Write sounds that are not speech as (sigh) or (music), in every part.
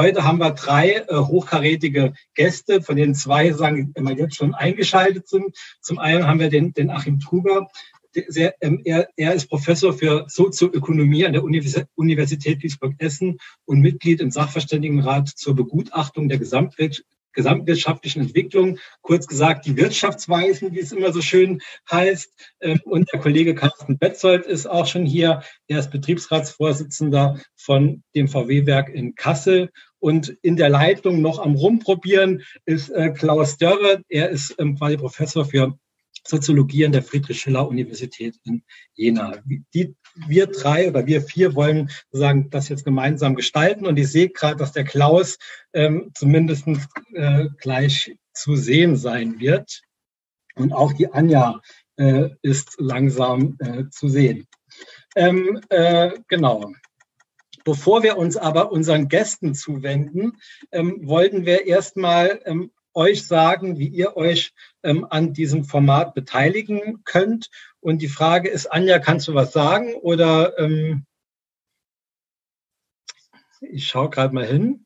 Heute haben wir drei äh, hochkarätige Gäste, von denen zwei sagen, immer jetzt schon eingeschaltet sind. Zum einen haben wir den, den Achim Truber. Sehr, ähm, er, er ist Professor für Sozioökonomie an der Universität Duisburg-Essen und Mitglied im Sachverständigenrat zur Begutachtung der Gesamtwelt, gesamtwirtschaftlichen Entwicklung, kurz gesagt die Wirtschaftsweisen, wie es immer so schön heißt. Ähm, und der Kollege Carsten Betzold ist auch schon hier. Er ist Betriebsratsvorsitzender von dem VW-Werk in Kassel. Und in der Leitung noch am Rumprobieren ist äh, Klaus Dörre. Er ist ähm, quasi Professor für Soziologie an der Friedrich-Schiller-Universität in Jena. Die, wir drei oder wir vier wollen sozusagen das jetzt gemeinsam gestalten und ich sehe gerade, dass der Klaus ähm, zumindest äh, gleich zu sehen sein wird und auch die Anja äh, ist langsam äh, zu sehen. Ähm, äh, genau. Bevor wir uns aber unseren Gästen zuwenden, ähm, wollten wir erstmal ähm, euch sagen, wie ihr euch ähm, an diesem Format beteiligen könnt. Und die Frage ist, Anja, kannst du was sagen? Oder ähm, ich schaue gerade mal hin.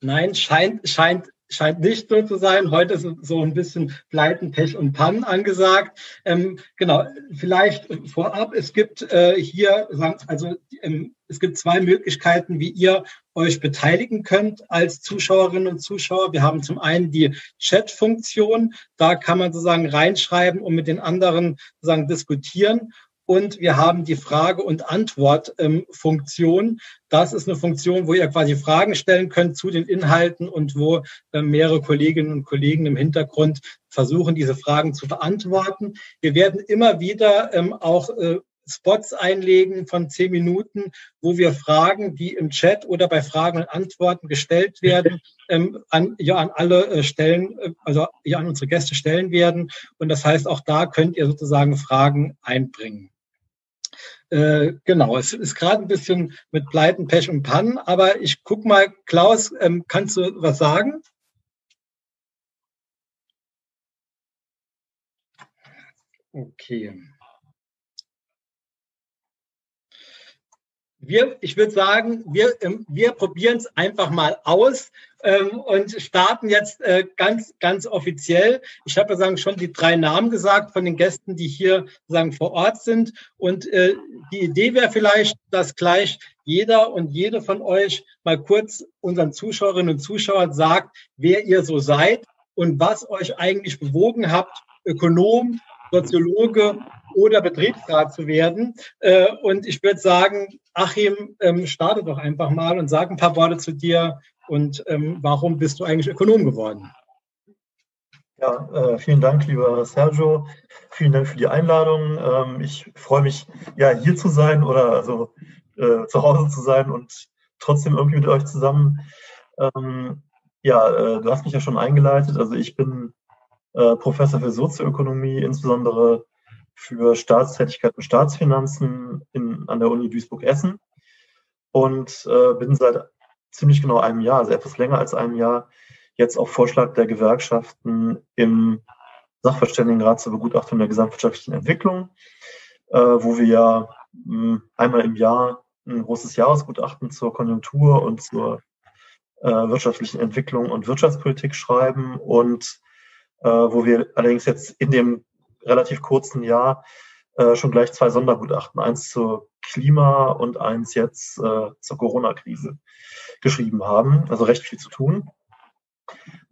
Nein, scheint, scheint scheint nicht so zu sein. Heute ist so ein bisschen Pleiten, Pech und Pannen angesagt. Ähm, genau, vielleicht vorab, es gibt äh, hier, also ähm, es gibt zwei Möglichkeiten, wie ihr euch beteiligen könnt als Zuschauerinnen und Zuschauer. Wir haben zum einen die Chat-Funktion. Da kann man sozusagen reinschreiben und mit den anderen sozusagen diskutieren. Und wir haben die Frage- und Antwort-Funktion. Das ist eine Funktion, wo ihr quasi Fragen stellen könnt zu den Inhalten und wo äh, mehrere Kolleginnen und Kollegen im Hintergrund versuchen, diese Fragen zu beantworten. Wir werden immer wieder ähm, auch äh, Spots einlegen von zehn Minuten, wo wir Fragen, die im Chat oder bei Fragen und Antworten gestellt werden, ähm, an, ja, an alle äh, Stellen, äh, also ja, an unsere Gäste stellen werden. Und das heißt, auch da könnt ihr sozusagen Fragen einbringen. Äh, genau, es ist gerade ein bisschen mit Pleiten, Pech und Pannen, aber ich guck mal, Klaus, ähm, kannst du was sagen? Okay. Wir, ich würde sagen, wir, ähm, wir probieren es einfach mal aus ähm, und starten jetzt äh, ganz, ganz offiziell. Ich habe ja schon die drei Namen gesagt von den Gästen, die hier sagen vor Ort sind. Und äh, die Idee wäre vielleicht, dass gleich jeder und jede von euch mal kurz unseren Zuschauerinnen und Zuschauern sagt, wer ihr so seid und was euch eigentlich bewogen habt, Ökonom, Soziologe oder Betriebsrat zu werden. Äh, und ich würde sagen, Achim, ähm, starte doch einfach mal und sag ein paar Worte zu dir und ähm, warum bist du eigentlich Ökonom geworden? Ja, äh, vielen Dank, lieber Sergio. Vielen Dank für die Einladung. Ähm, ich freue mich, ja, hier zu sein oder also äh, zu Hause zu sein und trotzdem irgendwie mit euch zusammen. Ähm, ja, äh, du hast mich ja schon eingeleitet. Also ich bin äh, Professor für Sozioökonomie, insbesondere für Staatstätigkeit und Staatsfinanzen in, an der Uni Duisburg-Essen. Und äh, bin seit ziemlich genau einem Jahr, also etwas länger als einem Jahr, jetzt auf Vorschlag der Gewerkschaften im Sachverständigenrat zur Begutachtung der gesamtwirtschaftlichen Entwicklung, äh, wo wir ja mh, hm, einmal im Jahr ein großes Jahresgutachten zur Konjunktur und zur äh, wirtschaftlichen Entwicklung und Wirtschaftspolitik schreiben und äh, wo wir allerdings jetzt in dem relativ kurzen Jahr äh, schon gleich zwei Sondergutachten, eins zur Klima und eins jetzt äh, zur Corona-Krise geschrieben haben. Also recht viel zu tun.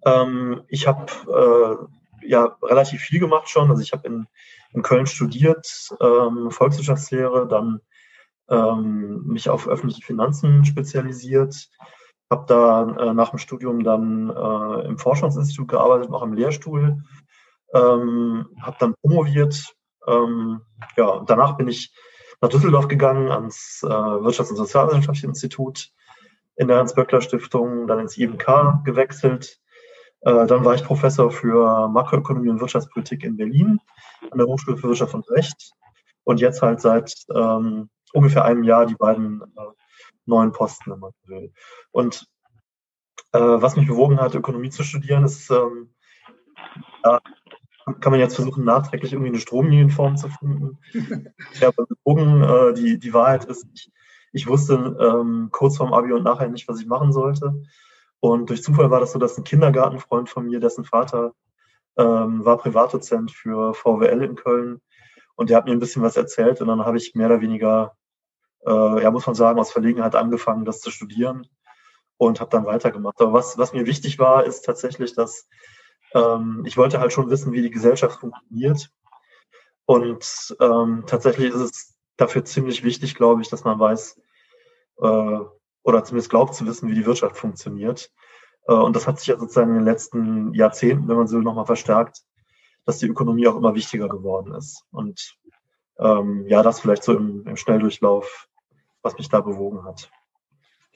Ähm, ich habe äh, ja relativ viel gemacht schon. Also ich habe in, in Köln studiert, ähm, Volkswirtschaftslehre, dann ähm, mich auf öffentliche Finanzen spezialisiert, habe da äh, nach dem Studium dann äh, im Forschungsinstitut gearbeitet, noch im Lehrstuhl ähm, habe dann promoviert. Ähm, ja, danach bin ich nach Düsseldorf gegangen ans äh, Wirtschafts- und Sozialwissenschaftliche Institut in der Hans-Böckler-Stiftung, dann ins IMK gewechselt. Äh, dann war ich Professor für Makroökonomie und Wirtschaftspolitik in Berlin an der Hochschule für Wirtschaft und Recht. Und jetzt halt seit ähm, ungefähr einem Jahr die beiden äh, neuen Posten, wenn man will. Und äh, was mich bewogen hat, Ökonomie zu studieren, ist ähm, ja, kann man jetzt versuchen, nachträglich irgendwie eine Stromlinienform zu finden. Ich habe geguckt, äh, die, die Wahrheit ist, ich, ich wusste ähm, kurz vorm Abi und nachher nicht, was ich machen sollte. Und durch Zufall war das so, dass ein Kindergartenfreund von mir, dessen Vater ähm, war Privatdozent für VWL in Köln und der hat mir ein bisschen was erzählt und dann habe ich mehr oder weniger, äh, ja muss man sagen, aus Verlegenheit angefangen, das zu studieren und habe dann weitergemacht. Aber was, was mir wichtig war, ist tatsächlich, dass ähm, ich wollte halt schon wissen, wie die Gesellschaft funktioniert. Und ähm, tatsächlich ist es dafür ziemlich wichtig, glaube ich, dass man weiß äh, oder zumindest glaubt zu wissen, wie die Wirtschaft funktioniert. Äh, und das hat sich ja sozusagen in den letzten Jahrzehnten, wenn man so nochmal verstärkt, dass die Ökonomie auch immer wichtiger geworden ist. Und ähm, ja, das vielleicht so im, im Schnelldurchlauf, was mich da bewogen hat.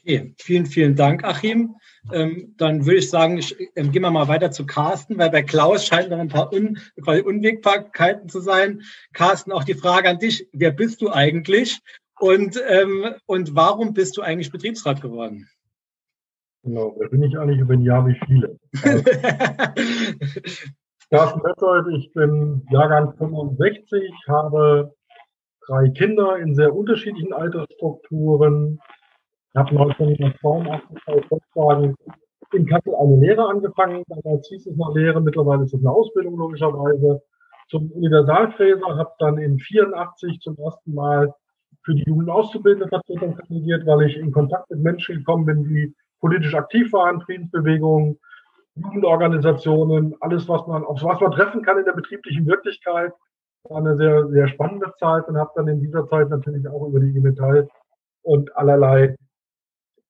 Okay, vielen, vielen Dank, Achim. Ähm, dann würde ich sagen, ich, ähm, gehen wir mal weiter zu Carsten, weil bei Klaus scheint noch ein paar Un, quasi Unwägbarkeiten zu sein. Carsten, auch die Frage an dich, wer bist du eigentlich und, ähm, und warum bist du eigentlich Betriebsrat geworden? Genau, wer bin ich eigentlich über ein Jahr wie viele? (laughs) Carsten Betzold, ich bin Jahrgang 65, habe drei Kinder in sehr unterschiedlichen Altersstrukturen, habe 1982 bei Volkswagen in Kassel eine Lehre angefangen. Damals hieß es noch Lehre, mittlerweile ist es eine Ausbildung logischerweise. Zum Universalfräser habe dann in 84 zum ersten Mal für die Jugendauszubildende-Vertretung kandidiert, weil ich in Kontakt mit Menschen gekommen bin, die politisch aktiv waren, Friedensbewegungen, Jugendorganisationen, alles, was man, auf was man treffen kann in der betrieblichen Wirklichkeit. War eine sehr, sehr spannende Zeit und habe dann in dieser Zeit natürlich auch über die IG Metall und allerlei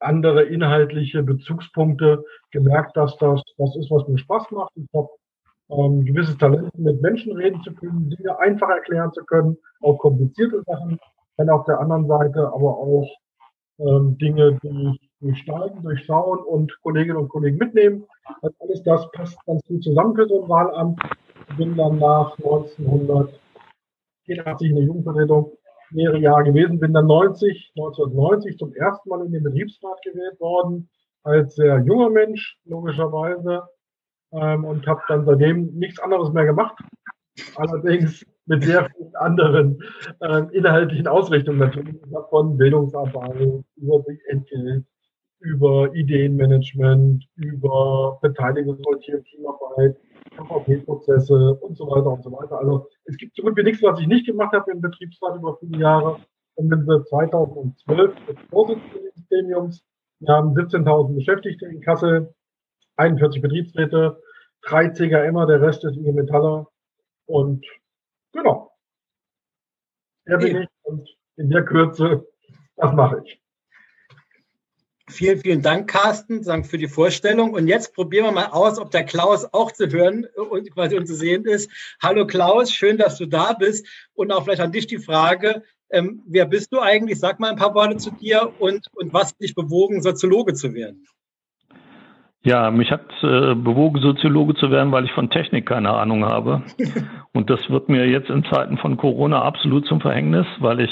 andere inhaltliche Bezugspunkte gemerkt, dass das was ist, was mir Spaß macht. Ich habe ähm, gewisses Talent, mit Menschen reden zu können, Dinge einfach erklären zu können, auch komplizierte Sachen, dann auf der anderen Seite aber auch ähm, Dinge durch, durchsteigen, durchschauen und Kolleginnen und Kollegen mitnehmen. Also alles das passt ganz gut zusammen für so ein Wahlamt. Ich bin dann nach 1984 in der Jugendvertretung mehrere Jahre gewesen, bin dann 90, 1990 zum ersten Mal in den Betriebsrat gewählt worden, als sehr junger Mensch, logischerweise, ähm, und habe dann seitdem nichts anderes mehr gemacht. Allerdings mit sehr vielen anderen äh, inhaltlichen Ausrichtungen natürlich. Von Bildungsarbeit über Entgelt, über Ideenmanagement, über Beteiligungsorientierte Teamarbeit, KVP-Prozesse und so weiter und so weiter. Also es gibt so gut wie nichts, was ich nicht gemacht habe im Betriebsrat über viele Jahre. Und bin seit 2012 Vorsitzender des Gremiums. Wir haben 17.000 Beschäftigte in Kassel, 41 Betriebsräte, drei CGMer, der Rest ist IG Metaller. Und genau. Der bin ich und in der Kürze, das mache ich. Vielen, vielen Dank, Carsten, für die Vorstellung. Und jetzt probieren wir mal aus, ob der Klaus auch zu hören und quasi und zu sehen ist. Hallo Klaus, schön, dass du da bist. Und auch vielleicht an dich die Frage, ähm, wer bist du eigentlich? Sag mal ein paar Worte zu dir und, und was dich bewogen, Soziologe zu werden. Ja, mich hat äh, bewogen, Soziologe zu werden, weil ich von Technik keine Ahnung habe. (laughs) Und das wird mir jetzt in Zeiten von Corona absolut zum Verhängnis, weil ich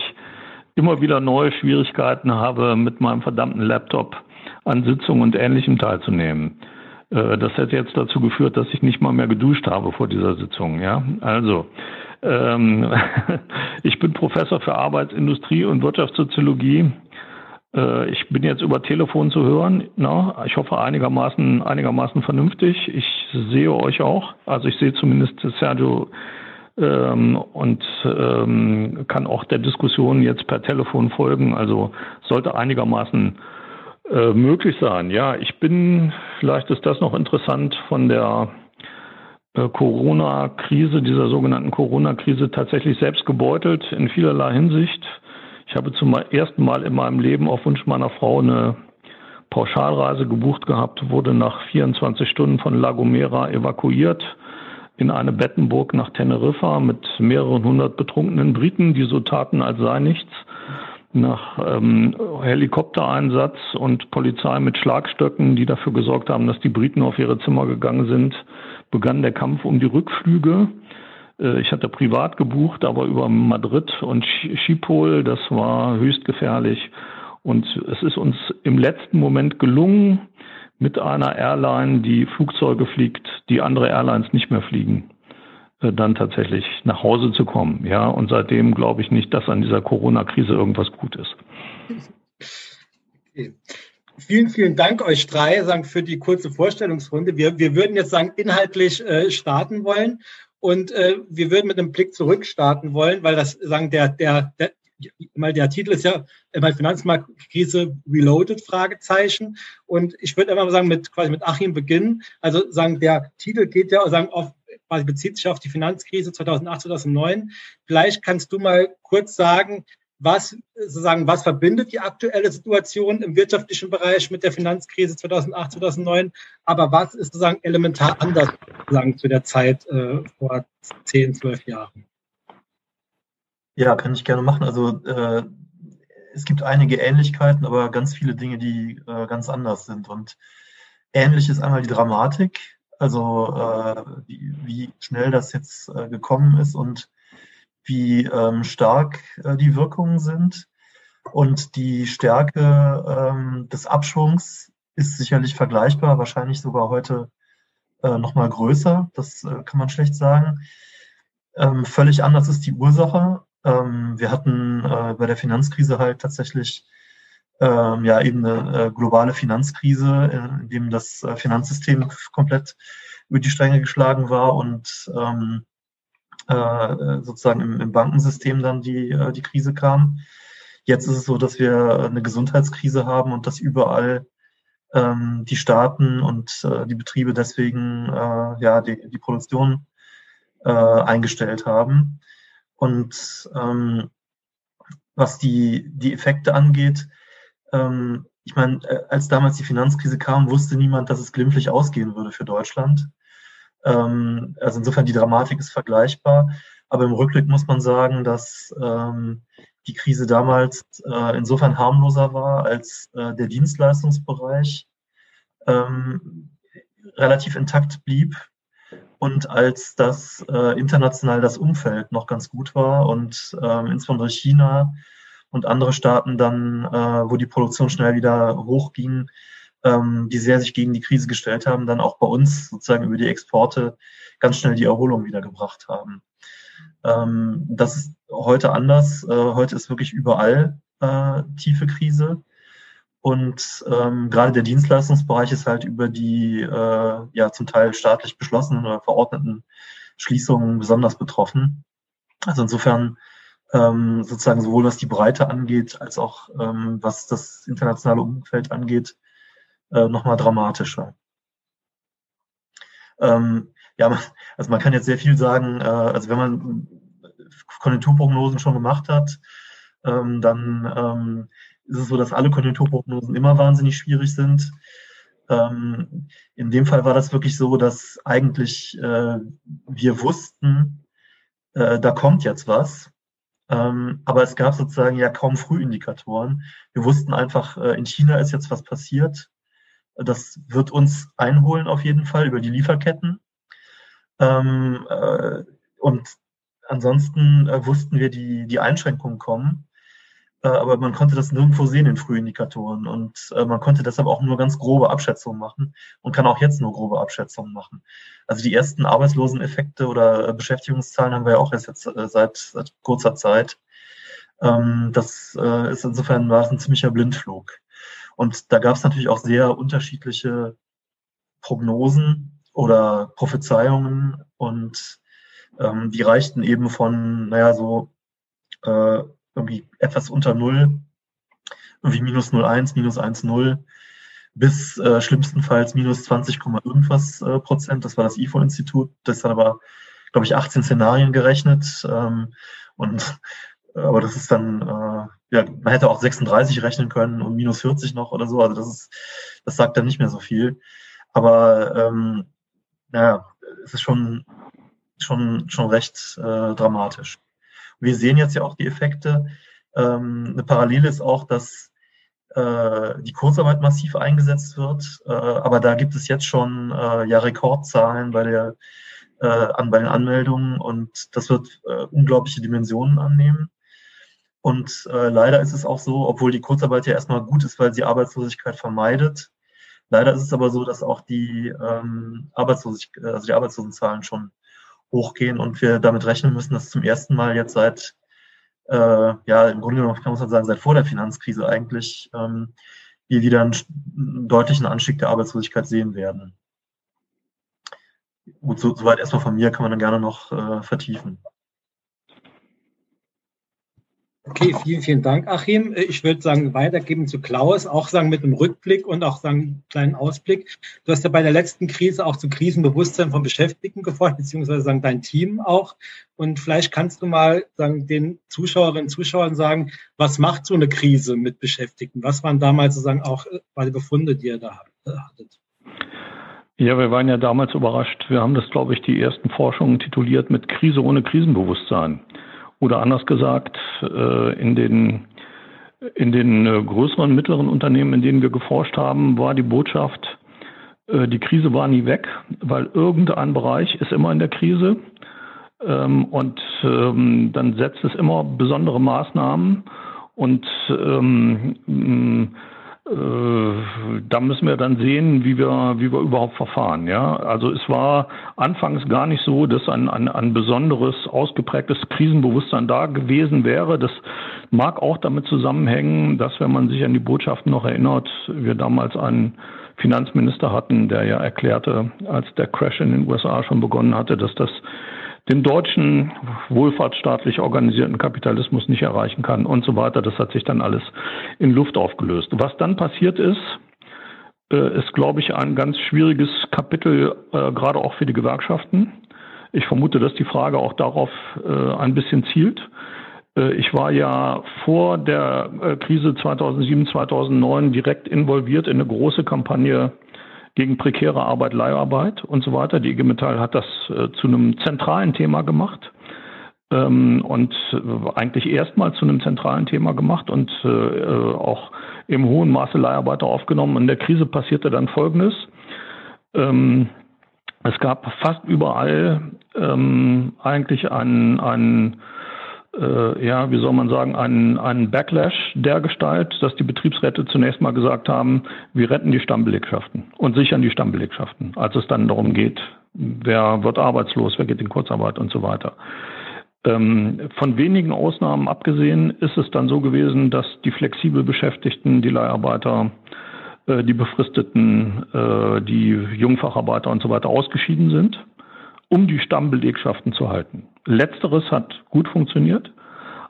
immer wieder neue Schwierigkeiten habe, mit meinem verdammten Laptop an Sitzungen und Ähnlichem teilzunehmen. Äh, das hätte jetzt dazu geführt, dass ich nicht mal mehr geduscht habe vor dieser Sitzung. Ja, also ähm, (laughs) ich bin Professor für Arbeitsindustrie und Wirtschaftssoziologie. Äh, ich bin jetzt über Telefon zu hören. Na, ich hoffe einigermaßen einigermaßen vernünftig. Ich sehe euch auch. Also ich sehe zumindest Sergio ähm, und ähm, kann auch der Diskussion jetzt per Telefon folgen. Also sollte einigermaßen äh, möglich sein. Ja, ich bin, vielleicht ist das noch interessant, von der äh, Corona-Krise, dieser sogenannten Corona-Krise tatsächlich selbst gebeutelt in vielerlei Hinsicht. Ich habe zum ersten Mal in meinem Leben auf Wunsch meiner Frau eine Pauschalreise gebucht gehabt, wurde nach 24 Stunden von La Gomera evakuiert in eine Bettenburg nach Teneriffa mit mehreren hundert betrunkenen Briten, die so taten, als sei nichts. Nach ähm, Helikoptereinsatz und Polizei mit Schlagstöcken, die dafür gesorgt haben, dass die Briten auf ihre Zimmer gegangen sind, begann der Kampf um die Rückflüge. Äh, ich hatte privat gebucht, aber über Madrid und Schiphol, das war höchst gefährlich. Und es ist uns im letzten Moment gelungen, mit einer Airline, die Flugzeuge fliegt, die andere Airlines nicht mehr fliegen, äh, dann tatsächlich nach Hause zu kommen. Ja, und seitdem glaube ich nicht, dass an dieser Corona-Krise irgendwas gut ist. Okay. Vielen, vielen Dank euch drei sagen, für die kurze Vorstellungsrunde. Wir, wir würden jetzt sagen, inhaltlich äh, starten wollen und äh, wir würden mit einem Blick zurück starten wollen, weil das sagen der, der, der mal der Titel ist ja mal Finanzmarktkrise Reloaded Fragezeichen und ich würde einfach mal sagen mit quasi mit Achim beginnen. Also sagen der Titel geht ja sagen auf quasi bezieht sich auf die Finanzkrise 2008 2009. Vielleicht kannst du mal kurz sagen, was sozusagen, was verbindet die aktuelle Situation im wirtschaftlichen Bereich mit der Finanzkrise 2008, 2009, aber was ist sozusagen elementar anders sozusagen zu der Zeit äh, vor 10, 12 Jahren? Ja, kann ich gerne machen. Also äh, es gibt einige Ähnlichkeiten, aber ganz viele Dinge, die äh, ganz anders sind. Und ähnlich ist einmal die Dramatik, also äh, wie, wie, schnell das jetzt äh, gekommen ist und wie ähm, stark äh, die Wirkungen sind. Und die Stärke ähm, des Abschwungs ist sicherlich vergleichbar, wahrscheinlich sogar heute äh, noch mal größer. Das äh, kann man schlecht sagen. Ähm, völlig anders ist die Ursache. Ähm, wir hatten äh, bei der Finanzkrise halt tatsächlich ähm, ja eben eine äh, globale Finanzkrise, äh, in dem das äh, Finanzsystem komplett über die Stränge geschlagen war und ähm, äh, sozusagen im, im, Bankensystem dann die, äh, die Krise kam. Jetzt ist es so, dass wir eine Gesundheitskrise haben und dass überall ähm, die Staaten und die Betriebe deswegen ja die, die Produktion eingestellt haben. Und ähm, was die, die Effekte angeht, ähm, ich meine, äh, als damals die Finanzkrise kam, wusste niemand, dass es glimpflich ausgehen würde für Deutschland. Ähm, also insofern die Dramatik ist vergleichbar. Aber im Rückblick muss man sagen, dass ähm, die Krise damals äh, insofern harmloser war, als äh, der Dienstleistungsbereich ähm, relativ intakt blieb und als das äh, international das Umfeld noch ganz gut war und ähm, insbesondere China und andere Staaten dann, äh, wo die Produktion schnell wieder hochging, ähm, die sehr sich gegen die Krise gestellt haben, dann auch bei uns sozusagen über die Exporte ganz schnell die Erholung wiedergebracht haben. Ähm, das ist heute anders. Äh, heute ist wirklich überall äh, tiefe Krise. Und ähm, gerade der Dienstleistungsbereich ist halt über die äh, ja zum Teil staatlich beschlossenen oder verordneten Schließungen besonders betroffen. Also insofern ähm, sozusagen sowohl was die Breite angeht, als auch ähm, was das internationale Umfeld angeht, äh, nochmal dramatischer. Ähm, ja, man, also man kann jetzt sehr viel sagen, äh, also wenn man Konjunkturprognosen schon gemacht hat, ähm, dann ähm, ist es so, dass alle Konjunkturprognosen immer wahnsinnig schwierig sind. Ähm, in dem Fall war das wirklich so, dass eigentlich äh, wir wussten, äh, da kommt jetzt was. Ähm, aber es gab sozusagen ja kaum Frühindikatoren. Wir wussten einfach, äh, in China ist jetzt was passiert. Das wird uns einholen auf jeden Fall über die Lieferketten. Ähm, äh, und ansonsten äh, wussten wir, die, die Einschränkungen kommen. Äh, aber man konnte das nirgendwo sehen in Frühindikatoren. Und äh, man konnte deshalb auch nur ganz grobe Abschätzungen machen und kann auch jetzt nur grobe Abschätzungen machen. Also die ersten Arbeitsloseneffekte oder äh, Beschäftigungszahlen haben wir ja auch erst jetzt seit, seit kurzer Zeit. Ähm, das ist insofern war es ein ziemlicher Blindflug. Und da gab es natürlich auch sehr unterschiedliche Prognosen oder Prophezeiungen und ähm, die reichten eben von, naja, so irgendwie etwas unter Null, irgendwie minus 0,1, minus 1,0 bis äh, schlimmstenfalls minus 20, irgendwas äh, Prozent. Das war das IFO-Institut. Das hat aber, glaube ich, 18 Szenarien gerechnet. Ähm, und aber das ist dann, äh, ja, man hätte auch 36 rechnen können und minus 40 noch oder so. Also das ist, das sagt dann nicht mehr so viel. Aber ähm, naja, es ist schon, schon, schon recht äh, dramatisch. Wir sehen jetzt ja auch die Effekte. Ähm, eine Parallele ist auch, dass äh, die Kurzarbeit massiv eingesetzt wird. Äh, aber da gibt es jetzt schon äh, ja Rekordzahlen bei der äh, an bei den Anmeldungen und das wird äh, unglaubliche Dimensionen annehmen. Und äh, leider ist es auch so, obwohl die Kurzarbeit ja erstmal gut ist, weil sie Arbeitslosigkeit vermeidet. Leider ist es aber so, dass auch die ähm, Arbeitslosigkeit, also die Arbeitslosenzahlen schon hochgehen und wir damit rechnen müssen, dass zum ersten Mal jetzt seit, äh, ja, im Grunde genommen kann man sagen, seit vor der Finanzkrise eigentlich, ähm, wir wieder einen, deutlichen Anstieg der Arbeitslosigkeit sehen werden. Gut, so, soweit erstmal von mir, kann man dann gerne noch äh, vertiefen. Okay, vielen, vielen Dank, Achim. Ich würde sagen, weitergeben zu Klaus, auch sagen mit einem Rückblick und auch sagen einen kleinen Ausblick. Du hast ja bei der letzten Krise auch zu Krisenbewusstsein von Beschäftigten geforscht, beziehungsweise sagen dein Team auch. Und vielleicht kannst du mal sagen den Zuschauerinnen und Zuschauern sagen, was macht so eine Krise mit Beschäftigten? Was waren damals sozusagen auch bei äh, Befunde, die ihr da hattet? Ja, wir waren ja damals überrascht. Wir haben das, glaube ich, die ersten Forschungen tituliert mit Krise ohne Krisenbewusstsein. Oder anders gesagt, äh, in den, in den äh, größeren, mittleren Unternehmen, in denen wir geforscht haben, war die Botschaft, äh, die Krise war nie weg, weil irgendein Bereich ist immer in der Krise. Ähm, und ähm, dann setzt es immer besondere Maßnahmen und ähm, äh, da müssen wir dann sehen, wie wir, wie wir überhaupt verfahren. Ja, also es war anfangs gar nicht so, dass ein, ein, ein besonderes, ausgeprägtes Krisenbewusstsein da gewesen wäre. Das mag auch damit zusammenhängen, dass, wenn man sich an die Botschaften noch erinnert, wir damals einen Finanzminister hatten, der ja erklärte, als der Crash in den USA schon begonnen hatte, dass das den deutschen wohlfahrtsstaatlich organisierten Kapitalismus nicht erreichen kann und so weiter. Das hat sich dann alles in Luft aufgelöst. Was dann passiert ist, äh, ist, glaube ich, ein ganz schwieriges Kapitel, äh, gerade auch für die Gewerkschaften. Ich vermute, dass die Frage auch darauf äh, ein bisschen zielt. Ich war ja vor der Krise 2007, 2009 direkt involviert in eine große Kampagne gegen prekäre Arbeit, Leiharbeit und so weiter. Die IG Metall hat das äh, zu einem zentralen Thema gemacht ähm, und äh, eigentlich erstmal zu einem zentralen Thema gemacht und äh, äh, auch im hohen Maße Leiharbeiter aufgenommen. In der Krise passierte dann Folgendes. Ähm, es gab fast überall ähm, eigentlich einen, einen äh, ja, wie soll man sagen, einen, einen Backlash der Gestalt, dass die Betriebsräte zunächst mal gesagt haben, wir retten die Stammbelegschaften und sichern die Stammbelegschaften, als es dann darum geht, wer wird arbeitslos, wer geht in Kurzarbeit und so weiter. Ähm, von wenigen Ausnahmen abgesehen ist es dann so gewesen, dass die flexibel Beschäftigten, die Leiharbeiter, äh, die Befristeten, äh, die Jungfacharbeiter und so weiter ausgeschieden sind um die Stammbelegschaften zu halten. Letzteres hat gut funktioniert,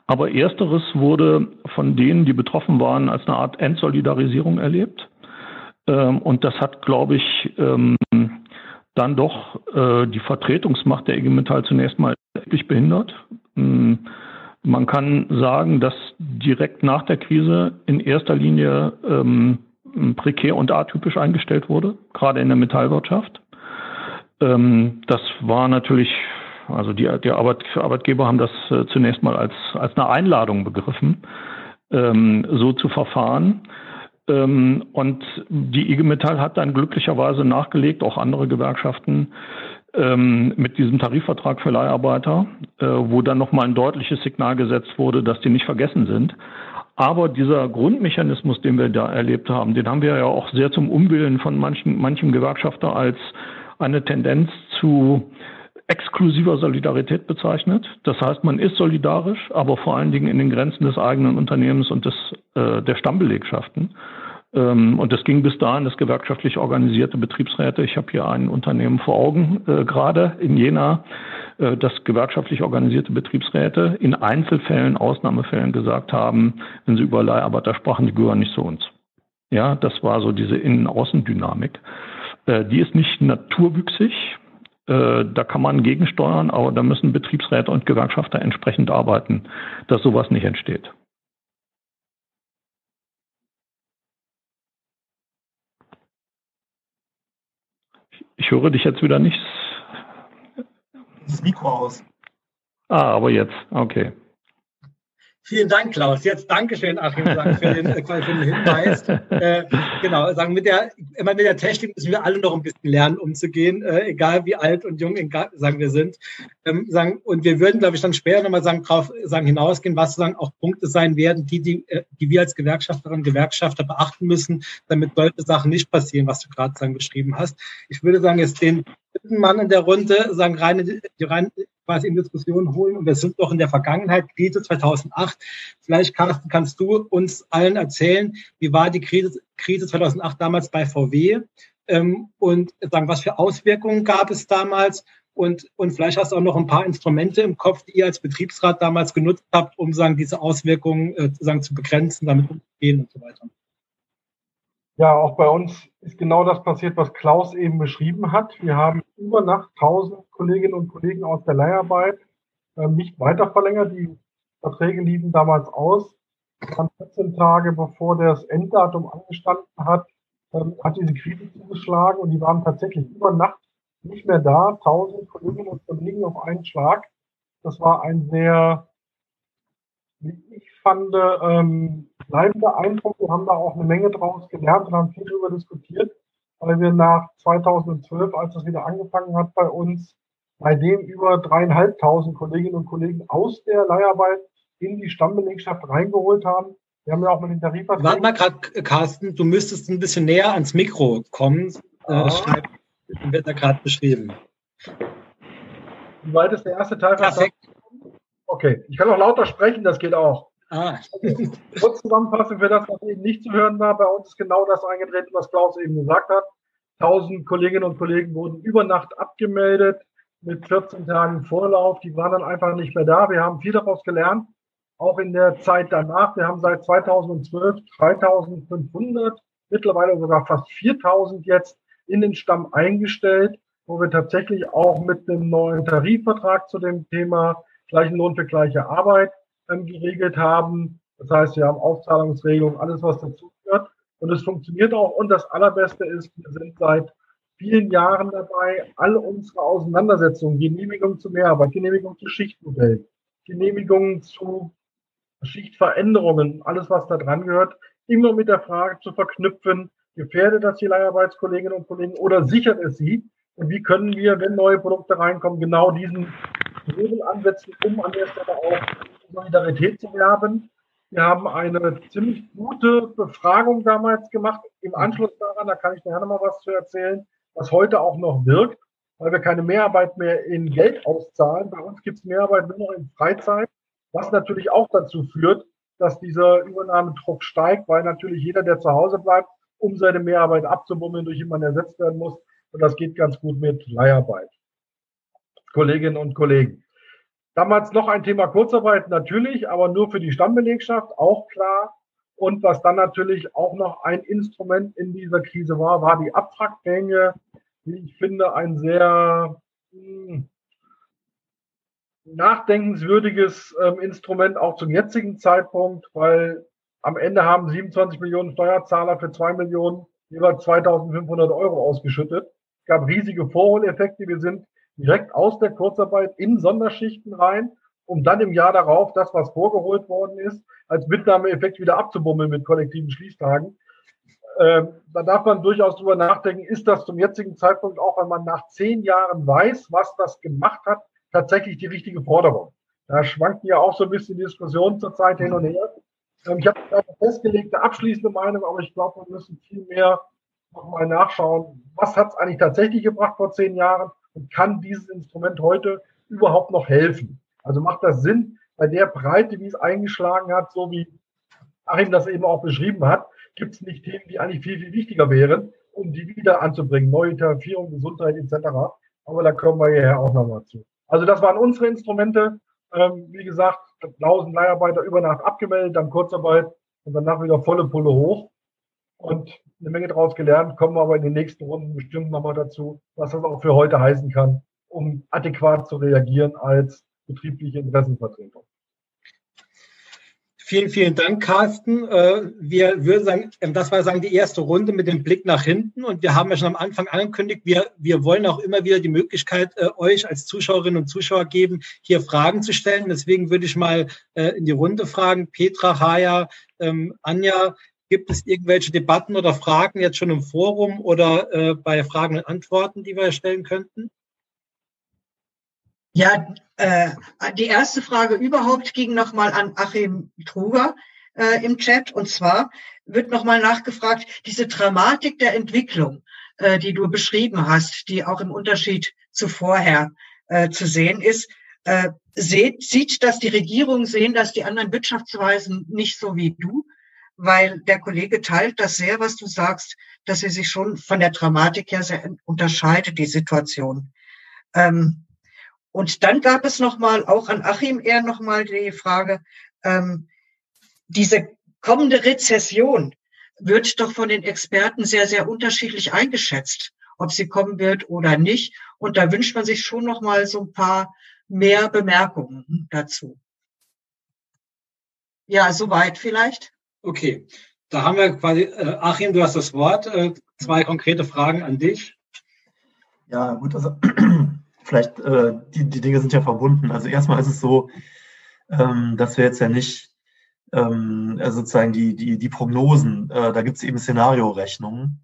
aber ersteres wurde von denen, die betroffen waren, als eine Art Entsolidarisierung erlebt. Ähm, und das hat, glaube ich, ähm, dann doch äh, die Vertretungsmacht der IG Metall zunächst mal wirklich behindert. Ähm, man kann sagen, dass direkt nach der Krise in erster Linie prekär und atypisch eingestellt wurde, gerade in der Metallwirtschaft. Ähm, das war natürlich, also die, die Arbeit, Arbeitgeber haben das äh, zunächst mal als, als eine Einladung begriffen, ähm, so zu verfahren. Ähm, und die IG Metall hat dann glücklicherweise nachgelegt, auch andere Gewerkschaften, ähm, mit diesem Tarifvertrag für Leiharbeiter, äh, wo dann nochmal ein deutliches Signal gesetzt wurde, dass die nicht vergessen sind. Aber dieser Grundmechanismus, den wir da erlebt haben, den haben wir ja auch sehr zum Umwillen von manchen, manchem Gewerkschafter als eine Tendenz zu exklusiver Solidarität bezeichnet. Das heißt, man ist solidarisch, aber vor allen Dingen in den Grenzen des eigenen Unternehmens und des, äh, der Stammbelegschaften. Ähm, und das ging bis dahin, dass gewerkschaftlich organisierte Betriebsräte, ich habe hier ein Unternehmen vor Augen, äh, gerade in Jena, äh, dass gewerkschaftlich organisierte Betriebsräte in Einzelfällen, Ausnahmefällen gesagt haben, wenn sie über Leiharbeiter sprachen, die gehören nicht zu uns. Ja, das war so diese Innen-Außendynamik. Äh, die ist nicht naturwüchsig. Äh, da kann man gegensteuern, aber da müssen Betriebsräte und Gewerkschafter entsprechend arbeiten, dass sowas nicht entsteht. Ich höre dich jetzt wieder nicht. Das Mikro aus. Ah, aber jetzt, okay. Vielen Dank, Klaus. Jetzt Dankeschön, Achim, für den, äh, für den Hinweis. Äh, genau, sagen mit der, immer mit der Technik müssen wir alle noch ein bisschen lernen, umzugehen, äh, egal wie alt und jung, egal, sagen wir sind. Ähm, sagen, und wir würden, glaube ich, dann später nochmal sagen, drauf sagen, hinausgehen, was sagen auch Punkte sein werden, die, die, äh, die wir als Gewerkschafterinnen und Gewerkschafter beachten müssen, damit solche Sachen nicht passieren, was du gerade sagen beschrieben hast. Ich würde sagen, jetzt den dritten Mann in der Runde sagen, reine, die rein quasi in Diskussion holen. Und wir sind doch in der Vergangenheit, Krise 2008. Vielleicht, Carsten, kannst du uns allen erzählen, wie war die Krise, Krise 2008 damals bei VW? Ähm, und sagen, was für Auswirkungen gab es damals? Und, und vielleicht hast du auch noch ein paar Instrumente im Kopf, die ihr als Betriebsrat damals genutzt habt, um sagen, diese Auswirkungen äh, sagen, zu begrenzen, damit umzugehen und so weiter. Ja, auch bei uns ist genau das passiert, was Klaus eben beschrieben hat. Wir haben über Nacht 1000 Kolleginnen und Kollegen aus der Leiharbeit äh, nicht weiter verlängert. Die Verträge liefen damals aus. Dann 14 Tage bevor das Enddatum angestanden hat, ähm, hat diese Krise zugeschlagen und die waren tatsächlich über Nacht nicht mehr da. 1000 Kolleginnen und Kollegen auf einen Schlag. Das war ein sehr, wie ich fand, ähm, bleibender Eindruck. Wir haben da auch eine Menge draus gelernt und haben viel darüber diskutiert, weil wir nach 2012, als das wieder angefangen hat bei uns, bei dem über dreieinhalbtausend Kolleginnen und Kollegen aus der Leiharbeit in die Stammbelegschaft reingeholt haben. Wir haben ja auch mit den Tarifverträgen. Warte mal gerade, Carsten, du müsstest ein bisschen näher ans Mikro kommen. Ja. Äh, wird da gerade beschrieben. Wie weit ist der erste Teil? Perfekt. Okay, ich kann auch lauter sprechen, das geht auch. Ah. (laughs) Kurz zusammenfassen für das, was eben nicht zu hören war. Bei uns ist genau das eingetreten, was Klaus eben gesagt hat. 1000 Kolleginnen und Kollegen wurden über Nacht abgemeldet mit 14 Tagen Vorlauf. Die waren dann einfach nicht mehr da. Wir haben viel daraus gelernt, auch in der Zeit danach. Wir haben seit 2012 3500, mittlerweile sogar fast 4000 jetzt in den Stamm eingestellt, wo wir tatsächlich auch mit einem neuen Tarifvertrag zu dem Thema gleichen Lohn für gleiche Arbeit ähm, geregelt haben. Das heißt, wir haben Aufzahlungsregelungen, alles, was dazu gehört. Und es funktioniert auch. Und das Allerbeste ist, wir sind seit vielen Jahren dabei, alle unsere Auseinandersetzungen, Genehmigung zu Mehrarbeit, Genehmigung zu Schichtmodellen, Genehmigungen zu Schichtveränderungen, alles, was da dran gehört, immer mit der Frage zu verknüpfen, gefährdet das die Leiharbeitskolleginnen und Kollegen oder sichert es sie? Und wie können wir, wenn neue Produkte reinkommen, genau diesen Hebel ansetzen, um an der Stelle auch Solidarität zu werben. Wir haben eine ziemlich gute Befragung damals gemacht. Im Anschluss daran, da kann ich noch mal was zu erzählen, was heute auch noch wirkt, weil wir keine Mehrarbeit mehr in Geld auszahlen. Bei uns gibt es Mehrarbeit nur noch in Freizeit, was natürlich auch dazu führt, dass dieser Übernahmedruck steigt, weil natürlich jeder, der zu Hause bleibt, um seine Mehrarbeit abzubummeln, durch jemanden ersetzt werden muss. Und das geht ganz gut mit Leiharbeit. Kolleginnen und Kollegen. Damals noch ein Thema Kurzarbeit, natürlich, aber nur für die Stammbelegschaft, auch klar. Und was dann natürlich auch noch ein Instrument in dieser Krise war, war die Abwrackprämie, ich finde, ein sehr hm, nachdenkenswürdiges äh, Instrument auch zum jetzigen Zeitpunkt, weil am Ende haben 27 Millionen Steuerzahler für zwei Millionen jeweils 2500 Euro ausgeschüttet. Es gab riesige Vorholeffekte. Wir sind direkt aus der Kurzarbeit in Sonderschichten rein, um dann im Jahr darauf das, was vorgeholt worden ist, als Mitnahmeeffekt wieder abzubummeln mit kollektiven Schließtagen. Ähm, da darf man durchaus drüber nachdenken, ist das zum jetzigen Zeitpunkt, auch wenn man nach zehn Jahren weiß, was das gemacht hat, tatsächlich die richtige Forderung. Da schwanken ja auch so ein bisschen Diskussionen zurzeit hin und her. Ähm, ich habe eine festgelegte abschließende Meinung, aber ich glaube, wir müssen viel mehr nochmal nachschauen, was hat es eigentlich tatsächlich gebracht vor zehn Jahren und kann dieses Instrument heute überhaupt noch helfen? Also macht das Sinn, bei der Breite, wie es eingeschlagen hat, so wie Achim das eben auch beschrieben hat, gibt es nicht Themen, die eigentlich viel, viel wichtiger wären, um die wieder anzubringen. Neue Tarifierung, Gesundheit etc. Aber da kommen wir hierher auch nochmal zu. Also das waren unsere Instrumente. Ähm, wie gesagt, 1000 Leiharbeiter über Nacht abgemeldet, dann Kurzarbeit und danach wieder volle Pulle hoch und eine Menge daraus gelernt, kommen wir aber in den nächsten Runden bestimmt nochmal dazu, was das auch für heute heißen kann, um adäquat zu reagieren als betriebliche Interessenvertretung. Vielen, vielen Dank, Carsten. Äh, wir würden sagen, ähm, das war sagen die erste Runde mit dem Blick nach hinten und wir haben ja schon am Anfang angekündigt, wir, wir wollen auch immer wieder die Möglichkeit äh, euch als Zuschauerinnen und Zuschauer geben, hier Fragen zu stellen. Deswegen würde ich mal äh, in die Runde fragen, Petra, Haya, ähm, Anja, Gibt es irgendwelche Debatten oder Fragen jetzt schon im Forum oder äh, bei Fragen und Antworten, die wir stellen könnten? Ja, äh, die erste Frage überhaupt ging nochmal an Achim Truger äh, im Chat. Und zwar wird nochmal nachgefragt, diese Dramatik der Entwicklung. äh, die du beschrieben hast, die auch im Unterschied zu vorher äh, zu sehen ist. Äh, seht, sieht das die Regierung, sehen das die anderen Wirtschaftsweisen nicht so wie du? Weil der Kollege teilt das sehr, was du sagst, dass sie sich schon von der Dramatik her sehr unterscheidet, die Situation. Ähm, und dann gab es nochmal, auch an Achim eher nochmal die Frage, ähm, diese kommende Rezession wird doch von den Experten sehr, sehr unterschiedlich eingeschätzt, ob sie kommen wird oder nicht. Und da wünscht man sich schon nochmal so ein paar mehr Bemerkungen dazu. Ja, soweit vielleicht. Okay, da haben wir quasi, äh, Achim, du hast das Wort. Äh, zwei konkrete Fragen an dich. Ja, gut, also (clears throat) vielleicht, äh, die, die Dinge sind ja verbunden. Also erstmal ist es so, ähm, dass wir jetzt ja nicht ähm, also sozusagen die, die, die Prognosen, äh, da gibt es eben Szenariorechnungen.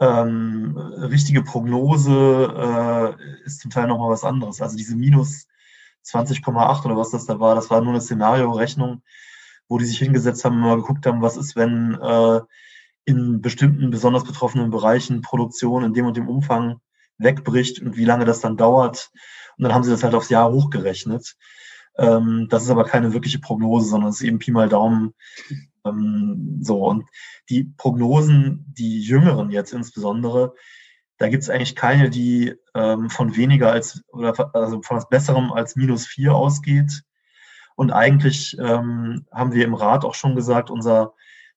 Ähm, richtige Prognose äh, ist zum Teil nochmal was anderes. Also diese minus 20,8 oder was das da war, das war nur eine Szenariorechnung, wo die sich hingesetzt haben mal geguckt haben, was ist, wenn äh, in bestimmten besonders betroffenen Bereichen Produktion in dem und dem Umfang wegbricht und wie lange das dann dauert. Und dann haben sie das halt aufs Jahr hochgerechnet. Ähm, das ist aber keine wirkliche Prognose, sondern es ist eben Pi mal Daumen. Ähm, so, und die Prognosen, die jüngeren jetzt insbesondere, da gibt es eigentlich keine, die ähm, von weniger als oder also von was Besserem als minus vier ausgeht. Und eigentlich ähm, haben wir im Rat auch schon gesagt, unser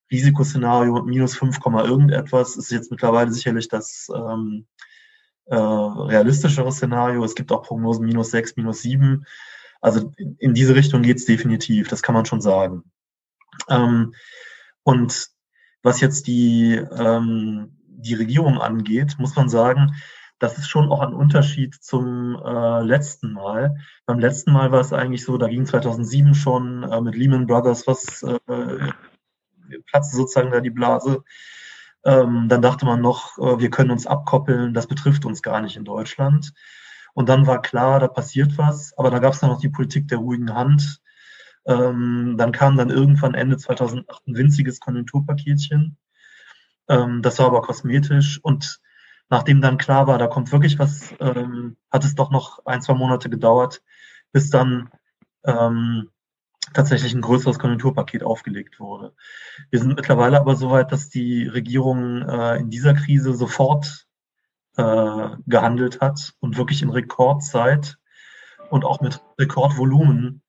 Risikoszenario minus 5, irgendetwas ist jetzt mittlerweile sicherlich das ähm, äh, realistischere Szenario. Es gibt auch Prognosen minus 6, minus 7. Also in diese Richtung geht es definitiv, das kann man schon sagen. Ähm, und was jetzt die, ähm, die Regierung angeht, muss man sagen, das ist schon auch ein Unterschied zum äh, letzten Mal. Beim letzten Mal war es eigentlich so, da ging 2007 schon äh, mit Lehman Brothers was, äh, platzte sozusagen da die Blase. Ähm, dann dachte man noch, äh, wir können uns abkoppeln, das betrifft uns gar nicht in Deutschland. Und dann war klar, da passiert was, aber da gab es dann noch die Politik der ruhigen Hand. Ähm, dann kam dann irgendwann Ende 2008 ein winziges Konjunkturpaketchen. Ähm, das war aber kosmetisch und nachdem dann klar war, da kommt wirklich was, ähm, hat es doch noch ein, zwei Monate gedauert, bis dann ähm, tatsächlich ein größeres Konjunkturpaket aufgelegt wurde. Wir sind mittlerweile aber so weit, dass die Regierung äh, in dieser Krise sofort äh, gehandelt hat und wirklich in Rekordzeit und auch mit Rekordvolumen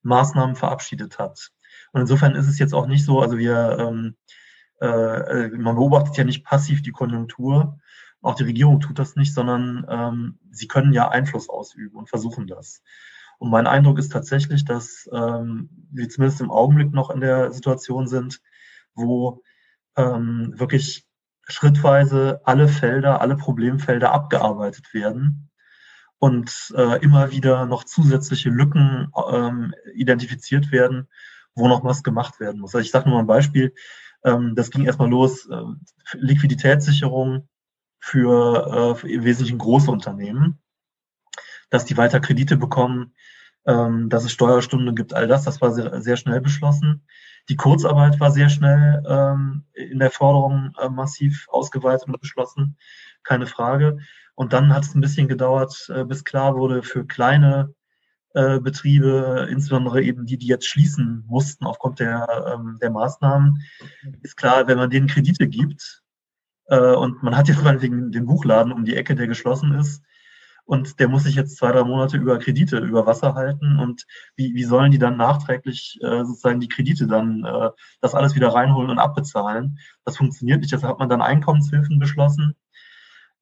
Maßnahmen verabschiedet hat. Und insofern ist es jetzt auch nicht so, also wir, ähm, äh, man beobachtet ja nicht passiv die Konjunktur, auch die Regierung tut das nicht, sondern ähm, sie können ja Einfluss ausüben und versuchen das. Und mein Eindruck ist tatsächlich, dass ähm, wir zumindest im Augenblick noch in der Situation sind, wo ähm, wirklich schrittweise alle Felder, alle Problemfelder abgearbeitet werden und äh, immer wieder noch zusätzliche Lücken ähm, identifiziert werden, wo noch was gemacht werden muss. Also ich sage nur mal ein Beispiel. Ähm, das ging erstmal los, äh, Liquiditätssicherung für, äh, für im Wesentlichen große Unternehmen, dass die weiter Kredite bekommen, ähm, dass es Steuerstunden gibt, all das, das war sehr, sehr schnell beschlossen. Die Kurzarbeit war sehr schnell ähm, in der Forderung äh, massiv ausgeweitet und beschlossen, keine Frage. Und dann hat es ein bisschen gedauert, äh, bis klar wurde, für kleine äh, Betriebe, insbesondere eben die, die jetzt schließen mussten aufgrund der, ähm, der Maßnahmen, ist klar, wenn man denen Kredite gibt, und man hat jetzt (laughs) meinetwegen den Buchladen um die Ecke, der geschlossen ist, und der muss sich jetzt zwei, drei Monate über Kredite über Wasser halten und wie, wie sollen die dann nachträglich äh, sozusagen die Kredite dann äh, das alles wieder reinholen und abbezahlen? Das funktioniert nicht. Deshalb hat man dann Einkommenshilfen beschlossen.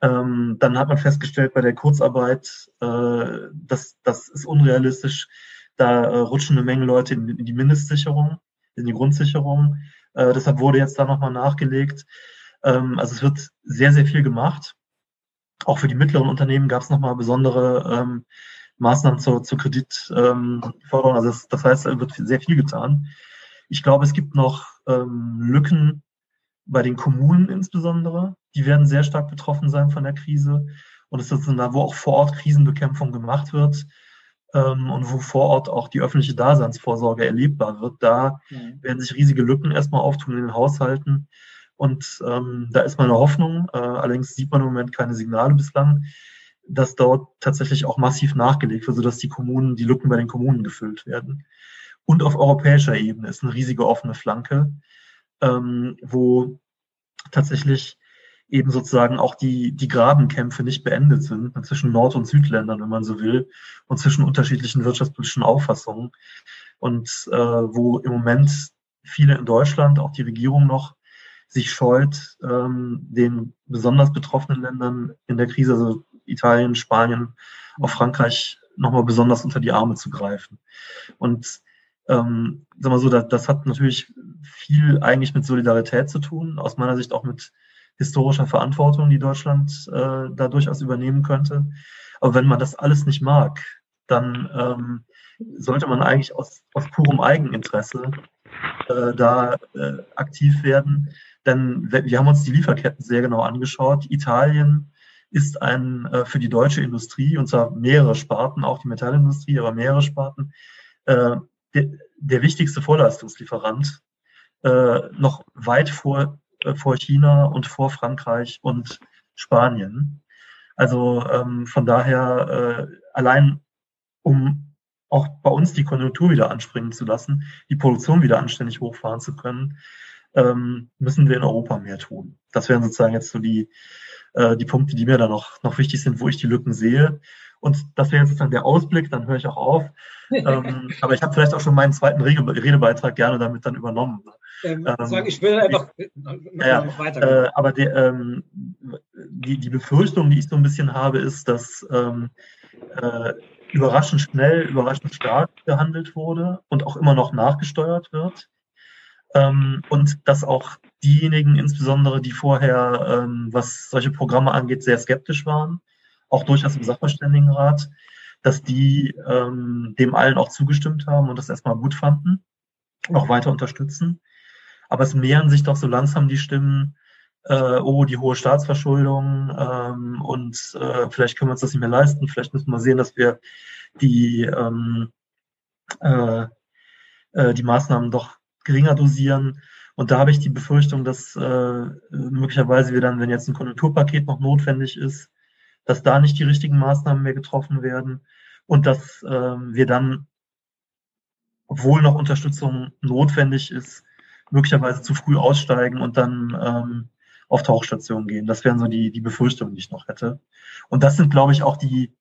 Ähm, dann hat man festgestellt bei der Kurzarbeit, äh, das, das ist unrealistisch. Da äh, rutschen eine Menge Leute in, in die Mindestsicherung, in die Grundsicherung. Äh, deshalb wurde jetzt da nochmal nachgelegt. Ähm, also es wird sehr, sehr viel gemacht. Auch für die mittleren Unternehmen gab es nochmal besondere ähm, Maßnahmen zur, zur Kreditförderung. Also das, das heißt, da wird sehr viel getan. Ich glaube, es gibt noch ähm, Lücken bei den Kommunen insbesondere. Die werden sehr stark betroffen sein von der Krise. Und es ist da, wo auch vor Ort Krisenbekämpfung gemacht wird ähm, und wo vor Ort auch die öffentliche Daseinsvorsorge erlebbar wird. Da mhm. werden sich riesige Lücken erstmal auftun in den Haushalten. Und ähm, da ist meine Hoffnung, äh, allerdings sieht man im Moment keine Signale bislang, dass dort tatsächlich auch massiv nachgelegt wird, sodass die Kommunen, die Lücken bei den Kommunen gefüllt werden. Und auf europäischer Ebene ist eine riesige offene Flanke, ähm, wo tatsächlich eben sozusagen auch die, die Grabenkämpfe nicht beendet sind zwischen Nord- und Südländern, wenn man so will, und zwischen unterschiedlichen wirtschaftspolitischen Auffassungen. Und äh, wo im Moment viele in Deutschland, auch die Regierung noch, sich scheut, ähm, den besonders betroffenen Ländern in der Krise, also Italien, Spanien, auch Frankreich, nochmal besonders unter die Arme zu greifen. Und ähm, sag mal so, das, das hat natürlich viel eigentlich mit Solidarität zu tun, aus meiner Sicht auch mit historischer Verantwortung, die Deutschland äh, da durchaus übernehmen könnte. Aber wenn man das alles nicht mag, dann ähm, sollte man eigentlich aus, aus purem Eigeninteresse äh, da äh, aktiv werden. Denn wir haben uns die Lieferketten sehr genau angeschaut. Italien ist ein äh, für die deutsche Industrie, und zwar mehrere Sparten, auch die Metallindustrie, aber mehrere Sparten, äh, der, der wichtigste Vorleistungslieferant, äh, noch weit vor äh, vor China und vor Frankreich und Spanien. Also ähm, von daher äh, allein um auch bei uns die Konjunktur wieder anspringen zu lassen, die Produktion wieder anständig hochfahren zu können, ähm, müssen wir in Europa mehr tun. Das wären sozusagen jetzt so die, äh, die Punkte, die mir da noch, noch wichtig sind, wo ich die Lücken sehe. Und das wäre jetzt sozusagen der Ausblick, dann höre ich auch auf. ähm, (laughs) aber ich habe vielleicht auch schon meinen zweiten Redebeitrag gerne damit dann übernommen. Ähm, ähm, ich will einfach äh, ja, weiter. Äh, aber die, ähm, die, die Befürchtung, die ich so ein bisschen habe, ist, dass ähm, äh, überraschend schnell, überraschend stark gehandelt wurde und auch immer noch nachgesteuert wird. Ähm, und dass auch diejenigen, insbesondere die vorher, ähm, was solche Programme angeht, sehr skeptisch waren, auch durchaus im Sachverständigenrat, dass die ähm, dem allen auch zugestimmt haben und das erstmal gut fanden, auch weiter unterstützen. Aber es mehren sich doch so langsam die Stimmen, äh, oh, die hohe Staatsverschuldung ähm, und äh, vielleicht können wir uns das nicht mehr leisten, vielleicht müssen wir sehen, dass wir die, ähm, äh, äh, die Maßnahmen doch geringer dosieren. Und da habe ich die Befürchtung, dass äh, möglicherweise wir dann, wenn jetzt ein Konjunkturpaket noch notwendig ist, dass da nicht die richtigen Maßnahmen mehr getroffen werden und dass äh, wir dann, obwohl noch Unterstützung notwendig ist, möglicherweise zu früh aussteigen und dann ähm, auf Tauchstation gehen. Das wären so die, die Befürchtungen, die ich noch hätte. Und das sind, glaube ich, auch die,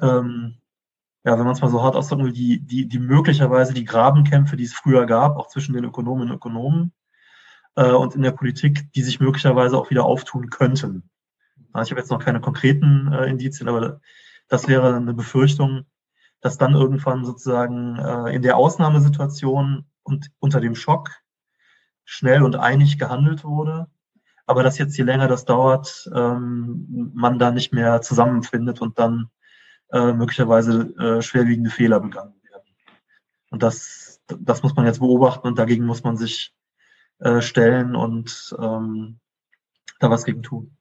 ähm, ja, wenn man es mal so hart ausdrücken will, die, die, die möglicherweise die Grabenkämpfe, die es früher gab, auch zwischen den Ökonomen und Ökonomen äh, und in der Politik, die sich möglicherweise auch wieder auftun könnten. Also ich habe jetzt noch keine konkreten äh, Indizien, aber das wäre eine Befürchtung, dass dann irgendwann sozusagen äh, in der Ausnahmesituation und unter dem Schock schnell und einig gehandelt wurde, aber dass jetzt je länger das dauert, ähm, man da nicht mehr zusammenfindet und dann äh, möglicherweise äh, schwerwiegende Fehler begangen werden. Und das, das muss man jetzt beobachten und dagegen muss man sich äh, stellen und ähm, da was gegen tun.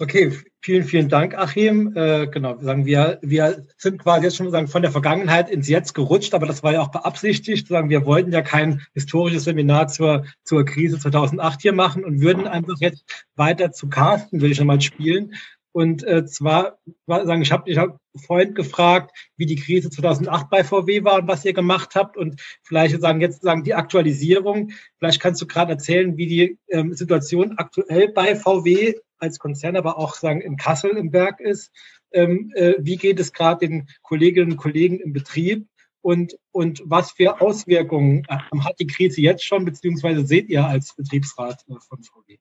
Okay, vielen, vielen Dank, Achim. Äh, genau, sagen, wir, wir sind quasi jetzt schon sagen, von der Vergangenheit ins Jetzt gerutscht, aber das war ja auch beabsichtigt. Sagen, wir wollten ja kein historisches Seminar zur, zur Krise 2008 hier machen und würden einfach jetzt weiter zu Carsten, würde ich nochmal spielen. Und äh, zwar, sagen, ich habe ich hab vorhin gefragt, wie die Krise 2008 bei VW war und was ihr gemacht habt. Und vielleicht sagen jetzt sagen die Aktualisierung. Vielleicht kannst du gerade erzählen, wie die ähm, Situation aktuell bei VW als Konzern, aber auch sagen in Kassel im Werk ist. Ähm, äh, wie geht es gerade den Kolleginnen und Kollegen im Betrieb? Und, und was für Auswirkungen äh, hat die Krise jetzt schon, beziehungsweise seht ihr als Betriebsrat äh, von VW?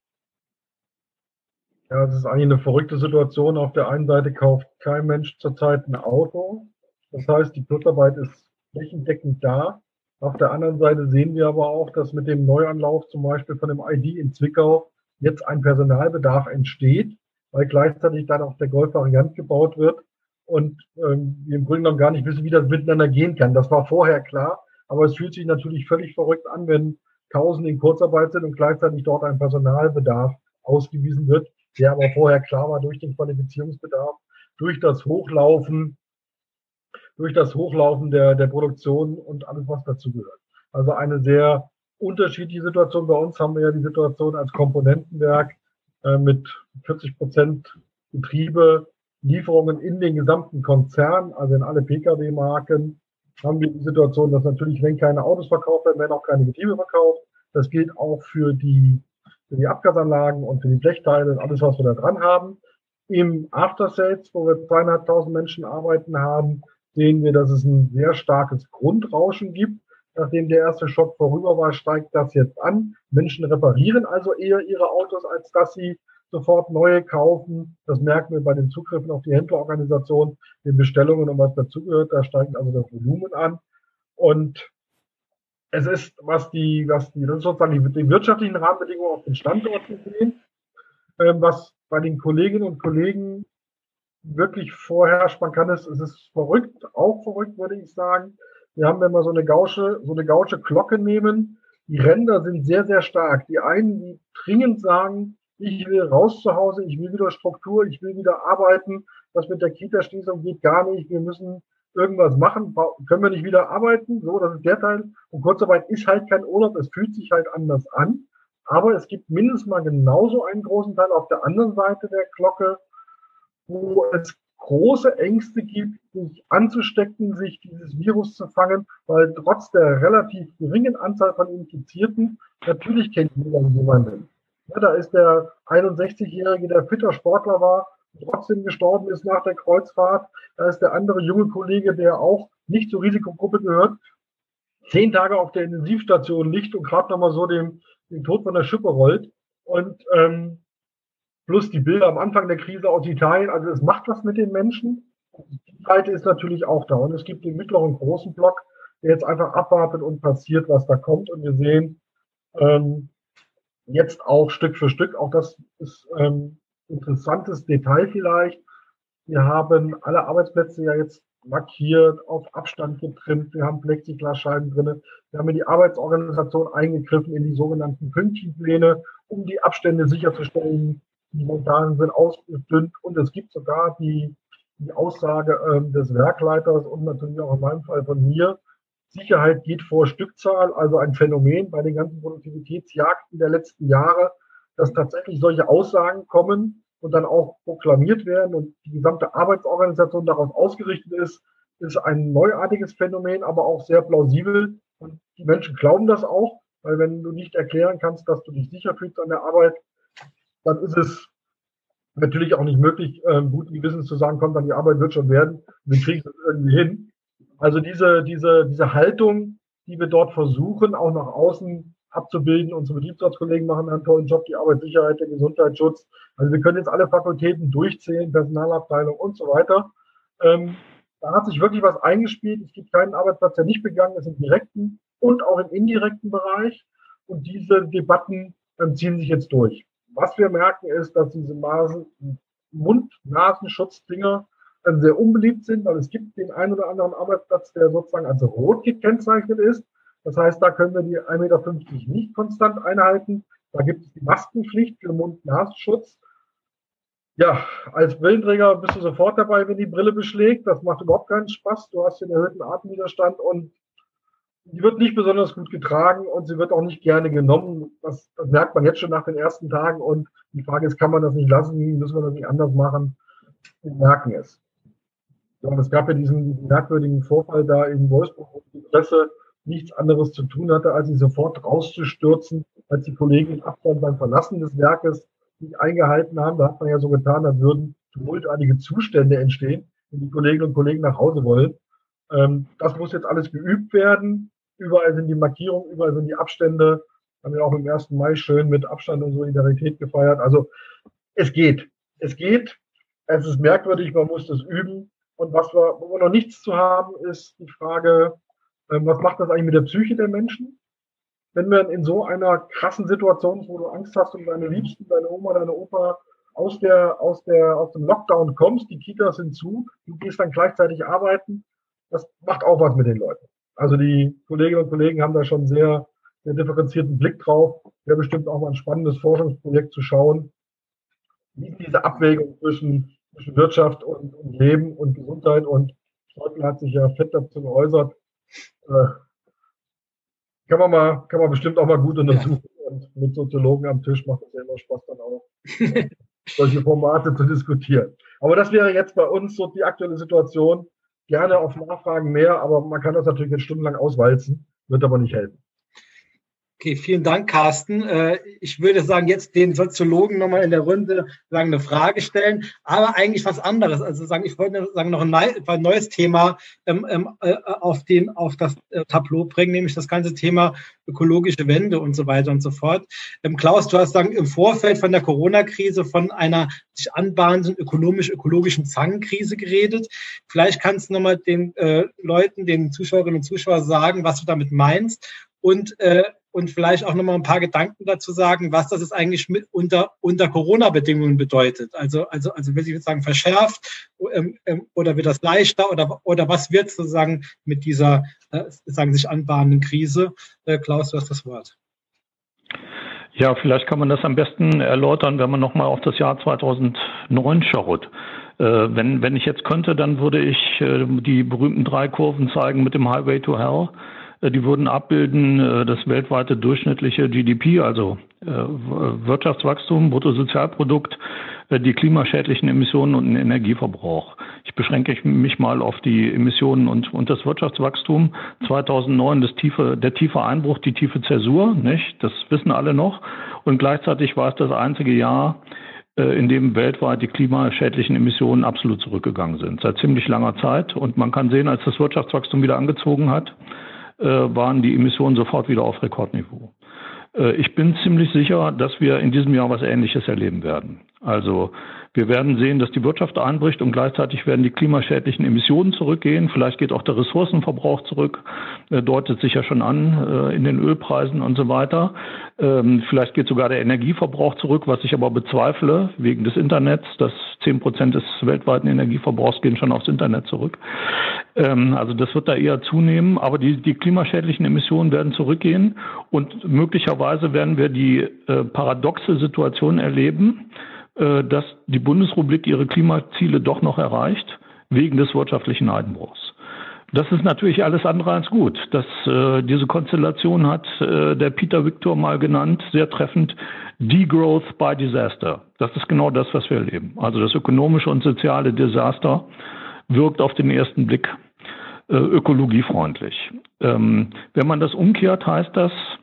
Ja, es ist eigentlich eine verrückte Situation. Auf der einen Seite kauft kein Mensch zurzeit ein Auto. Das heißt, die Kurzarbeit ist flächendeckend da. Auf der anderen Seite sehen wir aber auch, dass mit dem Neuanlauf zum Beispiel von dem ID in Zwickau jetzt ein Personalbedarf entsteht, weil gleichzeitig dann auch der Golf-Variant gebaut wird und ähm, wir im Grunde genommen gar nicht wissen, wie das miteinander gehen kann. Das war vorher klar, aber es fühlt sich natürlich völlig verrückt an, wenn Tausende in Kurzarbeit sind und gleichzeitig dort ein Personalbedarf ausgewiesen wird, der aber vorher klar war durch den Qualifizierungsbedarf, durch das Hochlaufen, durch das Hochlaufen der, der Produktion und alles, was dazu gehört. Also eine sehr unterschiedliche Situationen. Bei uns haben wir ja die Situation als Komponentenwerk äh, mit 40 Prozent Betriebe, Lieferungen in den gesamten Konzern, also in alle Pkw-Marken, haben wir die Situation, dass natürlich, wenn keine Autos verkauft werden, werden auch keine Getriebe verkauft. Das gilt auch für die, für die Abgasanlagen und für die Blechteile und alles, was wir da dran haben. Im After wo wir zweieinhalbtausend Menschen arbeiten haben, sehen wir, dass es ein sehr starkes Grundrauschen gibt. Nachdem der erste Schock vorüber war, steigt das jetzt an. Menschen reparieren also eher ihre Autos, als dass sie sofort neue kaufen. Das merken wir bei den Zugriffen auf die Händlerorganisation, den Bestellungen und was dazugehört. Da steigt also das Volumen an. Und es ist, was die, was die, das ist sozusagen die, wirtschaftlichen Rahmenbedingungen auf den Standorten sehen, ähm, was bei den Kolleginnen und Kollegen wirklich vorherrscht. Man kann es, es ist verrückt, auch verrückt, würde ich sagen. Wir haben, wenn wir so eine gausche, so eine gausche Glocke nehmen, die Ränder sind sehr, sehr stark. Die einen, die dringend sagen, ich will raus zu Hause, ich will wieder Struktur, ich will wieder arbeiten. Das mit der Kita-Schließung geht gar nicht. Wir müssen irgendwas machen. Können wir nicht wieder arbeiten? So, das ist der Teil. Und Kurzarbeit ist halt kein Urlaub. Es fühlt sich halt anders an. Aber es gibt mindestens mal genauso einen großen Teil auf der anderen Seite der Glocke, wo es große Ängste gibt, sich anzustecken, sich dieses Virus zu fangen, weil trotz der relativ geringen Anzahl von Infizierten, natürlich kennt jeder jemanden. Ja, da ist der 61-Jährige, der fitter Sportler war, trotzdem gestorben ist nach der Kreuzfahrt. Da ist der andere junge Kollege, der auch nicht zur Risikogruppe gehört, zehn Tage auf der Intensivstation liegt und gerade nochmal so den, den Tod von der Schippe rollt. Und ähm, plus die Bilder am Anfang der Krise aus Italien. Also es macht was mit den Menschen. Die Seite ist natürlich auch da. Und es gibt den mittleren großen Block, der jetzt einfach abwartet und passiert, was da kommt. Und wir sehen ähm, jetzt auch Stück für Stück, auch das ist ähm, interessantes Detail vielleicht. Wir haben alle Arbeitsplätze ja jetzt markiert, auf Abstand getrimmt. Wir haben Plexiglasscheiben drinne. Wir haben in die Arbeitsorganisation eingegriffen, in die sogenannten Pünktchenpläne, um die Abstände sicherzustellen, die Montagen sind ausgedünnt und es gibt sogar die, die Aussage ähm, des Werkleiters und natürlich auch in meinem Fall von mir, Sicherheit geht vor Stückzahl, also ein Phänomen bei den ganzen Produktivitätsjagden der letzten Jahre, dass tatsächlich solche Aussagen kommen und dann auch proklamiert werden und die gesamte Arbeitsorganisation darauf ausgerichtet ist, ist ein neuartiges Phänomen, aber auch sehr plausibel. Und die Menschen glauben das auch, weil wenn du nicht erklären kannst, dass du dich sicher fühlst an der Arbeit, dann ist es natürlich auch nicht möglich, ähm, guten Gewissens zu sagen, kommt dann die Arbeit wird schon werden, wir kriegen es irgendwie hin. Also diese, diese, diese Haltung, die wir dort versuchen, auch nach außen abzubilden. Unsere Betriebsratskollegen machen einen tollen Job, die Arbeitssicherheit, der Gesundheitsschutz. Also wir können jetzt alle Fakultäten durchzählen, Personalabteilung und so weiter. Ähm, da hat sich wirklich was eingespielt. Es gibt keinen Arbeitsplatz, der nicht begangen ist im direkten und auch im indirekten Bereich. Und diese Debatten ähm, ziehen sich jetzt durch. Was wir merken ist, dass diese Mund-Nasenschutz-Dinger ähm, sehr unbeliebt sind, weil es gibt den einen oder anderen Arbeitsplatz, der sozusagen als rot gekennzeichnet ist. Das heißt, da können wir die 1,50 Meter nicht konstant einhalten. Da gibt es die Maskenpflicht für Mund-Nasenschutz. Ja, als Brillenträger bist du sofort dabei, wenn die Brille beschlägt. Das macht überhaupt keinen Spaß. Du hast den erhöhten Atemwiderstand und die wird nicht besonders gut getragen und sie wird auch nicht gerne genommen. Das, das, merkt man jetzt schon nach den ersten Tagen. Und die Frage ist, kann man das nicht lassen? Müssen wir das nicht anders machen? Wir merken es. Ja, und es gab ja diesen merkwürdigen Vorfall da in Wolfsburg, wo die Presse nichts anderes zu tun hatte, als sie sofort rauszustürzen, als die Kollegen in Abstand beim Verlassen des Werkes nicht eingehalten haben. Da hat man ja so getan, als würden tumultartige Zustände entstehen, wenn die Kolleginnen und Kollegen nach Hause wollen. Ähm, das muss jetzt alles geübt werden. Überall sind die Markierungen, überall sind die Abstände. Haben wir auch im 1. Mai schön mit Abstand und Solidarität gefeiert. Also es geht. Es geht. Es ist merkwürdig, man muss das üben. Und was wir, wo wir noch nichts zu haben, ist die Frage, was macht das eigentlich mit der Psyche der Menschen? Wenn wir in so einer krassen Situation, wo du Angst hast um deine Liebsten, deine Oma, deine Opa, aus der, aus der, aus dem Lockdown kommst, die Kitas sind zu, du gehst dann gleichzeitig arbeiten, das macht auch was mit den Leuten. Also die Kolleginnen und Kollegen haben da schon sehr, sehr differenzierten Blick drauf. Wäre bestimmt auch mal ein spannendes Forschungsprojekt zu schauen, wie diese Abwägung zwischen, zwischen Wirtschaft und, und Leben und Gesundheit und Schäuble hat sich ja fett dazu geäußert. Äh, kann man mal, kann man bestimmt auch mal gut untersuchen. Ja. Und mit Soziologen am Tisch macht es ja immer Spaß dann auch, (laughs) solche Formate zu diskutieren. Aber das wäre jetzt bei uns so die aktuelle Situation. Gerne auf Nachfragen mehr, aber man kann das natürlich jetzt stundenlang auswalzen, wird aber nicht helfen. Okay, vielen Dank, Carsten. Äh, ich würde sagen, jetzt den Soziologen nochmal in der Runde sagen, eine Frage stellen, aber eigentlich was anderes. Also sagen, ich wollte sagen, noch ein neues Thema ähm, ähm, äh, auf, den, auf das äh, Tableau bringen, nämlich das ganze Thema ökologische Wende und so weiter und so fort. Ähm, Klaus, du hast sagen, im Vorfeld von der Corona-Krise von einer sich anbahnenden ökonomisch-ökologischen Zangenkrise geredet. Vielleicht kannst du nochmal den Leuten, den Zuschauerinnen und Zuschauern sagen, was du damit meinst und äh, und vielleicht auch nochmal ein paar Gedanken dazu sagen, was das jetzt eigentlich mit unter, unter Corona-Bedingungen bedeutet. Also, also, also will ich jetzt sagen, verschärft ähm, ähm, oder wird das leichter oder, oder was wird sozusagen mit dieser, äh, sagen sich anbahnenden Krise? Äh, Klaus, du hast das Wort. Ja, vielleicht kann man das am besten erläutern, wenn man nochmal auf das Jahr 2009 schaut. Äh, wenn, wenn ich jetzt könnte, dann würde ich äh, die berühmten drei Kurven zeigen mit dem Highway to Hell die würden abbilden äh, das weltweite durchschnittliche GDP, also äh, Wirtschaftswachstum, Bruttosozialprodukt, die klimaschädlichen Emissionen und den Energieverbrauch. Ich beschränke mich mal auf die Emissionen und, und das Wirtschaftswachstum. 2009 das tiefe, der tiefe Einbruch, die tiefe Zäsur, nicht? Das wissen alle noch. Und gleichzeitig war es das einzige Jahr, in dem weltweit die klimaschädlichen Emissionen absolut zurückgegangen sind, seit ziemlich langer Zeit. Und man kann sehen, als das Wirtschaftswachstum wieder angezogen hat, äh, waren die Emissionen sofort wieder auf Rekordniveau. Äh, ich bin ziemlich sicher, dass wir in diesem Jahr was Ähnliches erleben werden. Also wir werden sehen, dass die Wirtschaft einbricht und gleichzeitig werden die klimaschädlichen Emissionen zurückgehen. Vielleicht geht auch der Ressourcenverbrauch zurück, äh, deutet sich ja schon an äh, in den Ölpreisen und so weiter. Ähm, vielleicht geht sogar der Energieverbrauch zurück, was ich aber bezweifle, wegen des Internets. Dass zehn Prozent des weltweiten Energieverbrauchs gehen schon aufs Internet zurück. Ähm, also das wird da eher zunehmen, aber die, die klimaschädlichen Emissionen werden zurückgehen und möglicherweise werden wir die äh, paradoxe Situation erleben, dass die Bundesrepublik ihre Klimaziele doch noch erreicht, wegen des wirtschaftlichen Einbruchs. Das ist natürlich alles andere als gut. Das, äh, diese Konstellation hat äh, der Peter Victor mal genannt, sehr treffend, Degrowth by Disaster. Das ist genau das, was wir erleben. Also das ökonomische und soziale Desaster wirkt auf den ersten Blick äh, ökologiefreundlich. Ähm, wenn man das umkehrt, heißt das, äh,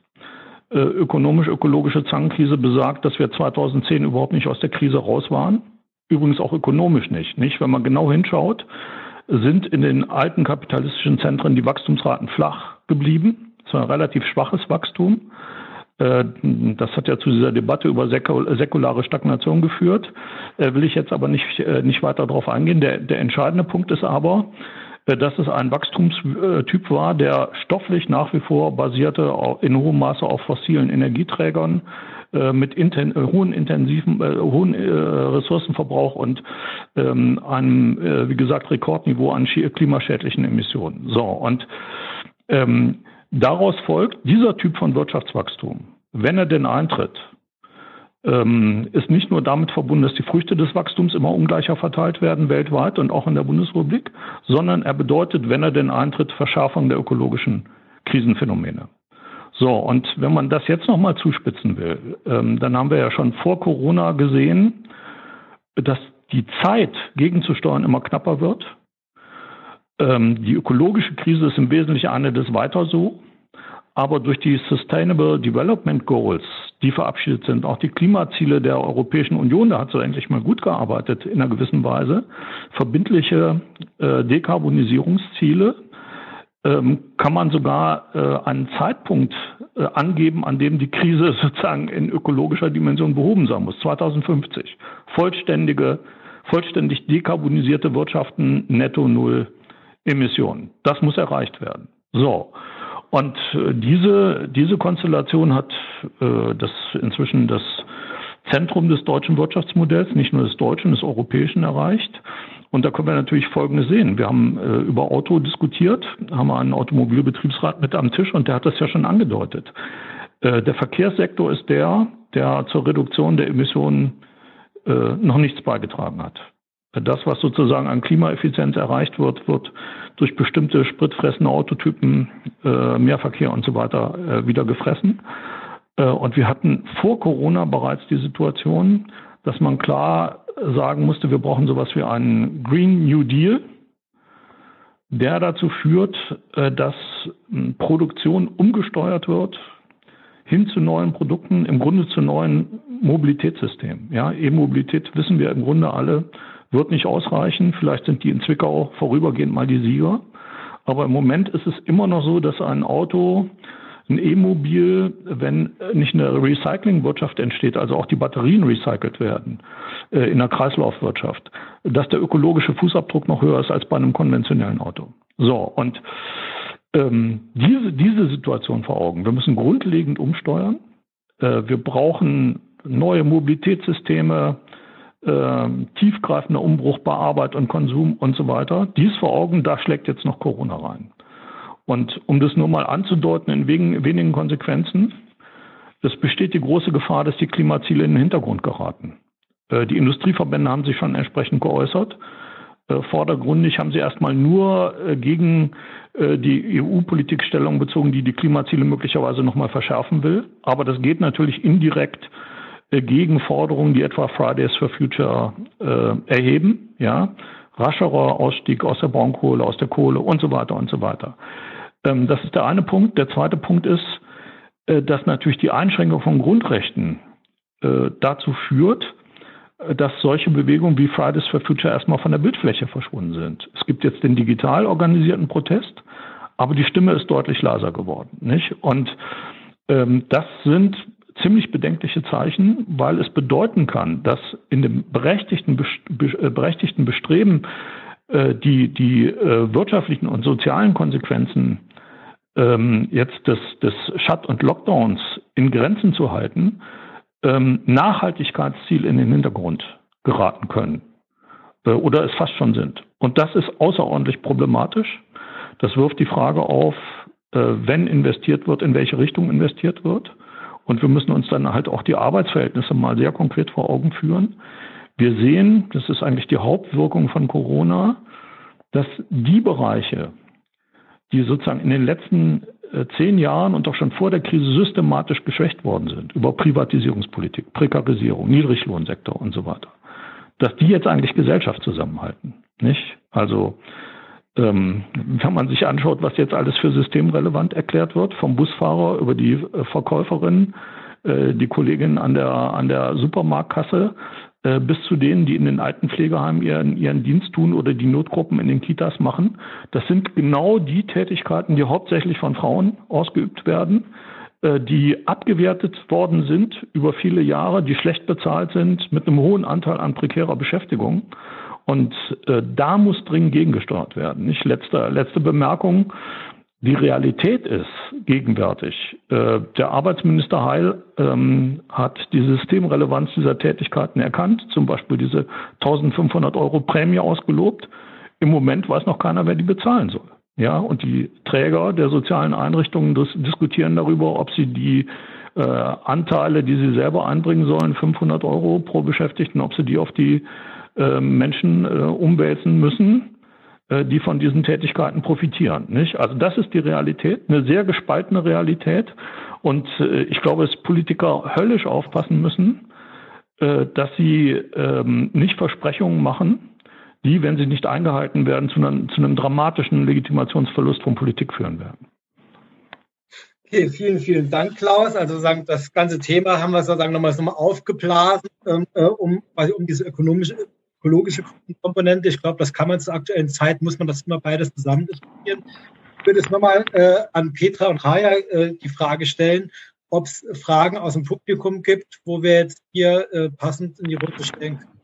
ökonomisch-ökologische Zangenkrise besagt, dass wir 2010 überhaupt nicht aus der Krise raus waren. Übrigens auch ökonomisch nicht. Nicht, wenn man genau hinschaut, sind in den alten kapitalistischen Zentren die Wachstumsraten flach geblieben. Das war ein relativ schwaches Wachstum. Äh, das hat ja zu dieser Debatte über säkulare Stagnation geführt. Äh, will ich jetzt aber nicht, nicht weiter darauf eingehen. Der, der entscheidende Punkt ist aber, äh, dass es ein Wachstumstyp war, der stofflich nach wie vor basierte in hohem Maße auf fossilen Energieträgern äh, mit inten, äh, hohen intensiven, äh, hohen äh, Ressourcenverbrauch und ähm, einem, äh, wie gesagt, Rekordniveau an klimaschädlichen Emissionen. So, und ähm, daraus folgt dieser Typ von Wirtschaftswachstum, wenn er denn eintritt, ähm, ist nicht nur damit verbunden, dass die Früchte des Wachstums immer ungleicher verteilt werden weltweit und auch in der Bundesrepublik, sondern er bedeutet, wenn er denn eintritt, Verschärfung der ökologischen Krisenphänomene. So, und wenn man das jetzt nochmal zuspitzen will, ähm, dann haben wir ja schon vor Corona gesehen, dass die Zeit gegenzusteuern immer knapper wird. Ähm, die ökologische Krise ist im Wesentlichen eine des Weiter so. Aber durch die Sustainable Development Goals, die verabschiedet sind, auch die Klimaziele der Europäischen Union, da hat sie endlich mal gut gearbeitet in einer gewissen Weise, verbindliche äh, Dekarbonisierungsziele, ähm, kann man sogar äh, einen Zeitpunkt äh, angeben, an dem die Krise (laughs) sozusagen in ökologischer Dimension behoben sein muss. 2050. Vollständige, vollständig dekarbonisierte Wirtschaften, netto null Emissionen. Das muss erreicht werden. So. Und äh, diese, diese Konstellation hat äh, das inzwischen das Zentrum des deutschen Wirtschaftsmodells, nicht nur des deutschen, des europäischen erreicht. Und da können wir natürlich Folgendes sehen. Wir haben äh, über Auto diskutiert, haben einen Automobilbetriebsrat mit am Tisch und der hat das ja schon angedeutet. Äh, der Verkehrssektor ist der, der zur Reduktion der Emissionen äh, noch nichts beigetragen hat. Das, was sozusagen an Klimaeffizienz erreicht wird, wird durch bestimmte spritfressende Autotypen, äh, Mehrverkehr und so weiter äh, wieder gefressen. Äh, und wir hatten vor Corona bereits die Situation, dass man klar sagen musste, wir brauchen sowas wie einen Green New Deal, der dazu führt, äh, dass hm, Produktion umgesteuert wird hin zu neuen Produkten, im Grunde zu neuen Mobilitätssystemen. Ja, E-Mobilität wissen wir im Grunde alle, wird nicht ausreichen. Vielleicht sind die in Zwickau vorübergehend mal die Sieger. Aber im Moment ist es immer noch so, dass ein Auto, ein E-Mobil, wenn nicht eine Recyclingwirtschaft entsteht, also auch die Batterien recycelt werden äh, in der Kreislaufwirtschaft, dass der ökologische Fußabdruck noch höher ist als bei einem konventionellen Auto. So, und ähm, diese, diese Situation vor Augen. Wir müssen grundlegend umsteuern. Äh, wir brauchen neue Mobilitätssysteme, tiefgreifender Umbruch bei Arbeit und Konsum und so weiter. Dies vor Augen, da schlägt jetzt noch Corona rein. Und um das nur mal anzudeuten in wenigen, Konsequenzen, es besteht die große Gefahr, dass die Klimaziele in den Hintergrund geraten. Äh, die Industrieverbände haben sich schon entsprechend geäußert. Äh, vordergründig haben sie erstmal nur äh, gegen die EU-Politik Stellung bezogen, die die Klimaziele möglicherweise nochmal verschärfen will. Aber das geht natürlich indirekt gegen Forderungen, die etwa Fridays for Future äh, erheben. Ja, rascherer Ausstieg aus der Braunkohle, aus der Kohle und so weiter und so weiter. Ähm, das ist der eine Punkt. Der zweite Punkt ist, äh, dass natürlich die Einschränkung von Grundrechten äh, dazu führt, dass solche Bewegungen wie Fridays for Future erstmal von der Bildfläche verschwunden sind. Es gibt jetzt den digital organisierten Protest, aber die Stimme ist deutlich leiser geworden. Nicht? Und ähm, das sind ziemlich bedenkliche Zeichen, weil es bedeuten kann, dass in dem berechtigten, äh, berechtigten Bestreben, äh, die, die äh, wirtschaftlichen und sozialen Konsequenzen ähm, jetzt des, des Shut- und Lockdowns in Grenzen zu halten, ähm, Nachhaltigkeitsziele in den Hintergrund geraten können oder es fast schon sind. Und das ist außerordentlich problematisch. Das wirft die Frage auf, wenn investiert wird, in welche Richtung investiert wird. Und wir müssen uns dann halt auch die Arbeitsverhältnisse mal sehr konkret vor Augen führen. Wir sehen, das ist eigentlich die Hauptwirkung von Corona, dass die Bereiche, die sozusagen in den letzten äh, zehn Jahren und auch schon vor der Krise systematisch geschwächt worden sind über Privatisierungspolitik, Prekarisierung, Niedriglohnsektor und so weiter, dass die jetzt eigentlich Gesellschaft zusammenhalten. Nicht? Also ähm, wenn man sich anschaut, was jetzt alles für systemrelevant erklärt wird, vom Busfahrer über die äh, Verkäuferin, äh, die Kollegin an der an der Supermarktkasse, äh, bis zu denen, die in den Altenpflegeheimen ihren, ihren Dienst tun oder die Notgruppen in den Kitas machen. Das sind genau die Tätigkeiten, die hauptsächlich von Frauen ausgeübt werden, die abgewertet worden sind über viele Jahre, die schlecht bezahlt sind, mit einem hohen Anteil an prekärer Beschäftigung. Und äh, da muss dringend gegengesteuert werden. Nicht letzte, letzte Bemerkung die Realität ist gegenwärtig. Äh, der Arbeitsminister Heil ähm, hat die Systemrelevanz dieser Tätigkeiten erkannt, zum Beispiel diese 1500 Euro Prämie ausgelobt. Im Moment weiß noch keiner, wer die bezahlen soll. Ja, und die Träger der sozialen Einrichtungen diskutieren darüber, ob sie die äh, Anteile, die sie selber einbringen sollen, 500 Euro pro Beschäftigten, ob sie die auf die äh, Menschen äh, umwälzen müssen äh, die von diesen Tätigkeiten profitieren. Nicht? Also das ist die Realität, eine sehr gespaltene Realität. Und äh, ich glaube, dass Politiker höllisch aufpassen müssen, äh, dass sie ähm, nicht Versprechungen machen, die, wenn sie nicht eingehalten werden, zu einem, zu einem dramatischen Legitimationsverlust von Politik führen werden. Okay, vielen, vielen Dank, Klaus. Also sagen, das ganze Thema haben wir sozusagen nochmal, nochmal aufgeblasen, ähm, um, um diese ökonomische ökologische Komponente. Ich glaube, das kann man zur aktuellen Zeit, muss man das immer beides zusammen diskutieren. Ich würde jetzt nochmal äh, an Petra und Raya äh, die Frage stellen, ob es Fragen aus dem Publikum gibt, wo wir jetzt hier äh, passend in die Runde stellen können.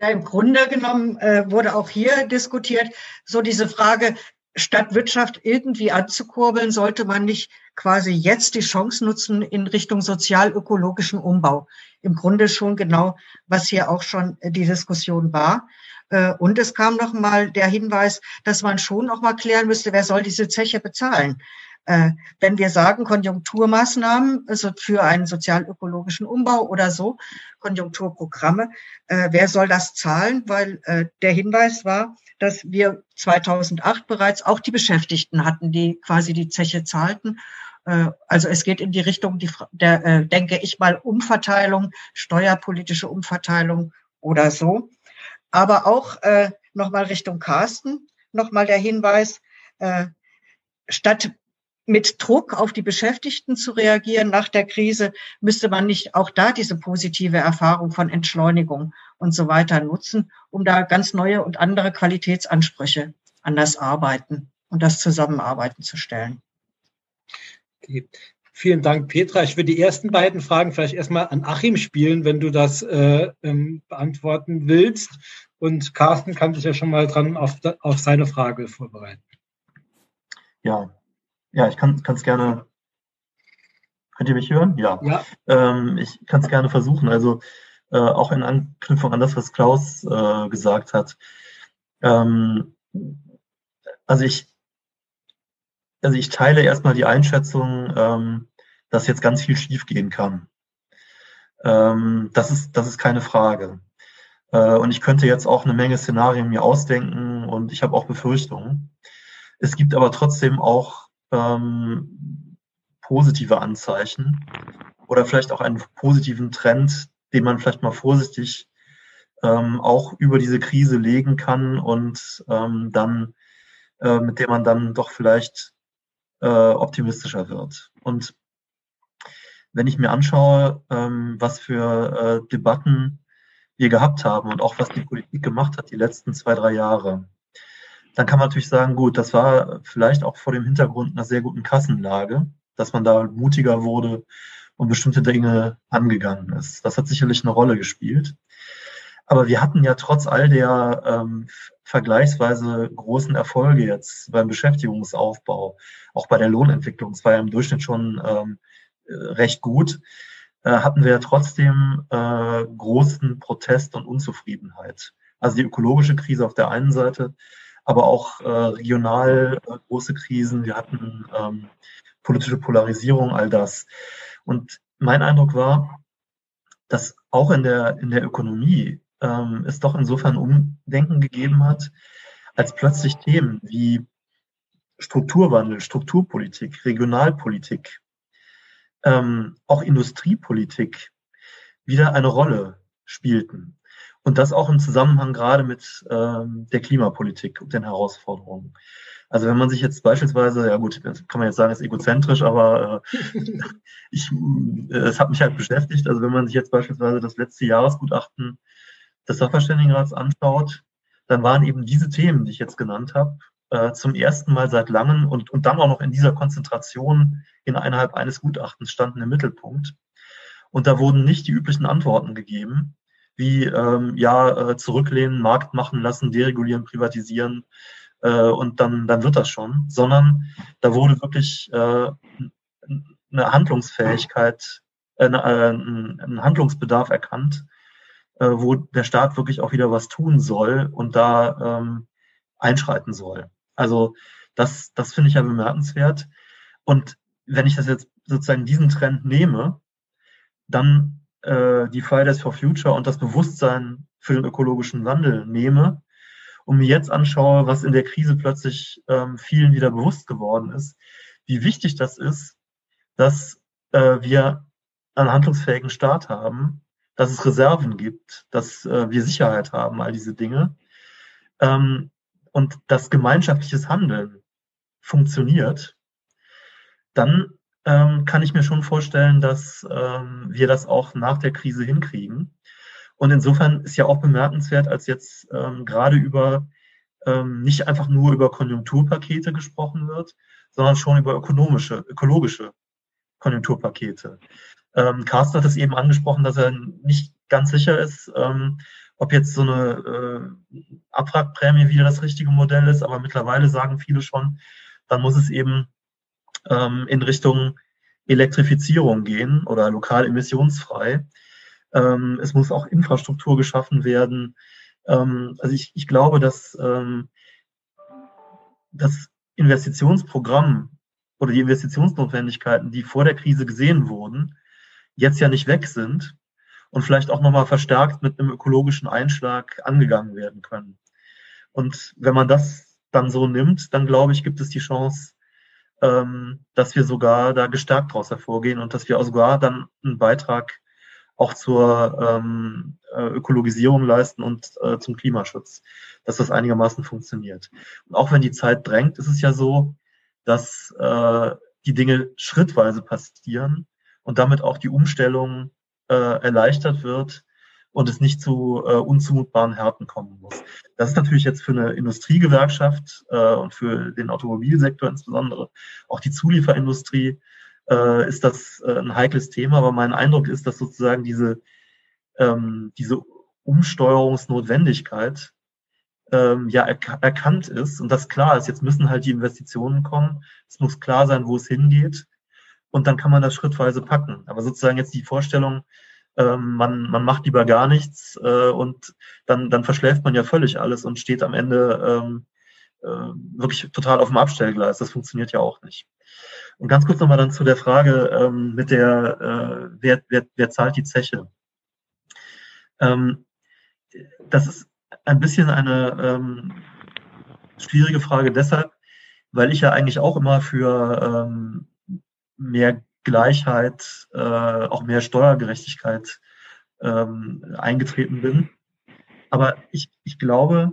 Ja, im Grunde genommen äh, wurde auch hier diskutiert, so diese Frage, statt Wirtschaft irgendwie anzukurbeln, sollte man nicht quasi jetzt die Chance nutzen in Richtung sozial-ökologischen Umbau. Im Grunde schon genau, was hier auch schon die Diskussion war. Äh, und es kam noch mal der Hinweis, dass man schon noch mal klären müsste, wer soll diese Zeche bezahlen? Äh, wenn wir sagen Konjunkturmaßnahmen also für einen sozial-ökologischen Umbau oder so, Konjunkturprogramme, äh, wer soll das zahlen? Weil äh, der Hinweis war, dass wir 2008 bereits auch die Beschäftigten hatten, die quasi die Zeche zahlten. Äh, also es geht in die Richtung, die, der, äh, denke ich mal, Umverteilung, steuerpolitische Umverteilung oder so. Aber auch äh, nochmal Richtung Carsten, nochmal der Hinweis, äh, statt mit Druck auf die Beschäftigten zu reagieren nach der Krise, müsste man nicht auch da diese positive Erfahrung von Entschleunigung und so weiter nutzen, um da ganz neue und andere Qualitätsansprüche an das Arbeiten und das Zusammenarbeiten zu stellen. Okay. Vielen Dank, Petra. Ich würde die ersten beiden Fragen vielleicht erstmal an Achim spielen, wenn du das äh, ähm, beantworten willst. Und Carsten kann sich ja schon mal dran auf, auf seine Frage vorbereiten. Ja, ja, ich kann es gerne. Könnt ihr mich hören? Ja. ja. Ähm, ich kann es gerne versuchen. Also äh, auch in Anknüpfung an das, was Klaus äh, gesagt hat. Ähm, also ich, also ich teile erstmal die Einschätzung, ähm, dass jetzt ganz viel schiefgehen kann. Ähm, das ist, das ist keine Frage. Äh, und ich könnte jetzt auch eine Menge Szenarien mir ausdenken und ich habe auch Befürchtungen. Es gibt aber trotzdem auch ähm, positive Anzeichen oder vielleicht auch einen positiven Trend, den man vielleicht mal vorsichtig ähm, auch über diese Krise legen kann und ähm, dann äh, mit dem man dann doch vielleicht äh, optimistischer wird. Und wenn ich mir anschaue, ähm, was für äh, Debatten wir gehabt haben und auch was die Politik gemacht hat die letzten zwei, drei Jahre, dann kann man natürlich sagen, gut, das war vielleicht auch vor dem Hintergrund einer sehr guten Kassenlage, dass man da mutiger wurde und bestimmte Dinge angegangen ist. Das hat sicherlich eine Rolle gespielt. Aber wir hatten ja trotz all der ähm, vergleichsweise großen Erfolge jetzt beim Beschäftigungsaufbau, auch bei der Lohnentwicklung, es war ja im Durchschnitt schon ähm, recht gut, äh, hatten wir ja trotzdem äh, großen Protest und Unzufriedenheit. Also die ökologische Krise auf der einen Seite, aber auch äh, regional äh, große Krisen. Wir hatten ähm, politische Polarisierung, all das. Und mein Eindruck war, dass auch in der, in der Ökonomie ähm, es doch insofern Umdenken gegeben hat, als plötzlich Themen wie Strukturwandel, Strukturpolitik, Regionalpolitik, ähm, auch Industriepolitik wieder eine Rolle spielten. Und das auch im Zusammenhang gerade mit ähm, der Klimapolitik und den Herausforderungen. Also wenn man sich jetzt beispielsweise, ja gut, kann man jetzt sagen, ist egozentrisch, aber äh, ich, äh, es hat mich halt beschäftigt. Also wenn man sich jetzt beispielsweise das letzte Jahresgutachten des Sachverständigenrats anschaut, dann waren eben diese Themen, die ich jetzt genannt habe, äh, zum ersten Mal seit langem und, und dann auch noch in dieser Konzentration innerhalb eines Gutachtens standen im Mittelpunkt. Und da wurden nicht die üblichen Antworten gegeben, wie ähm, ja äh, zurücklehnen, Markt machen lassen, deregulieren, privatisieren äh, und dann, dann wird das schon, sondern da wurde wirklich äh, eine Handlungsfähigkeit, äh, äh ein Handlungsbedarf erkannt, äh, wo der Staat wirklich auch wieder was tun soll und da ähm, einschreiten soll. Also das, das finde ich ja bemerkenswert. Und wenn ich das jetzt sozusagen diesen Trend nehme, dann äh, die Fridays for Future und das Bewusstsein für den ökologischen Wandel nehme und mir jetzt anschaue, was in der Krise plötzlich ähm, vielen wieder bewusst geworden ist, wie wichtig das ist, dass äh, wir einen handlungsfähigen Staat haben, dass es Reserven gibt, dass äh, wir Sicherheit haben, all diese Dinge. Ähm, und dass gemeinschaftliches Handeln funktioniert, dann ähm, kann ich mir schon vorstellen, dass ähm, wir das auch nach der Krise hinkriegen. Und insofern ist ja auch bemerkenswert, als jetzt ähm, gerade über ähm, nicht einfach nur über Konjunkturpakete gesprochen wird, sondern schon über ökonomische, ökologische Konjunkturpakete. Ähm, Carsten hat es eben angesprochen, dass er nicht ganz sicher ist, ähm, ob jetzt so eine äh, Abwrackprämie wieder das richtige Modell ist, aber mittlerweile sagen viele schon, dann muss es eben ähm, in Richtung Elektrifizierung gehen oder lokal emissionsfrei. Ähm, es muss auch Infrastruktur geschaffen werden. Ähm, also ich, ich glaube, dass ähm, das Investitionsprogramm oder die Investitionsnotwendigkeiten, die vor der Krise gesehen wurden, jetzt ja nicht weg sind und vielleicht auch nochmal verstärkt mit einem ökologischen Einschlag angegangen werden können. Und wenn man das dann so nimmt, dann glaube ich, gibt es die Chance, dass wir sogar da gestärkt daraus hervorgehen und dass wir sogar dann einen Beitrag auch zur ähm, äh, Ökologisierung leisten und äh, zum Klimaschutz, dass das einigermaßen funktioniert. Und auch wenn die Zeit drängt, ist es ja so, dass äh, die Dinge schrittweise passieren und damit auch die Umstellung erleichtert wird und es nicht zu äh, unzumutbaren Härten kommen muss. Das ist natürlich jetzt für eine Industriegewerkschaft äh, und für den Automobilsektor insbesondere, auch die Zulieferindustrie, äh, ist das äh, ein heikles Thema. Aber mein Eindruck ist, dass sozusagen diese, ähm, diese Umsteuerungsnotwendigkeit ähm, ja erk erkannt ist und das klar ist. Jetzt müssen halt die Investitionen kommen. Es muss klar sein, wo es hingeht. Und dann kann man das schrittweise packen. Aber sozusagen jetzt die Vorstellung, man, man macht lieber gar nichts äh, und dann, dann verschläft man ja völlig alles und steht am Ende ähm, äh, wirklich total auf dem Abstellgleis. Das funktioniert ja auch nicht. Und ganz kurz nochmal dann zu der Frage ähm, mit der, äh, wer, wer, wer zahlt die Zeche? Ähm, das ist ein bisschen eine ähm, schwierige Frage deshalb, weil ich ja eigentlich auch immer für ähm, mehr Gleichheit, äh, auch mehr Steuergerechtigkeit ähm, eingetreten bin. Aber ich, ich glaube,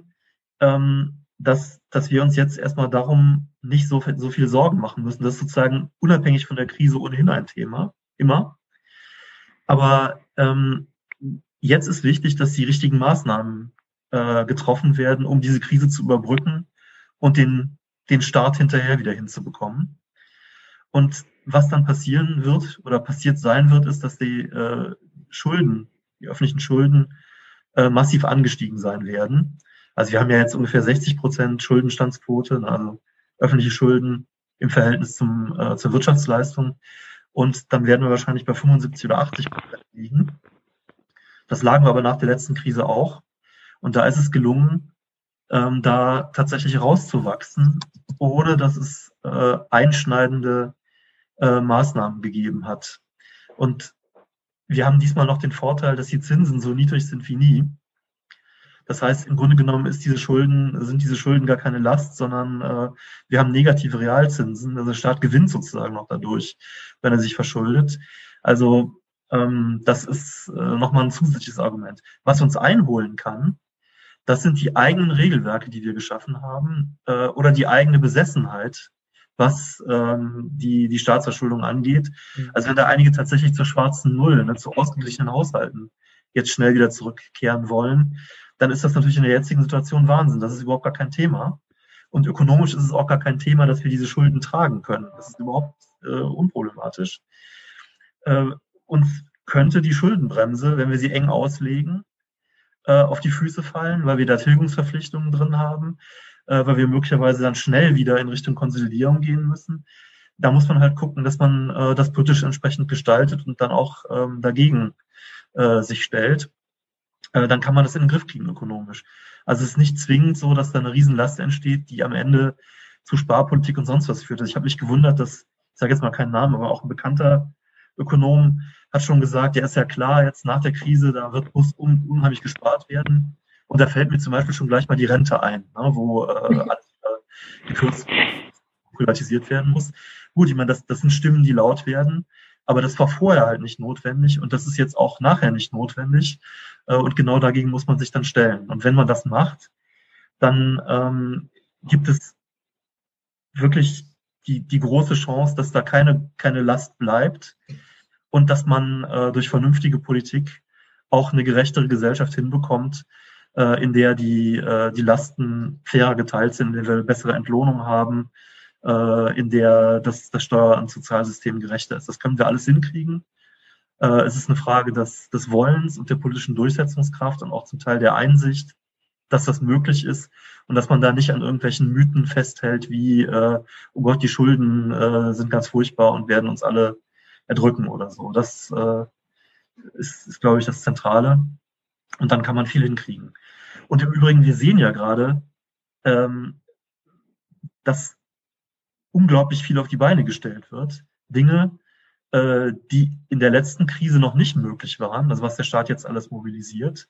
ähm, dass, dass wir uns jetzt erstmal darum nicht so, so viel Sorgen machen müssen. Das ist sozusagen unabhängig von der Krise ohnehin ein Thema, immer. Aber ähm, jetzt ist wichtig, dass die richtigen Maßnahmen äh, getroffen werden, um diese Krise zu überbrücken und den, den Start hinterher wieder hinzubekommen. Und was dann passieren wird oder passiert sein wird, ist, dass die äh, Schulden, die öffentlichen Schulden, äh, massiv angestiegen sein werden. Also wir haben ja jetzt ungefähr 60 Prozent Schuldenstandsquote, ne, also öffentliche Schulden im Verhältnis zum, äh, zur Wirtschaftsleistung. Und dann werden wir wahrscheinlich bei 75 oder 80 Prozent liegen. Das lagen wir aber nach der letzten Krise auch. Und da ist es gelungen, ähm, da tatsächlich rauszuwachsen, ohne dass es äh, einschneidende äh, Maßnahmen gegeben hat. Und wir haben diesmal noch den Vorteil, dass die Zinsen so niedrig sind wie nie. Das heißt, im Grunde genommen ist diese Schulden, sind diese Schulden gar keine Last, sondern äh, wir haben negative Realzinsen. Also der Staat gewinnt sozusagen noch dadurch, wenn er sich verschuldet. Also ähm, das ist äh, nochmal ein zusätzliches Argument. Was uns einholen kann, das sind die eigenen Regelwerke, die wir geschaffen haben, äh, oder die eigene Besessenheit, was ähm, die, die Staatsverschuldung angeht. Mhm. Also wenn da einige tatsächlich zur schwarzen Null, ne, zu ausgeglichenen Haushalten jetzt schnell wieder zurückkehren wollen, dann ist das natürlich in der jetzigen Situation Wahnsinn. Das ist überhaupt gar kein Thema. Und ökonomisch ist es auch gar kein Thema, dass wir diese Schulden tragen können. Das ist überhaupt äh, unproblematisch. Äh, uns könnte die Schuldenbremse, wenn wir sie eng auslegen, äh, auf die Füße fallen, weil wir da Tilgungsverpflichtungen drin haben, äh, weil wir möglicherweise dann schnell wieder in Richtung Konsolidierung gehen müssen. Da muss man halt gucken, dass man äh, das politisch entsprechend gestaltet und dann auch ähm, dagegen äh, sich stellt. Äh, dann kann man das in den Griff kriegen ökonomisch. Also es ist nicht zwingend so, dass da eine Riesenlast entsteht, die am Ende zu Sparpolitik und sonst was führt. Also ich habe mich gewundert, dass, ich sage jetzt mal keinen Namen, aber auch ein bekannter Ökonom hat schon gesagt, ja ist ja klar, jetzt nach der Krise, da wird muss un, unheimlich gespart werden. Und da fällt mir zum Beispiel schon gleich mal die Rente ein, ne, wo äh, alles äh, gekürzt privatisiert werden muss. Gut, ich meine, das, das sind Stimmen, die laut werden, aber das war vorher halt nicht notwendig und das ist jetzt auch nachher nicht notwendig. Äh, und genau dagegen muss man sich dann stellen. Und wenn man das macht, dann ähm, gibt es wirklich die, die große Chance, dass da keine, keine Last bleibt und dass man äh, durch vernünftige Politik auch eine gerechtere Gesellschaft hinbekommt, äh, in der die, äh, die Lasten fairer geteilt sind, in der wir bessere Entlohnung haben, äh, in der das, das Steuer- und Sozialsystem gerechter ist. Das können wir alles hinkriegen. Äh, es ist eine Frage des, des Wollens und der politischen Durchsetzungskraft und auch zum Teil der Einsicht, dass das möglich ist und dass man da nicht an irgendwelchen Mythen festhält, wie, äh, oh Gott, die Schulden äh, sind ganz furchtbar und werden uns alle erdrücken oder so. Das äh, ist, ist, glaube ich, das Zentrale. Und dann kann man viel hinkriegen. Und im Übrigen, wir sehen ja gerade, ähm, dass unglaublich viel auf die Beine gestellt wird. Dinge, äh, die in der letzten Krise noch nicht möglich waren, also was der Staat jetzt alles mobilisiert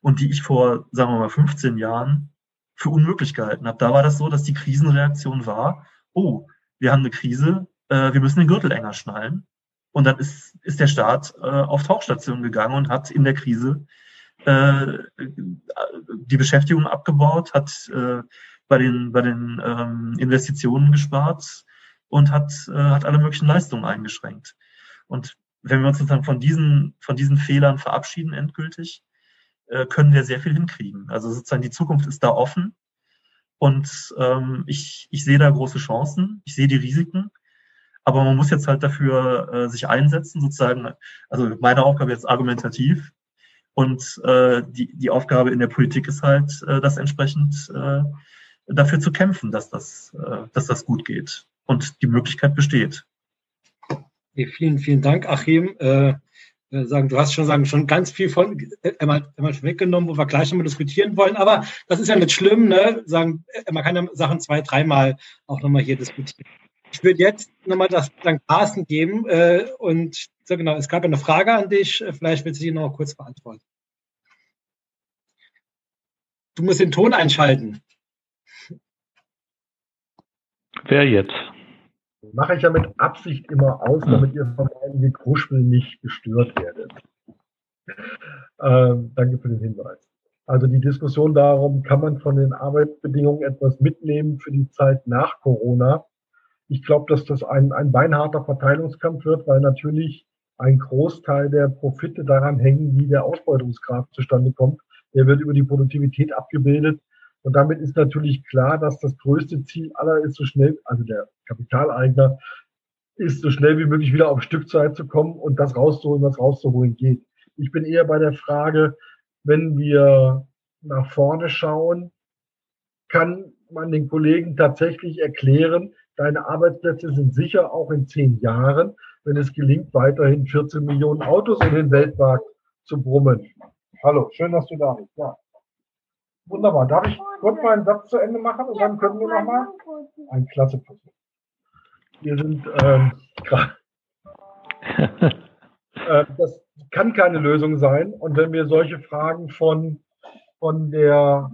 und die ich vor, sagen wir mal, 15 Jahren für unmöglich gehalten habe. Da war das so, dass die Krisenreaktion war, oh, wir haben eine Krise, äh, wir müssen den Gürtel enger schnallen. Und dann ist, ist der Staat äh, auf Tauchstation gegangen und hat in der Krise die Beschäftigung abgebaut, hat äh, bei den, bei den ähm, Investitionen gespart und hat, äh, hat alle möglichen Leistungen eingeschränkt. Und wenn wir uns sozusagen von diesen, von diesen Fehlern verabschieden endgültig, äh, können wir sehr viel hinkriegen. Also sozusagen die Zukunft ist da offen und ähm, ich, ich sehe da große Chancen, ich sehe die Risiken, aber man muss jetzt halt dafür äh, sich einsetzen, sozusagen, also meine Aufgabe jetzt argumentativ und äh, die, die Aufgabe in der Politik ist halt, äh, das entsprechend äh, dafür zu kämpfen, dass das, äh, dass das gut geht und die Möglichkeit besteht. Okay, vielen, vielen Dank, Achim. Äh, sagen, du hast schon sagen schon ganz viel von äh, einmal, einmal weggenommen, wo wir gleich nochmal diskutieren wollen. Aber das ist ja nicht schlimm, ne? Sagen, man kann ja Sachen zwei, dreimal auch nochmal hier diskutieren. Ich würde jetzt nochmal das dann Carsten geben äh, und so genau. Es gab eine Frage an dich. Vielleicht willst du die noch kurz beantworten. Du musst den Ton einschalten. Wer jetzt? mache ich ja mit Absicht immer aus, damit ihr von meinem Gekruschel nicht gestört werdet. Ähm, danke für den Hinweis. Also die Diskussion darum, kann man von den Arbeitsbedingungen etwas mitnehmen für die Zeit nach Corona? Ich glaube, dass das ein, ein beinharter Verteilungskampf wird, weil natürlich ein Großteil der Profite daran hängen, wie der Ausbeutungsgrad zustande kommt. Der wird über die Produktivität abgebildet. Und damit ist natürlich klar, dass das größte Ziel aller ist, so schnell, also der Kapitaleigner, ist so schnell wie möglich wieder auf Stückzeit zu kommen und das rauszuholen, was rauszuholen geht. Ich bin eher bei der Frage, wenn wir nach vorne schauen, kann man den Kollegen tatsächlich erklären, deine Arbeitsplätze sind sicher auch in zehn Jahren, wenn es gelingt, weiterhin 14 Millionen Autos in den Weltmarkt zu brummen. Hallo, schön, dass du da bist. Ja. Wunderbar. Darf ich kurz meinen Satz zu Ende machen und dann können wir nochmal? Ein klasse Puzzle. Wir sind ähm, (laughs) äh, das kann keine Lösung sein. Und wenn wir solche Fragen von, von der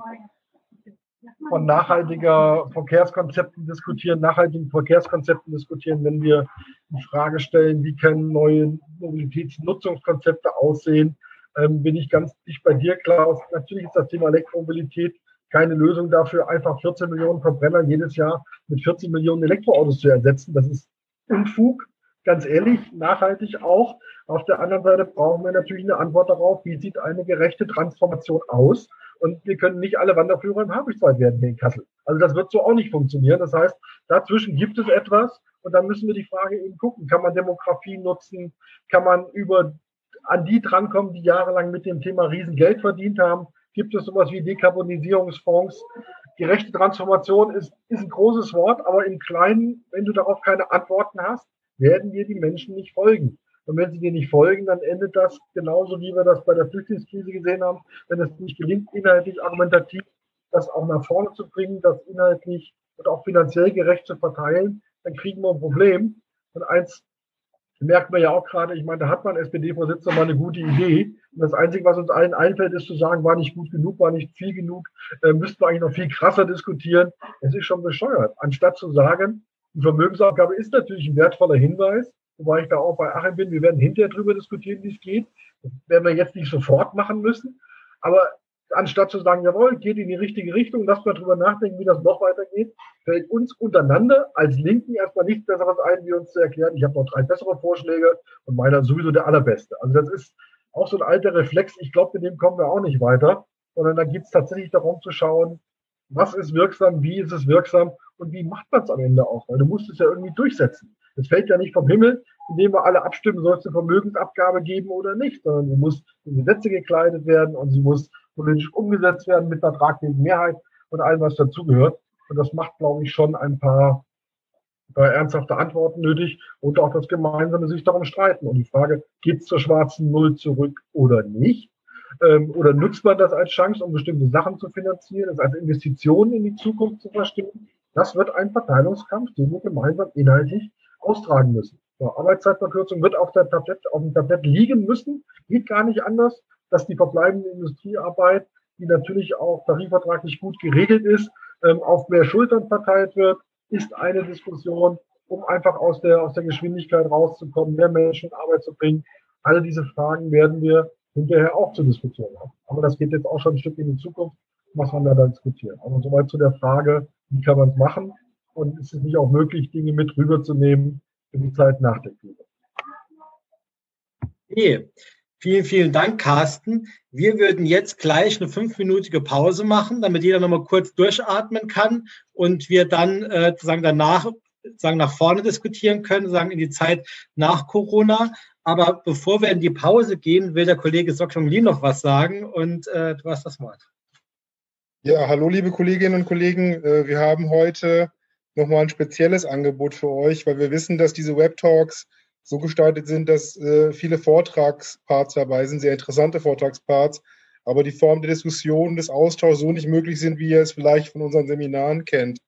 von nachhaltiger Verkehrskonzepten diskutieren, nachhaltigen Verkehrskonzepten diskutieren, wenn wir die Frage stellen, wie können neue Mobilitätsnutzungskonzepte aussehen, ähm, bin ich ganz dicht bei dir, Klaus. Natürlich ist das Thema Elektromobilität keine Lösung dafür, einfach 14 Millionen Verbrenner jedes Jahr mit 14 Millionen Elektroautos zu ersetzen. Das ist Unfug, ganz ehrlich, nachhaltig auch. Auf der anderen Seite brauchen wir natürlich eine Antwort darauf, wie sieht eine gerechte Transformation aus. Und wir können nicht alle Wanderführer im Habichtswald werden hier in Kassel. Also das wird so auch nicht funktionieren. Das heißt, dazwischen gibt es etwas und dann müssen wir die Frage eben gucken, kann man Demografie nutzen, kann man über an die drankommen, die jahrelang mit dem Thema Riesengeld verdient haben. Gibt es sowas wie Dekarbonisierungsfonds? Gerechte Transformation ist, ist ein großes Wort, aber im Kleinen, wenn du darauf keine Antworten hast, werden dir die Menschen nicht folgen. Und wenn sie dir nicht folgen, dann endet das genauso, wie wir das bei der Flüchtlingskrise gesehen haben. Wenn es nicht gelingt, inhaltlich argumentativ das auch nach vorne zu bringen, das inhaltlich und auch finanziell gerecht zu verteilen, dann kriegen wir ein Problem. Und eins merkt man ja auch gerade, ich meine, da hat man SPD-Vorsitzender mal eine gute Idee. Und das Einzige, was uns allen einfällt, ist zu sagen, war nicht gut genug, war nicht viel genug, äh, müssten wir eigentlich noch viel krasser diskutieren. Es ist schon bescheuert. Anstatt zu sagen, die Vermögensaufgabe ist natürlich ein wertvoller Hinweis, wobei ich da auch bei Achim bin, wir werden hinterher drüber diskutieren, wie es geht. Das werden wir jetzt nicht sofort machen müssen. Aber anstatt zu sagen, jawohl, geht in die richtige Richtung, lasst mal drüber nachdenken, wie das noch weitergeht, fällt uns untereinander als Linken erstmal nichts Besseres ein, wie uns zu erklären, ich habe noch drei bessere Vorschläge und meiner ist sowieso der allerbeste. Also das ist auch so ein alter Reflex. Ich glaube, mit dem kommen wir auch nicht weiter, sondern da geht es tatsächlich darum zu schauen, was ist wirksam, wie ist es wirksam und wie macht man es am Ende auch, weil du musst es ja irgendwie durchsetzen. Es fällt ja nicht vom Himmel, indem wir alle abstimmen, soll es eine Vermögensabgabe geben oder nicht, sondern sie muss in Gesetze gekleidet werden und sie muss politisch umgesetzt werden mit einer tragfähigen Mehrheit und allem, was dazugehört. Und das macht, glaube ich, schon ein paar, ein ernsthafte Antworten nötig und auch das gemeinsame sich darum streiten. Und die Frage, geht es zur schwarzen Null zurück oder nicht? Ähm, oder nutzt man das als Chance, um bestimmte Sachen zu finanzieren, es als Investition in die Zukunft zu verstehen? Das wird ein Verteilungskampf, den wir gemeinsam inhaltlich austragen müssen. So, Arbeitszeitverkürzung wird auf, der Tablett, auf dem Tablett liegen müssen. Geht gar nicht anders, dass die verbleibende Industriearbeit, die natürlich auch tarifvertraglich gut geregelt ist, ähm, auf mehr Schultern verteilt wird, ist eine Diskussion, um einfach aus der, aus der Geschwindigkeit rauszukommen, mehr Menschen in Arbeit zu bringen. Alle diese Fragen werden wir hinterher auch zu diskutieren haben. Aber das geht jetzt auch schon ein Stück in die Zukunft, was man da, da diskutieren. Aber soweit zu der Frage, wie kann man es machen? Und ist es nicht auch möglich, Dinge mit rüberzunehmen für die Zeit nach der Krise? Okay. Vielen, vielen Dank, Carsten. Wir würden jetzt gleich eine fünfminütige Pause machen, damit jeder nochmal kurz durchatmen kann und wir dann äh, sozusagen danach sagen nach vorne diskutieren können, sagen in die Zeit nach Corona. Aber bevor wir in die Pause gehen, will der Kollege Sokyong Lee noch was sagen und äh, du hast das Wort. Ja, hallo liebe Kolleginnen und Kollegen. Äh, wir haben heute nochmal ein spezielles Angebot für euch, weil wir wissen, dass diese Web Talks so gestaltet sind, dass äh, viele Vortragsparts dabei sind, sehr interessante Vortragsparts, aber die Form der Diskussion, des Austauschs so nicht möglich sind, wie ihr es vielleicht von unseren Seminaren kennt.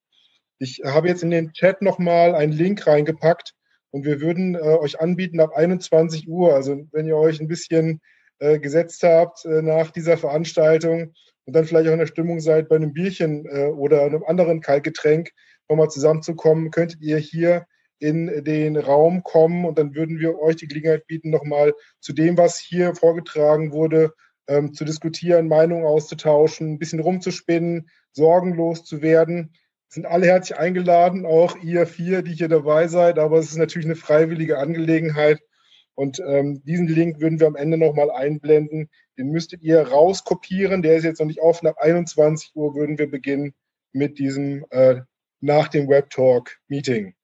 Ich habe jetzt in den Chat nochmal einen Link reingepackt und wir würden äh, euch anbieten ab 21 Uhr, also wenn ihr euch ein bisschen äh, gesetzt habt äh, nach dieser Veranstaltung und dann vielleicht auch in der Stimmung seid, bei einem Bierchen äh, oder einem anderen Kaltgetränk nochmal zusammenzukommen, könntet ihr hier in den Raum kommen und dann würden wir euch die Gelegenheit bieten, nochmal zu dem, was hier vorgetragen wurde, ähm, zu diskutieren, Meinungen auszutauschen, ein bisschen rumzuspinnen, sorgenlos zu werden. Sind alle herzlich eingeladen, auch ihr vier, die hier dabei seid, aber es ist natürlich eine freiwillige Angelegenheit. Und ähm, diesen Link würden wir am Ende nochmal einblenden. Den müsstet ihr rauskopieren. Der ist jetzt noch nicht offen. Ab 21 Uhr würden wir beginnen mit diesem äh, nach dem Web Talk Meeting.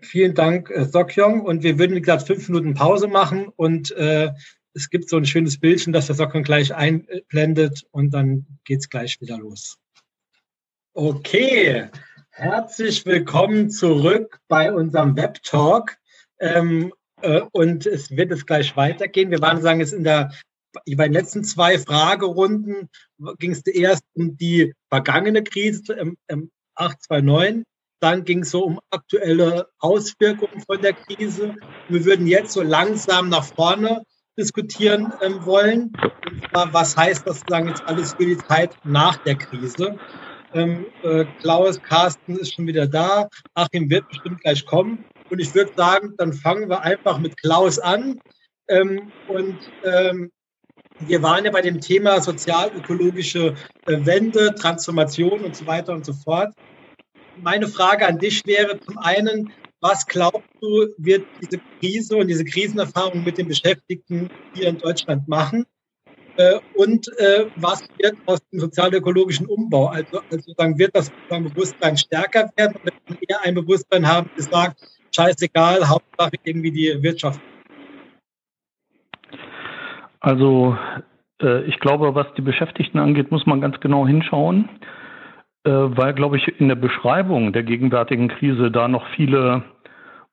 Vielen Dank, äh, Sokyong. Und wir würden, wie gesagt, fünf Minuten Pause machen und äh, es gibt so ein schönes Bildchen, das der Sokyong gleich einblendet und dann geht's gleich wieder los. Okay, herzlich willkommen zurück bei unserem Web Talk. Ähm, äh, und es wird jetzt gleich weitergehen. Wir waren sagen jetzt in der bei den letzten zwei Fragerunden ging es erst um die vergangene Krise im, im 829 dann ging es so um aktuelle Auswirkungen von der Krise. Wir würden jetzt so langsam nach vorne diskutieren ähm, wollen. Und zwar, was heißt das sozusagen jetzt alles für die Zeit nach der Krise? Ähm, äh, Klaus, Carsten ist schon wieder da. Achim wird bestimmt gleich kommen. Und ich würde sagen, dann fangen wir einfach mit Klaus an. Ähm, und ähm, wir waren ja bei dem Thema sozial-ökologische äh, Wende, Transformation und so weiter und so fort meine Frage an dich wäre zum einen, was glaubst du, wird diese Krise und diese Krisenerfahrung mit den Beschäftigten hier in Deutschland machen? Äh, und äh, was wird aus dem sozial-ökologischen Umbau? Also, also dann wird das Bewusstsein stärker werden oder wird eher ein Bewusstsein haben, das sagt, scheißegal, Hauptsache irgendwie die Wirtschaft. Also äh, ich glaube, was die Beschäftigten angeht, muss man ganz genau hinschauen. Äh, weil, glaube ich, in der Beschreibung der gegenwärtigen Krise da noch viele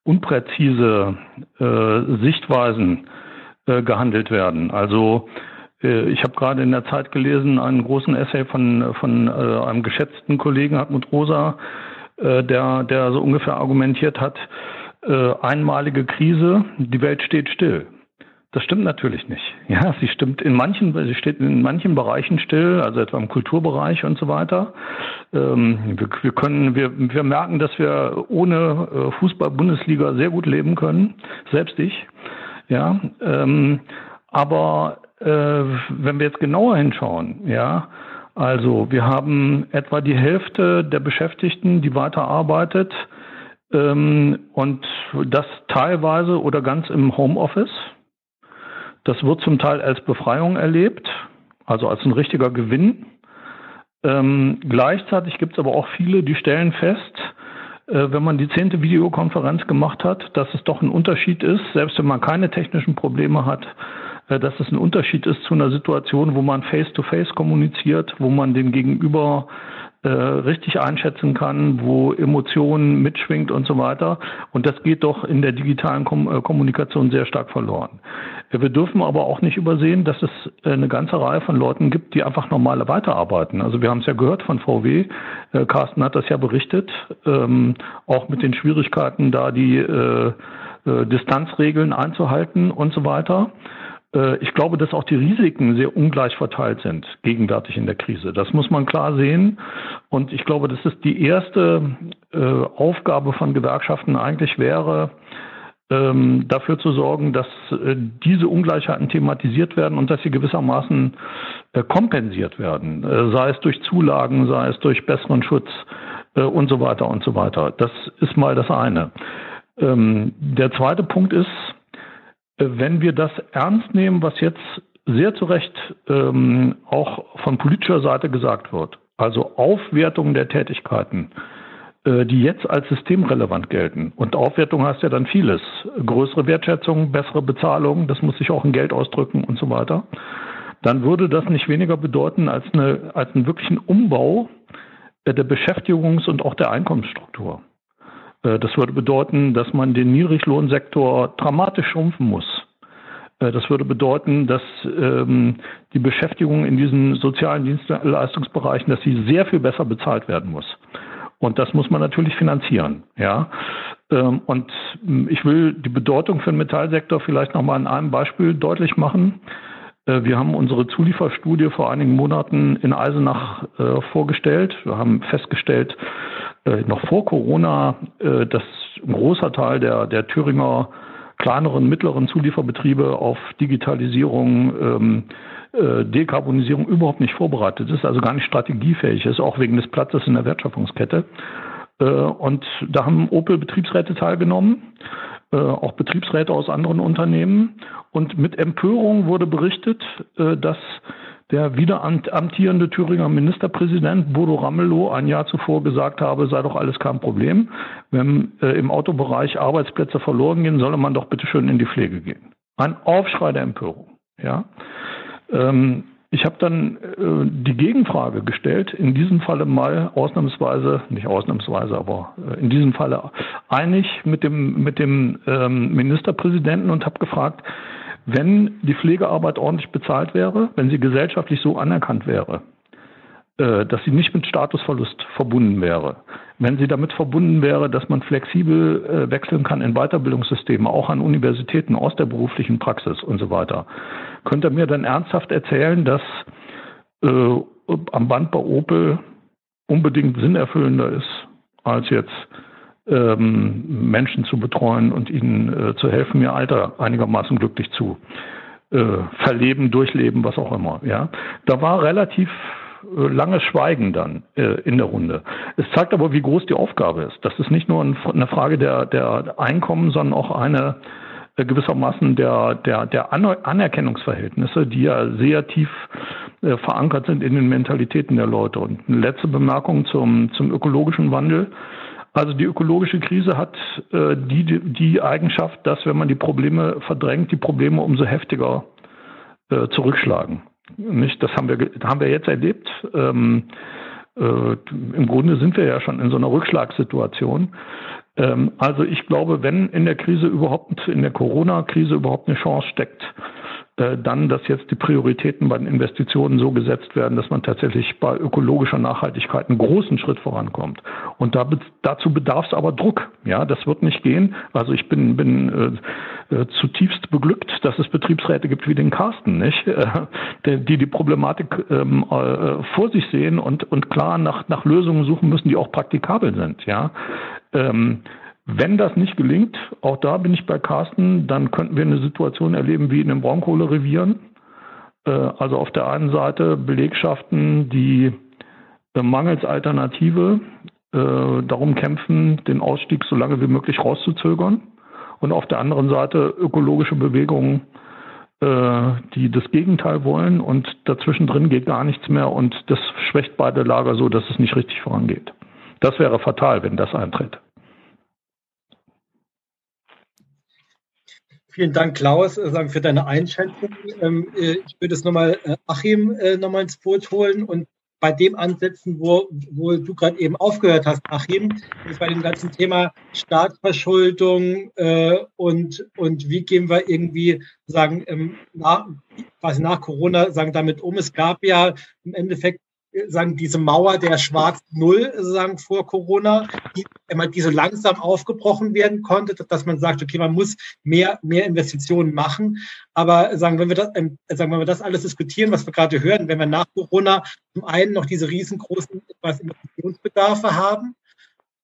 unpräzise äh, Sichtweisen äh, gehandelt werden. Also äh, ich habe gerade in der Zeit gelesen einen großen Essay von, von äh, einem geschätzten Kollegen Hartmut Rosa, der, der so ungefähr argumentiert hat, einmalige Krise, die Welt steht still. Das stimmt natürlich nicht. Ja, sie stimmt in manchen, sie steht in manchen Bereichen still, also etwa im Kulturbereich und so weiter. Ähm, wir, wir, können, wir, wir merken, dass wir ohne äh, Fußball-Bundesliga sehr gut leben können, selbst ich. Ja, ähm, aber äh, wenn wir jetzt genauer hinschauen, ja, also wir haben etwa die Hälfte der Beschäftigten, die weiterarbeitet ähm, und das teilweise oder ganz im Homeoffice. Das wird zum Teil als Befreiung erlebt, also als ein richtiger Gewinn. Ähm, gleichzeitig gibt es aber auch viele, die stellen fest, äh, wenn man die zehnte Videokonferenz gemacht hat, dass es doch ein Unterschied ist, selbst wenn man keine technischen Probleme hat, äh, dass es ein Unterschied ist zu einer Situation, wo man face-to-face -face kommuniziert, wo man den Gegenüber äh, richtig einschätzen kann, wo Emotionen mitschwingt und so weiter. Und das geht doch in der digitalen Kom äh, Kommunikation sehr stark verloren. Wir dürfen aber auch nicht übersehen, dass es äh, eine ganze Reihe von Leuten gibt, die einfach normale weiterarbeiten. Also wir haben es ja gehört von VW, äh, Carsten hat das ja berichtet, ähm, auch mit den Schwierigkeiten, da die äh, äh, Distanzregeln einzuhalten und so weiter. Äh, ich glaube, dass auch die Risiken sehr ungleich verteilt sind, gegenwärtig in der Krise. Das muss man klar sehen. Und ich glaube, dass es die erste äh, Aufgabe von Gewerkschaften eigentlich wäre, ähm, dafür zu sorgen, dass äh, diese Ungleichheiten thematisiert werden und dass sie gewissermaßen kompensiert werden, sei es durch Zulagen, sei es durch besseren Schutz und so weiter und so weiter. Das ist mal das eine. Ähm, der zweite Punkt ist, wenn wir das ernst nehmen, was jetzt sehr zu Recht ähm, auch von politischer Seite gesagt wird, also Aufwertung der Tätigkeiten, äh, die jetzt als systemrelevant gelten. Und Aufwertung heißt ja dann vieles. Größere Wertschätzung, bessere Bezahlung, das muss sich auch in Geld ausdrücken und so weiter. Dann würde das nicht weniger bedeuten als, eine, als einen wirklichen Umbau der Beschäftigungs- und auch der Einkommensstruktur. Äh, das würde bedeuten, dass man den Niedriglohnsektor dramatisch schrumpfen muss. Äh, das würde bedeuten, dass ähm, die Beschäftigung in diesen sozialen Dienstleistungsbereichen, dass sie sehr viel besser bezahlt werden muss. Und das muss man natürlich finanzieren. Ja. Ähm, und ich will die Bedeutung für den Metallsektor vielleicht nochmal in einem Beispiel deutlich machen. Äh, wir haben unsere Zulieferstudie vor einigen Monaten in Eisenach vorgestellt. Wir haben festgestellt, äh, noch vor Corona, äh, dass ein großer Teil der, der Thüringer kleineren, mittleren Zulieferbetriebe auf Digitalisierung, ähm, äh, Dekarbonisierung überhaupt nicht vorbereitet ist, also gar nicht strategiefähig ist, auch wegen des Platzes in der Wertschöpfungskette. Äh, und da haben Opel-Betriebsräte teilgenommen, äh, auch Betriebsräte aus anderen Unternehmen. Und mit Empörung wurde berichtet, dass der wieder amtierende Thüringer Ministerpräsident Bodo Ramelow ein Jahr zuvor gesagt habe, sei doch alles kein Problem. Wenn äh, im Autobereich Arbeitsplätze verloren gehen, solle man doch bitte schön in die Pflege gehen. Ein Aufschrei der Empörung. Ja. Ähm, ich habe dann äh, die Gegenfrage gestellt, in diesem Falle mal ausnahmsweise, nicht ausnahmsweise, aber äh, in diesem Falle einig mit dem, mit dem ähm, Ministerpräsidenten und habe gefragt, wenn die Pflegearbeit ordentlich bezahlt wäre, wenn sie gesellschaftlich so anerkannt wäre, äh, dass sie nicht mit Statusverlust verbunden wäre, wenn sie damit verbunden wäre, dass man flexibel äh, wechseln kann in Weiterbildungssysteme, auch an Universitäten aus der beruflichen Praxis und so weiter, könnte er mir dann ernsthaft erzählen, dass äh, am Band bei Opel unbedingt sinnerfüllender ist als jetzt ähm, Menschen zu betreuen und ihnen äh, zu helfen, ihr Alter einigermaßen glücklich zu äh, verleben, durchleben, was auch immer. Ja, da war relativ äh, langes Schweigen dann äh, in der Runde. Es zeigt aber, wie groß die Aufgabe ist. Das ist nicht nur eine Frage der, der Einkommen, sondern auch eine äh, gewissermaßen der, der, der Anerkennungsverhältnisse, die ja sehr tief äh, verankert sind in den Mentalitäten der Leute. Und eine letzte Bemerkung zum, zum ökologischen Wandel. Also die ökologische Krise hat äh, die, die Eigenschaft, dass wenn man die Probleme verdrängt, die Probleme umso heftiger äh, zurückschlagen. Nicht? Das haben wir, haben wir jetzt erlebt. Ähm, äh, Im Grunde sind wir ja schon in so einer Rückschlagssituation. Ähm, also ich glaube, wenn in der Krise überhaupt, in der Corona-Krise überhaupt eine Chance steckt, dann, dass jetzt die Prioritäten bei den Investitionen so gesetzt werden, dass man tatsächlich bei ökologischer Nachhaltigkeit einen großen Schritt vorankommt. Und da, dazu bedarf es aber Druck. Ja, das wird nicht gehen. Also ich bin, bin äh, äh, zutiefst beglückt, dass es Betriebsräte gibt wie den Carsten, nicht? Äh, die die Problematik ähm, äh, vor sich sehen und, und klar nach, nach Lösungen suchen müssen, die auch praktikabel sind. Ja. Ähm, wenn das nicht gelingt, auch da bin ich bei Carsten, dann könnten wir eine Situation erleben wie in den Braunkohlerevieren. Äh, also auf der einen Seite Belegschaften, die äh, mangels Alternative äh, darum kämpfen, den Ausstieg so lange wie möglich rauszuzögern. Und auf der anderen Seite ökologische Bewegungen, die das Gegenteil wollen und dazwischen drin geht gar nichts mehr und das schwächt beide Lager so, dass es nicht richtig vorangeht. Das wäre fatal, wenn das eintritt. Vielen Dank, Klaus, äh, für deine Einschätzung. Ähm, äh, ich würde es nochmal äh, Achim nochmal ins Boot holen und bei dem ansetzen, wo, wo du gerade eben aufgehört hast, Achim, ist bei dem ganzen Thema Staatsverschuldung und, und wie gehen wir irgendwie sagen, ähm, nach, quasi nach Corona sagen damit um. Es gab ja im Endeffekt sagen, diese Mauer der schwarzen Null, sagen, vor Corona, die, die so langsam aufgebrochen werden konnte, dass man sagt, okay, man muss mehr, mehr Investitionen machen. Aber sagen, wenn wir das, ähm, sagen, wenn wir das alles diskutieren, was wir gerade hören, wenn wir nach Corona zum einen noch diese riesengroßen Investitionsbedarfe haben,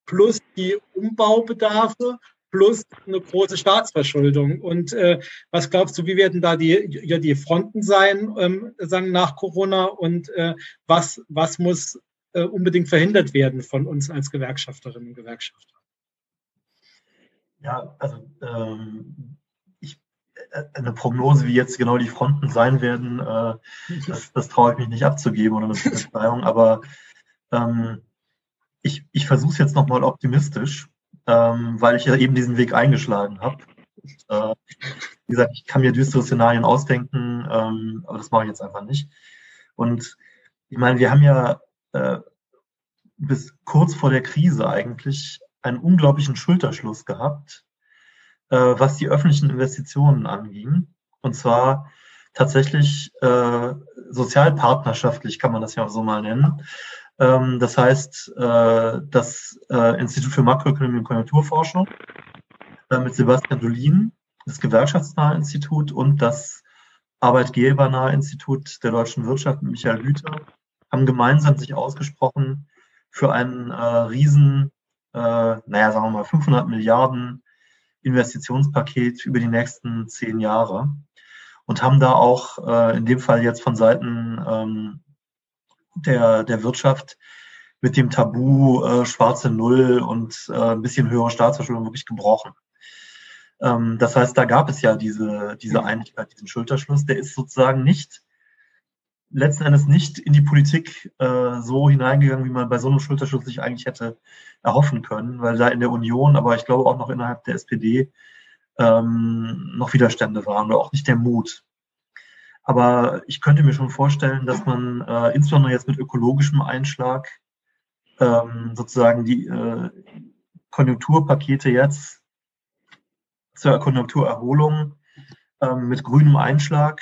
plus die Umbaubedarfe plus eine große Staatsverschuldung. Und äh, was glaubst du, wie werden da die, ja, die Fronten sein, ähm, sagen nach Corona und äh, was, was muss äh, unbedingt verhindert werden von uns als Gewerkschafterinnen und Gewerkschafter? Ja, also ähm, ich, äh, eine Prognose, wie jetzt genau die Fronten sein werden, äh, (laughs) das, das traue ich mich nicht abzugeben oder eine (laughs) Befreiung, aber ähm, ich, ich versuche es jetzt nochmal optimistisch ähm, weil ich ja eben diesen Weg eingeschlagen habe. Äh, wie gesagt, ich kann mir düstere Szenarien ausdenken, ähm, aber das mache ich jetzt einfach nicht. Und ich meine, wir haben ja äh, bis kurz vor der Krise eigentlich einen unglaublichen Schulterschluss gehabt, äh, was die öffentlichen Investitionen anging. Und zwar tatsächlich äh, sozialpartnerschaftlich, kann man das ja so mal nennen. Ähm, das heißt, äh, das äh, Institut für Makroökonomie und Konjunkturforschung äh, mit Sebastian Dolin, das gewerkschaftsnahe Institut und das arbeitgebernahe Institut der deutschen Wirtschaft mit Michael Hüter haben gemeinsam sich ausgesprochen für ein äh, riesen, naja, sagen wir mal 500 Milliarden Investitionspaket über die nächsten zehn Jahre und haben da auch in dem Fall jetzt von Seiten ähm, der, der Wirtschaft mit dem Tabu äh, schwarze Null und äh, ein bisschen höhere Staatsverschuldung wirklich gebrochen. Ähm, das heißt, da gab es ja diese, diese Einigkeit, diesen Schulterschluss. Der ist sozusagen nicht, letzten Endes nicht in die Politik äh, so hineingegangen, wie man bei so einem Schulterschluss sich eigentlich hätte erhoffen können, weil da in der Union, aber ich glaube auch noch innerhalb der SPD ähm, noch Widerstände waren oder auch nicht der Mut. Aber ich könnte mir schon vorstellen, dass man äh, insbesondere jetzt mit ökologischem Einschlag ähm, sozusagen die äh, Konjunkturpakete jetzt zur Konjunkturerholung ähm, mit grünem Einschlag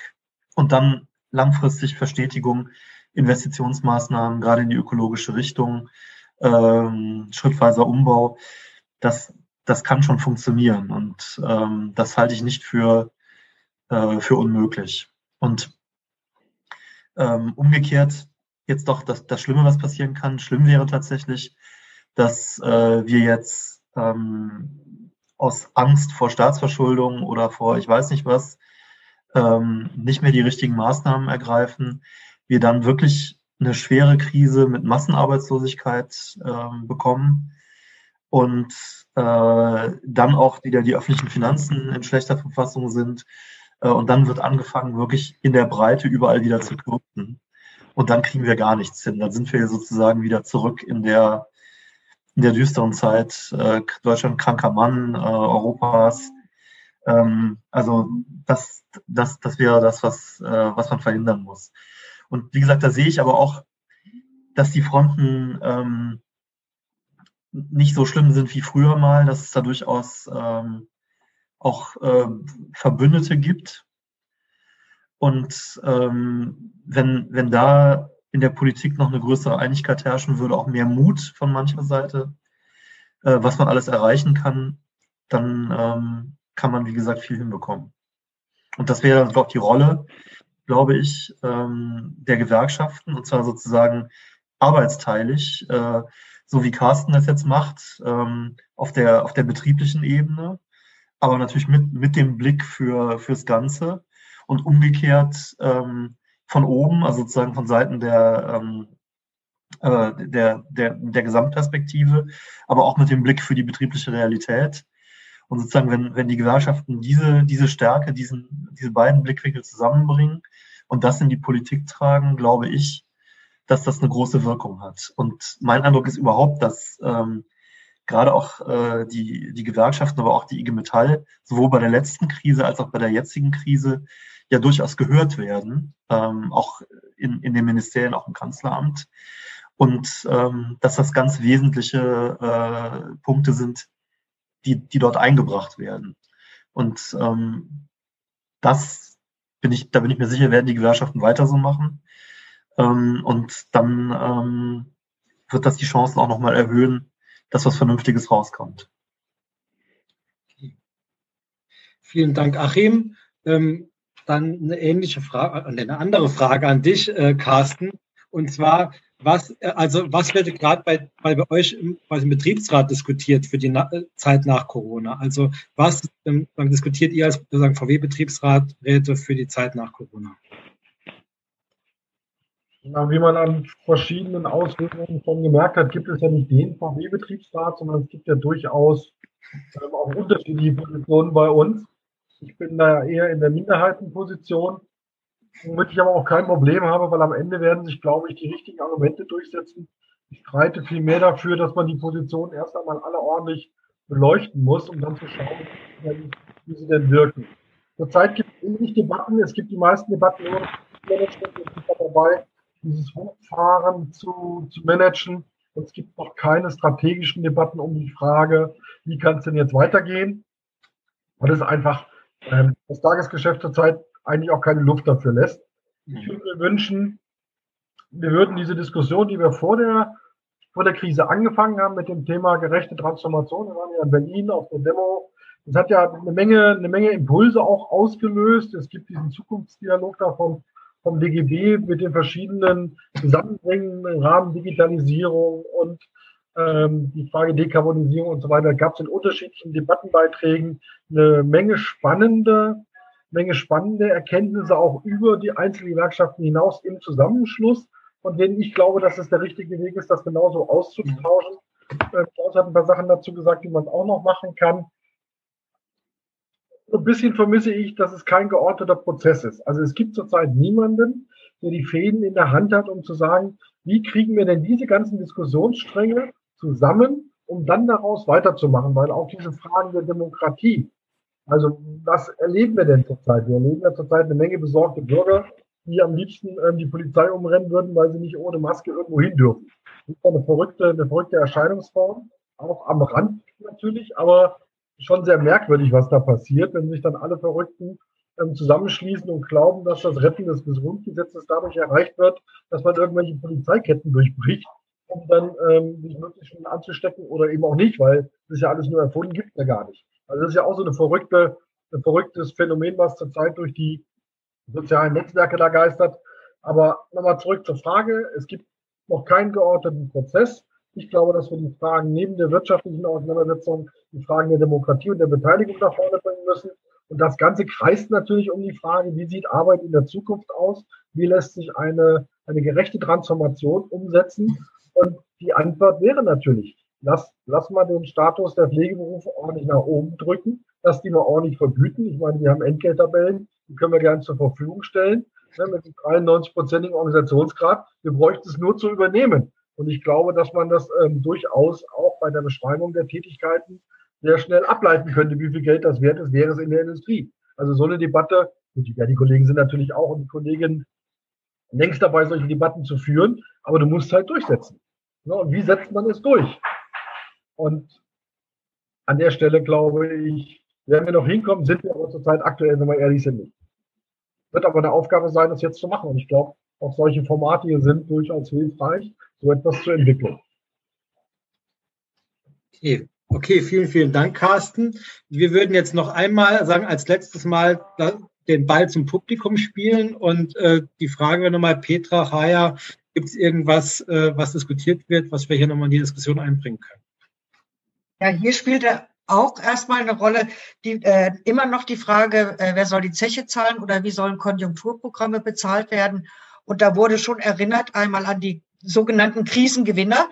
und dann langfristig Verstetigung, Investitionsmaßnahmen, gerade in die ökologische Richtung, ähm, schrittweiser Umbau, das, das kann schon funktionieren. Und ähm, das halte ich nicht für, äh, für unmöglich. Und ähm, umgekehrt jetzt doch das, das Schlimme, was passieren kann. Schlimm wäre tatsächlich, dass äh, wir jetzt ähm, aus Angst vor Staatsverschuldung oder vor ich weiß nicht was ähm, nicht mehr die richtigen Maßnahmen ergreifen, wir dann wirklich eine schwere Krise mit Massenarbeitslosigkeit ähm, bekommen und äh, dann auch wieder die öffentlichen Finanzen in schlechter Verfassung sind und dann wird angefangen, wirklich in der Breite überall wieder zu kürzen. Und dann kriegen wir gar nichts hin. Dann sind wir sozusagen wieder zurück in der, in der düsteren Zeit. Äh, Deutschland kranker Mann, äh, Europas. Ähm, also das, das, das wäre das, was, äh, was man verhindern muss. Und wie gesagt, da sehe ich aber auch, dass die Fronten ähm, nicht so schlimm sind wie früher mal, dass es da durchaus ähm, auch äh, Verbündete gibt. Und ähm, wenn, wenn da in der Politik noch eine größere Einigkeit herrschen würde, auch mehr Mut von mancher Seite, äh, was man alles erreichen kann, dann ähm, kann man, wie gesagt, viel hinbekommen. Und das wäre dann auch die Rolle, glaube ich, ähm, der Gewerkschaften, und zwar sozusagen arbeitsteilig, äh, so wie Carsten das jetzt macht, ähm, auf, der, auf der betrieblichen Ebene, aber natürlich mit, mit dem Blick für, fürs Ganze und umgekehrt ähm, von oben, also sozusagen von Seiten der, ähm, äh, der, der, der Gesamtperspektive, aber auch mit dem Blick für die betriebliche Realität. Und sozusagen, wenn, wenn die Gewerkschaften diese, diese Stärke, diesen, diese beiden Blickwinkel zusammenbringen und das in die Politik tragen, glaube ich, dass das eine große Wirkung hat. Und mein Eindruck ist überhaupt, dass ähm, gerade auch äh, die, die Gewerkschaften, aber auch die IG Metall, sowohl bei der letzten Krise als auch bei der jetzigen Krise, ja durchaus gehört werden, ähm, auch in, in den Ministerien, auch im Kanzleramt. Und ähm, dass das ganz wesentliche äh, Punkte sind, die, die dort eingebracht werden. Und ähm, das bin ich, da bin ich mir sicher, werden die Gewerkschaften weiter so machen. Ähm, und dann ähm, wird das die Chancen auch nochmal erhöhen, dass was Vernünftiges rauskommt. Vielen Dank, Achim. Ähm, dann eine ähnliche Frage, äh, eine andere Frage an dich, äh, Carsten. Und zwar, was, äh, also was wird gerade bei, bei, euch im, bei dem Betriebsrat diskutiert für die Na Zeit nach Corona? Also was ähm, diskutiert ihr als VW-Betriebsrat für die Zeit nach Corona? Wie man an verschiedenen Auswirkungen schon gemerkt hat, gibt es ja nicht den VW-Betriebsrat, sondern es gibt ja durchaus ähm, auch unterschiedliche Positionen bei uns. Ich bin da eher in der Minderheitenposition, womit ich aber auch kein Problem habe, weil am Ende werden sich, glaube ich, die richtigen Argumente durchsetzen. Ich streite viel mehr dafür, dass man die Position erst einmal alle ordentlich beleuchten muss, um dann zu schauen, wie sie denn wirken. Zurzeit gibt es wenig Debatten. Es gibt die meisten Debatten nur Management. Dabei, dieses Hochfahren zu, zu managen. Und es gibt noch keine strategischen Debatten um die Frage, wie kann es denn jetzt weitergehen? Und es einfach ähm, das Tagesgeschäft zurzeit eigentlich auch keine Luft dafür lässt. Ich würde mir wünschen, wir würden diese Diskussion, die wir vor der, vor der Krise angefangen haben mit dem Thema gerechte Transformation, wir waren ja in Berlin auf der Demo, das hat ja eine Menge, eine Menge Impulse auch ausgelöst. Es gibt diesen Zukunftsdialog da vom, DGB mit den verschiedenen Zusammenbringen im Rahmen Digitalisierung und ähm, die Frage Dekarbonisierung und so weiter, gab es in unterschiedlichen Debattenbeiträgen eine Menge spannende, Menge spannende Erkenntnisse auch über die einzelnen Gewerkschaften hinaus im Zusammenschluss, von denen ich glaube, dass es der richtige Weg ist, das genauso auszutauschen. Äh, Klaus hat ein paar Sachen dazu gesagt, die man auch noch machen kann. Ein bisschen vermisse ich, dass es kein geordneter Prozess ist. Also es gibt zurzeit niemanden, der die Fäden in der Hand hat, um zu sagen, wie kriegen wir denn diese ganzen Diskussionsstränge zusammen, um dann daraus weiterzumachen, weil auch diese Fragen der Demokratie, also was erleben wir denn zurzeit? Wir erleben ja zurzeit eine Menge besorgte Bürger, die am liebsten ähm, die Polizei umrennen würden, weil sie nicht ohne Maske irgendwo hin dürfen. Das ist eine verrückte, eine verrückte Erscheinungsform, auch am Rand natürlich, aber schon sehr merkwürdig, was da passiert, wenn sich dann alle Verrückten ähm, zusammenschließen und glauben, dass das Retten des Grundgesetzes dadurch erreicht wird, dass man irgendwelche Polizeiketten durchbricht um dann ähm, sich möglichst schnell anzustecken oder eben auch nicht, weil das ja alles nur erfunden, gibt ja gar nicht. Also das ist ja auch so eine verrückte, ein verrücktes Phänomen, was zurzeit durch die sozialen Netzwerke da geistert. Aber nochmal zurück zur Frage. Es gibt noch keinen geordneten Prozess. Ich glaube, dass wir die Fragen neben der wirtschaftlichen Auseinandersetzung, die Fragen der Demokratie und der Beteiligung nach vorne bringen müssen. Und das Ganze kreist natürlich um die Frage, wie sieht Arbeit in der Zukunft aus? Wie lässt sich eine, eine gerechte Transformation umsetzen? Und die Antwort wäre natürlich, lass, lass mal den Status der Pflegeberufe ordentlich nach oben drücken, lass die mal ordentlich vergüten. Ich meine, wir haben Entgelttabellen, die können wir gerne zur Verfügung stellen, ne, mit einem 93-prozentigen Organisationsgrad. Wir bräuchten es nur zu übernehmen. Und ich glaube, dass man das ähm, durchaus auch bei der Beschreibung der Tätigkeiten sehr schnell ableiten könnte, wie viel Geld das wert ist, wäre es in der Industrie. Also so eine Debatte, gut, ja, die Kollegen sind natürlich auch und die Kolleginnen längst dabei, solche Debatten zu führen, aber du musst halt durchsetzen. Ja, und wie setzt man es durch? Und an der Stelle glaube ich, werden wir noch hinkommen, sind wir aber zurzeit aktuell, wenn wir ehrlich sind, nicht. Wird aber eine Aufgabe sein, das jetzt zu machen. Und ich glaube, auch solche Formate hier sind durchaus hilfreich, so etwas zu entwickeln. Okay. Okay, vielen, vielen Dank, Carsten. Wir würden jetzt noch einmal sagen, als letztes Mal den Ball zum Publikum spielen und äh, die Frage wäre nochmal, Petra, Haya, Gibt es irgendwas, äh, was diskutiert wird, was wir hier nochmal in die Diskussion einbringen können? Ja, hier spielt er auch erstmal eine Rolle, die, äh, immer noch die Frage, äh, wer soll die Zeche zahlen oder wie sollen Konjunkturprogramme bezahlt werden? Und da wurde schon erinnert einmal an die sogenannten Krisengewinner,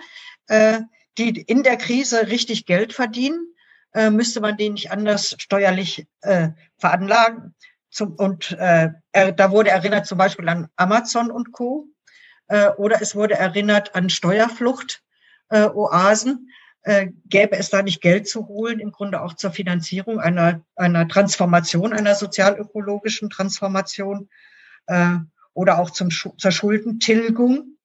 äh, die in der Krise richtig Geld verdienen. Äh, müsste man den nicht anders steuerlich äh, veranlagen? Zum, und äh, er, da wurde erinnert zum Beispiel an Amazon und Co. Äh, oder es wurde erinnert an Steuerflucht, äh, Oasen. äh, gäbe es da nicht Geld zu holen, im Grunde auch zur Finanzierung einer, einer Transformation, einer sozialökologischen Transformation äh, oder auch zum, zur Schuldentilgung.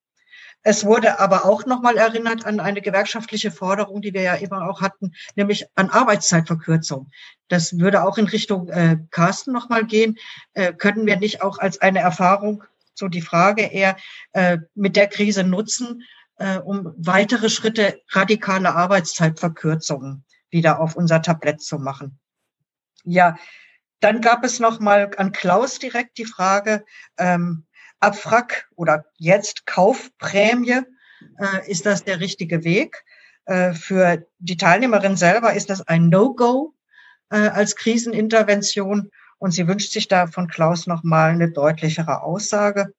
Es wurde aber auch nochmal erinnert an eine gewerkschaftliche Forderung, die wir ja immer auch hatten, nämlich an Arbeitszeitverkürzung. Das würde auch in Richtung äh, Carsten nochmal gehen. Äh, können wir nicht auch als eine Erfahrung, so die Frage eher, äh, mit der Krise nutzen, äh, um weitere Schritte radikale Arbeitszeitverkürzungen wieder auf unser Tablett zu machen? Ja, dann gab es nochmal an Klaus direkt die Frage, ähm, Abwrack oder jetzt Kaufprämie, äh, ist das der richtige Weg? Äh, für die Teilnehmerin selber ist das ein No-Go äh, als Krisenintervention und sie wünscht sich da von Klaus nochmal eine deutlichere Aussage.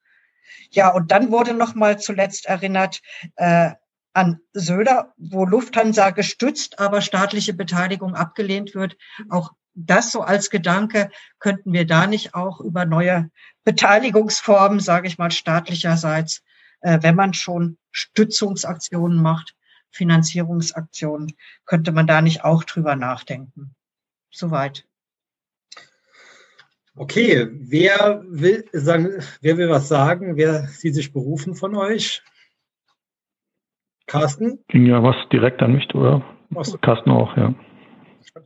Ja, und dann wurde nochmal zuletzt erinnert äh, an Söder, wo Lufthansa gestützt, aber staatliche Beteiligung abgelehnt wird. Auch das so als Gedanke, könnten wir da nicht auch über neue Beteiligungsformen, sage ich mal, staatlicherseits, äh, wenn man schon Stützungsaktionen macht, Finanzierungsaktionen, könnte man da nicht auch drüber nachdenken. Soweit. Okay, wer will sagen, wer will was sagen? Wer sieht sich berufen von euch? Carsten? Ging ja was direkt an mich, oder? Was? Carsten auch, ja.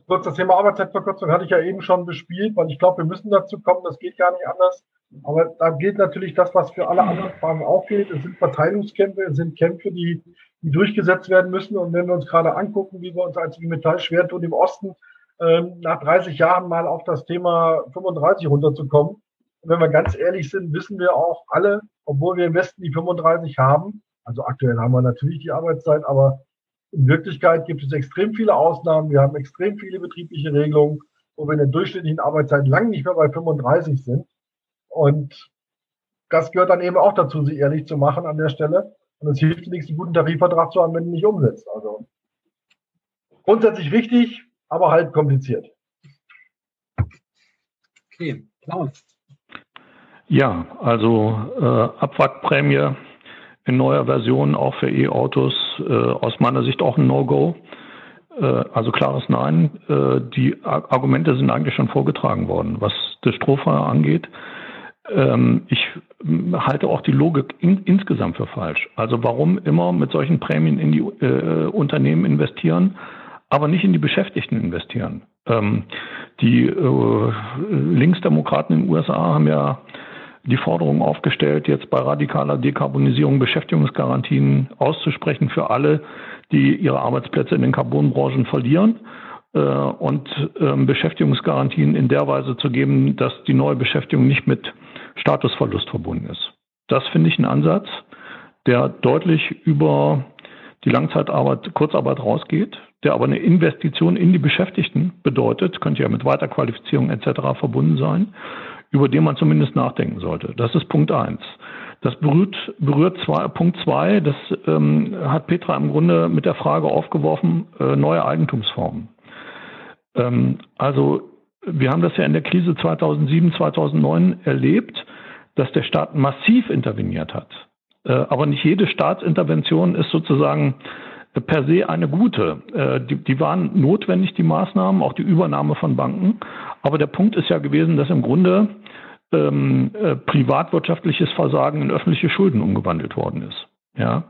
Kurz, das Thema Arbeitszeitverkürzung hatte ich ja eben schon bespielt, weil ich glaube, wir müssen dazu kommen, das geht gar nicht anders. Aber da gilt natürlich das, was für alle anderen Fragen auch gilt. Es sind Verteilungskämpfe, es sind Kämpfe, die, die durchgesetzt werden müssen. Und wenn wir uns gerade angucken, wie wir uns als Metall schwer tun, im Osten ähm, nach 30 Jahren mal auf das Thema 35 runterzukommen. Und wenn wir ganz ehrlich sind, wissen wir auch alle, obwohl wir im Westen die 35 haben, also aktuell haben wir natürlich die Arbeitszeit, aber in Wirklichkeit gibt es extrem viele Ausnahmen. Wir haben extrem viele betriebliche Regelungen, wo wir in der durchschnittlichen Arbeitszeit lang nicht mehr bei 35 sind. Und das gehört dann eben auch dazu, sie ehrlich zu machen an der Stelle. Und es hilft nichts, einen guten Tarifvertrag zu haben, wenn du nicht umsetzt. Also grundsätzlich wichtig, aber halt kompliziert. Okay, Klaus. Ja, also äh, Abwrackprämie in neuer Version auch für E-Autos äh, aus meiner Sicht auch ein No-Go. Äh, also klares Nein. Äh, die Argumente sind eigentlich schon vorgetragen worden, was das Strohfeuer angeht. Ähm, ich halte auch die Logik in, insgesamt für falsch. Also warum immer mit solchen Prämien in die äh, Unternehmen investieren, aber nicht in die Beschäftigten investieren? Ähm, die äh, Linksdemokraten in den USA haben ja die Forderung aufgestellt, jetzt bei radikaler Dekarbonisierung Beschäftigungsgarantien auszusprechen für alle, die ihre Arbeitsplätze in den Carbonbranchen verlieren äh, und ähm, Beschäftigungsgarantien in der Weise zu geben, dass die neue Beschäftigung nicht mit Statusverlust verbunden ist. Das finde ich ein Ansatz, der deutlich über die Langzeitarbeit, Kurzarbeit rausgeht, der aber eine Investition in die Beschäftigten bedeutet, könnte ja mit Weiterqualifizierung etc. verbunden sein über den man zumindest nachdenken sollte. Das ist Punkt eins. Das berührt, berührt zwei, Punkt zwei, das ähm, hat Petra im Grunde mit der Frage aufgeworfen, äh, neue Eigentumsformen. Ähm, also wir haben das ja in der Krise 2007, 2009 erlebt, dass der Staat massiv interveniert hat. Äh, aber nicht jede Staatsintervention ist sozusagen per se eine gute. Äh, die, die waren notwendig, die Maßnahmen, auch die Übernahme von Banken. Aber der Punkt ist ja gewesen, dass im Grunde ähm, äh, privatwirtschaftliches Versagen in öffentliche Schulden umgewandelt worden ist. Ja.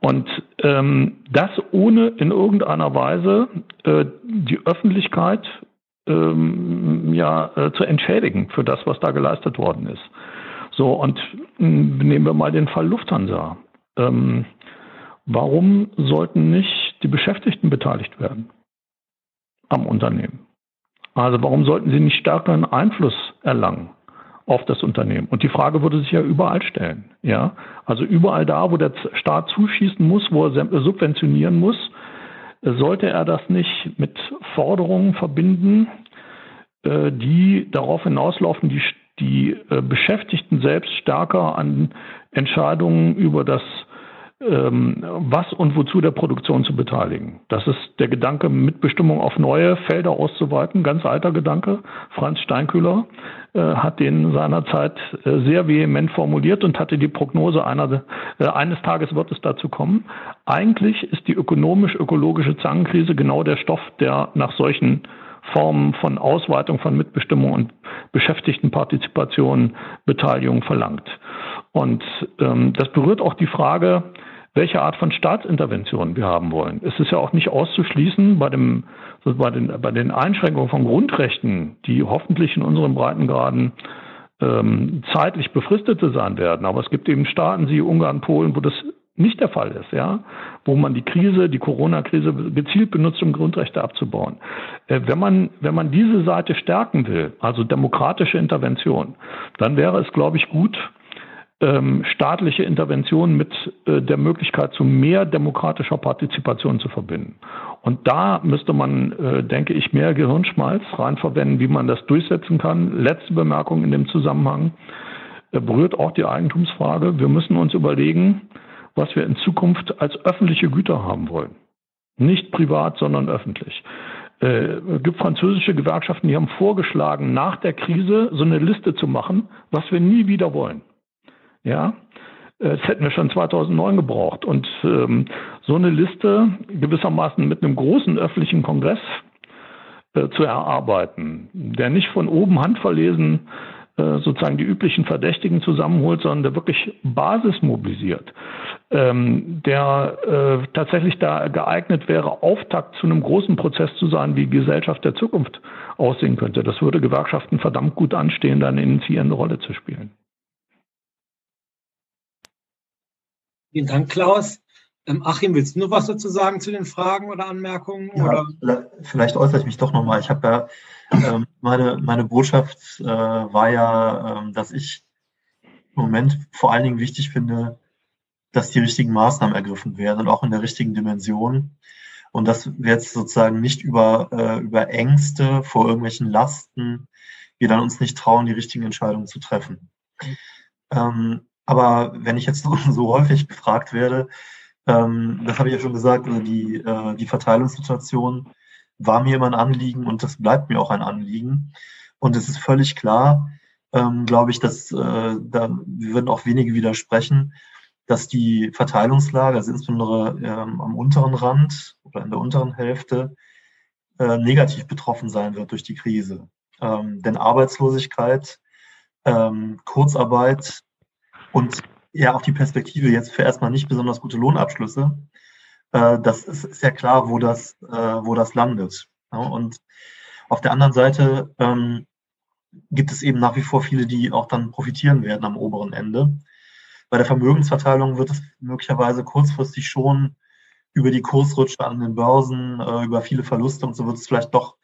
Und ähm, das ohne in irgendeiner Weise äh, die Öffentlichkeit ähm, ja äh, zu entschädigen für das, was da geleistet worden ist. So und mh, hm, nehmen wir mal den Fall Lufthansa. Ähm, warum sollten nicht die Beschäftigten beteiligt werden am Unternehmen? Also warum sollten sie nicht stärkeren Einfluss erlangen? auf das Unternehmen. Und die Frage würde sich ja überall stellen. Ja, also überall da, wo der Staat zuschießen muss, wo er subventionieren muss, sollte er das nicht mit Forderungen verbinden, äh, die darauf hinauslaufen, die, die äh, Beschäftigten selbst stärker an Entscheidungen über das was und wozu der Produktion zu beteiligen. Das ist der Gedanke, Mitbestimmung auf neue Felder auszuweiten, ganz alter Gedanke. Franz Steinkühler äh, hat den seinerzeit äh, sehr vehement formuliert und hatte die Prognose, einer, äh, eines Tages wird es dazu kommen. Eigentlich ist die ökonomisch-ökologische Zangenkrise genau der Stoff, der nach solchen Formen von Ausweitung von Mitbestimmung und Beschäftigtenpartizipation, Beteiligung verlangt. Und ähm, das berührt auch die Frage, welche Art von Staatsintervention wir haben wollen. Es ist ja auch nicht auszuschließen bei, dem, bei, den, bei den Einschränkungen von Grundrechten, die hoffentlich in unseren Breitengraden ähm, zeitlich befristete sein werden. Aber es gibt eben Staaten, wie Ungarn, Polen, wo das nicht der Fall ist, ja, wo man die Krise, die Corona-Krise gezielt benutzt, um Grundrechte abzubauen. Äh, wenn man, wenn man diese Seite stärken will, also demokratische Intervention, dann wäre es, glaube ich, gut, ähm, staatliche Intervention mit äh, der Möglichkeit zu mehr demokratischer Partizipation zu verbinden. Und da müsste man, äh, denke ich, mehr Gehirnschmalz rein verwenden, wie man das durchsetzen kann. Letzte Bemerkung in dem Zusammenhang äh, berührt auch die Eigentumsfrage. Wir müssen uns überlegen, was wir in Zukunft als öffentliche Güter haben wollen. Nicht privat, sondern öffentlich. Äh, es gibt französische Gewerkschaften, die haben vorgeschlagen, nach der Krise so eine Liste zu machen, was wir nie wieder wollen. Ja, das hätten wir schon 2009 gebraucht. Und ähm, so eine Liste gewissermaßen mit einem großen öffentlichen Kongress äh, zu erarbeiten, der nicht von oben handverlesen äh, sozusagen die üblichen Verdächtigen zusammenholt, sondern der wirklich Basis mobilisiert, ähm, der äh, tatsächlich da geeignet wäre, Auftakt zu einem großen Prozess zu sein, wie Gesellschaft der Zukunft aussehen könnte. Das würde Gewerkschaften verdammt gut anstehen, da eine initiierende Rolle zu spielen. Vielen Dank, Klaus. Ähm, Achim, willst du noch was dazu sagen zu den Fragen oder Anmerkungen? Ja, oder? Vielleicht äußere ich mich doch nochmal. Ich habe ja, ähm, meine, meine Botschaft äh, war ja, ähm, dass ich im Moment vor allen Dingen wichtig finde, dass die richtigen Maßnahmen ergriffen werden und auch in der richtigen Dimension. Und dass wir jetzt sozusagen nicht über, äh, über Ängste vor irgendwelchen Lasten, wir dann uns nicht trauen, die richtigen Entscheidungen zu treffen. Mhm. Ähm, aber wenn ich jetzt (laughs) so, häufig gefragt werde, ähm, das habe ich ja schon gesagt, also die, äh, die Verteilungssituation war mir immer ein Anliegen und das bleibt mir auch ein Anliegen. Und es ist völlig klar, ähm, glaube ich, dass äh, da würden auch wenige widersprechen, dass die Verteilungslage, also insbesondere ähm, am unteren Rand oder in der unteren Hälfte, äh, negativ betroffen sein wird durch die Krise. Ähm, denn Arbeitslosigkeit, ähm, Kurzarbeit und ja auch die Perspektive jetzt für erstmal nicht besonders gute Lohnabschlüsse, äh, das ist, ist ja klar, wo das, äh, wo das landet. Ja, und auf der anderen Seite ähm, gibt es eben nach wie vor viele, die auch dann profitieren werden am oberen Ende. Bei der Vermögensverteilung wird es möglicherweise kurzfristig schon über die Kursrutsche an den Börsen, äh, über viele Verluste und so wird es vielleicht doch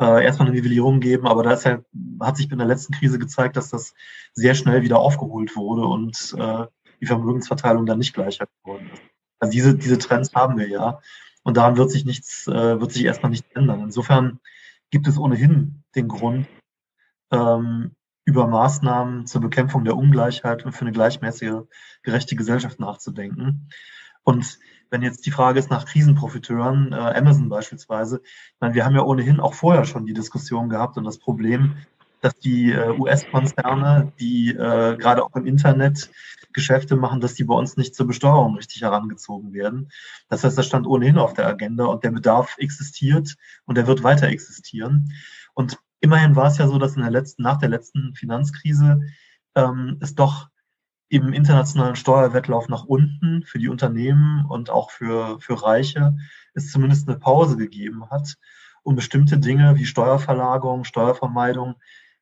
äh, erstmal eine Nivellierung geben, aber da ist ja, hat sich in der letzten Krise gezeigt, dass das sehr schnell wieder aufgeholt wurde und äh, die Vermögensverteilung dann nicht gleicher geworden ist. Also diese, diese Trends haben wir ja. Und daran wird sich nichts, äh, wird sich erstmal nichts ändern. Insofern gibt es ohnehin den Grund, ähm, über Maßnahmen zur Bekämpfung der Ungleichheit und für eine gleichmäßige, gerechte Gesellschaft nachzudenken. Und wenn jetzt die Frage ist nach Krisenprofiteuren, äh, Amazon beispielsweise, ich meine, wir haben ja ohnehin auch vorher schon die Diskussion gehabt und das Problem, dass die äh, US-Konzerne, die äh, gerade auch im Internet Geschäfte machen, dass die bei uns nicht zur Besteuerung richtig herangezogen werden. Das heißt, das stand ohnehin auf der Agenda und der Bedarf existiert und der wird weiter existieren. Und immerhin war es ja so, dass in der letzten, nach der letzten Finanzkrise ähm, es doch im internationalen Steuerwettlauf nach unten für die Unternehmen und auch für, für Reiche es zumindest eine Pause gegeben hat und bestimmte Dinge wie Steuerverlagerung, Steuervermeidung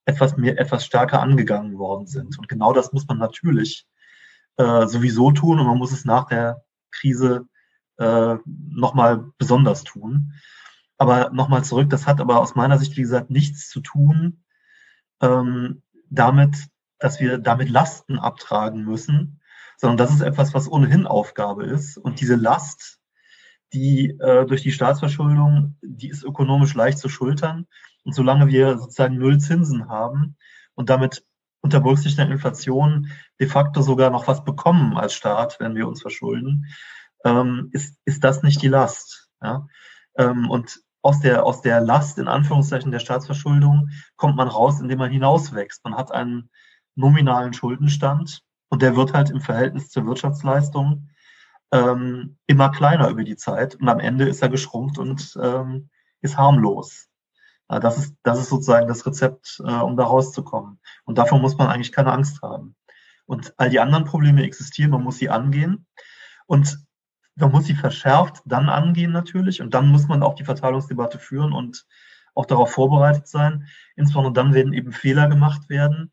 etwas mehr, etwas stärker angegangen worden sind. Und genau das muss man natürlich äh, sowieso tun und man muss es nach der Krise äh, nochmal besonders tun. Aber nochmal zurück, das hat aber aus meiner Sicht, wie gesagt, nichts zu tun ähm, damit, dass wir damit Lasten abtragen müssen, sondern das ist etwas, was ohnehin Aufgabe ist. Und diese Last, die äh, durch die Staatsverschuldung, die ist ökonomisch leicht zu schultern. Und solange wir sozusagen null Zinsen haben und damit unter Berücksichtigung der Inflation de facto sogar noch was bekommen als Staat, wenn wir uns verschulden, ähm, ist, ist das nicht die Last. Ja? Ähm, und aus der, aus der Last, in Anführungszeichen, der Staatsverschuldung kommt man raus, indem man hinauswächst. Man hat einen nominalen Schuldenstand und der wird halt im Verhältnis zur Wirtschaftsleistung ähm, immer kleiner über die Zeit und am Ende ist er geschrumpft und ähm, ist harmlos. Ja, das, ist, das ist sozusagen das Rezept, äh, um da rauszukommen. Und davor muss man eigentlich keine Angst haben. Und all die anderen Probleme existieren, man muss sie angehen. Und man muss sie verschärft dann angehen natürlich und dann muss man auch die Verteilungsdebatte führen und auch darauf vorbereitet sein. Insbesondere dann werden eben Fehler gemacht werden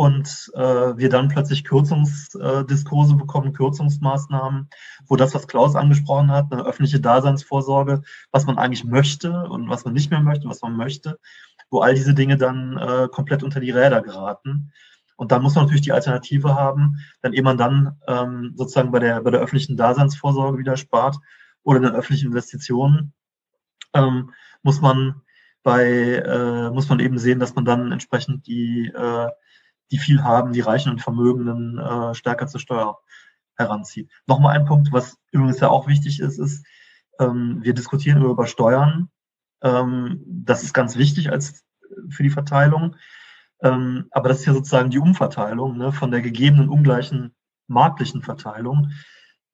und äh, wir dann plötzlich Kürzungsdiskurse bekommen, Kürzungsmaßnahmen, wo das, was Klaus angesprochen hat, eine öffentliche Daseinsvorsorge, was man eigentlich möchte und was man nicht mehr möchte, was man möchte, wo all diese Dinge dann äh, komplett unter die Räder geraten. Und dann muss man natürlich die Alternative haben, dann ehe man dann ähm, sozusagen bei der, bei der öffentlichen Daseinsvorsorge wieder spart oder in den öffentlichen Investitionen, ähm, muss man bei, äh, muss man eben sehen, dass man dann entsprechend die, äh, die viel haben, die Reichen und Vermögenden äh, stärker zur Steuer heranzieht. Nochmal ein Punkt, was übrigens ja auch wichtig ist, ist, ähm, wir diskutieren über Steuern. Ähm, das ist ganz wichtig als für die Verteilung. Ähm, aber das ist ja sozusagen die Umverteilung ne, von der gegebenen ungleichen marktlichen Verteilung.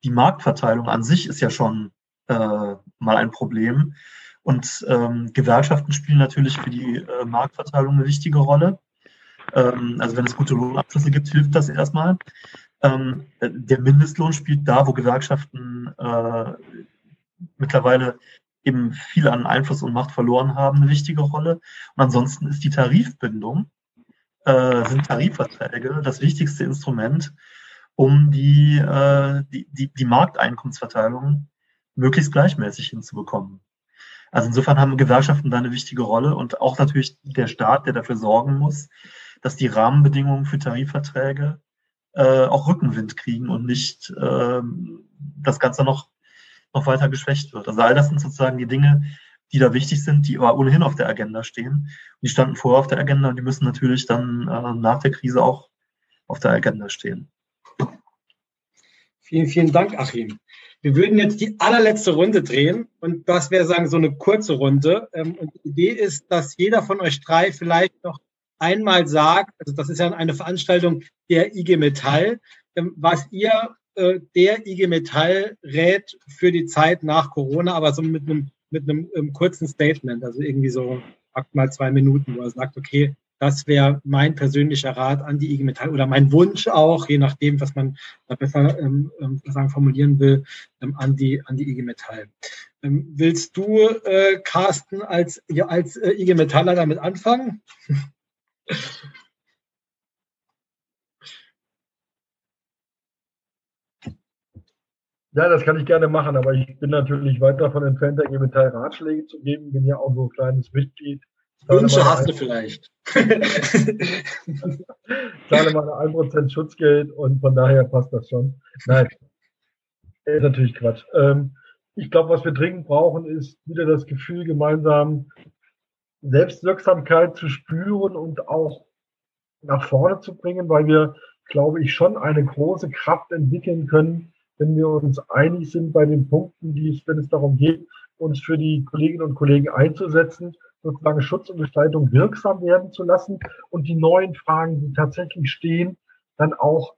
Die Marktverteilung an sich ist ja schon äh, mal ein Problem. Und ähm, Gewerkschaften spielen natürlich für die äh, Marktverteilung eine wichtige Rolle. Ähm, also wenn es gute Lohnabschlüsse gibt, hilft das erstmal. Ähm, der Mindestlohn spielt da, wo Gewerkschaften äh, mittlerweile eben viel an Einfluss und Macht verloren haben, eine wichtige Rolle. Und ansonsten ist die Tarifbindung äh, sind Tarifverträge das wichtigste Instrument, um die, äh, die, die, die Markteinkommensverteilung möglichst gleichmäßig hinzubekommen. Also insofern haben Gewerkschaften da eine wichtige Rolle und auch natürlich der Staat, der dafür sorgen muss, dass die Rahmenbedingungen für Tarifverträge äh, auch Rückenwind kriegen und nicht äh, das Ganze noch, noch weiter geschwächt wird. Also all das sind sozusagen die Dinge, die da wichtig sind, die aber ohnehin auf der Agenda stehen. Die standen vorher auf der Agenda und die müssen natürlich dann äh, nach der Krise auch auf der Agenda stehen. Vielen, vielen Dank, Achim. Wir würden jetzt die allerletzte Runde drehen und das wäre sagen so eine kurze Runde. Ähm, und die Idee ist, dass jeder von euch drei vielleicht noch einmal sagt, also das ist ja eine Veranstaltung der IG Metall, ähm, was ihr äh, der IG Metall rät für die Zeit nach Corona, aber so mit einem mit einem, einem kurzen Statement, also irgendwie so maximal zwei Minuten, wo er sagt, okay, das wäre mein persönlicher Rat an die IG Metall oder mein Wunsch auch, je nachdem, was man da besser ähm, ähm, sagen, formulieren will, ähm, an, die, an die IG Metall. Ähm, willst du, äh, Carsten, als, ja, als äh, IG Metaller damit anfangen? Ja, das kann ich gerne machen, aber ich bin natürlich weit davon entfernt, der Metall Ratschläge zu geben. Bin ja auch so ein kleines Mitglied. Wünsche hast du vielleicht. (laughs) zahle meine 1% Schutzgeld und von daher passt das schon. Nein, ist natürlich Quatsch. Ähm, ich glaube, was wir dringend brauchen, ist wieder das Gefühl, gemeinsam Selbstwirksamkeit zu spüren und auch nach vorne zu bringen, weil wir, glaube ich, schon eine große Kraft entwickeln können, wenn wir uns einig sind bei den Punkten, die es, wenn es darum geht, uns für die Kolleginnen und Kollegen einzusetzen, sozusagen Schutz und Gestaltung wirksam werden zu lassen und die neuen Fragen, die tatsächlich stehen, dann auch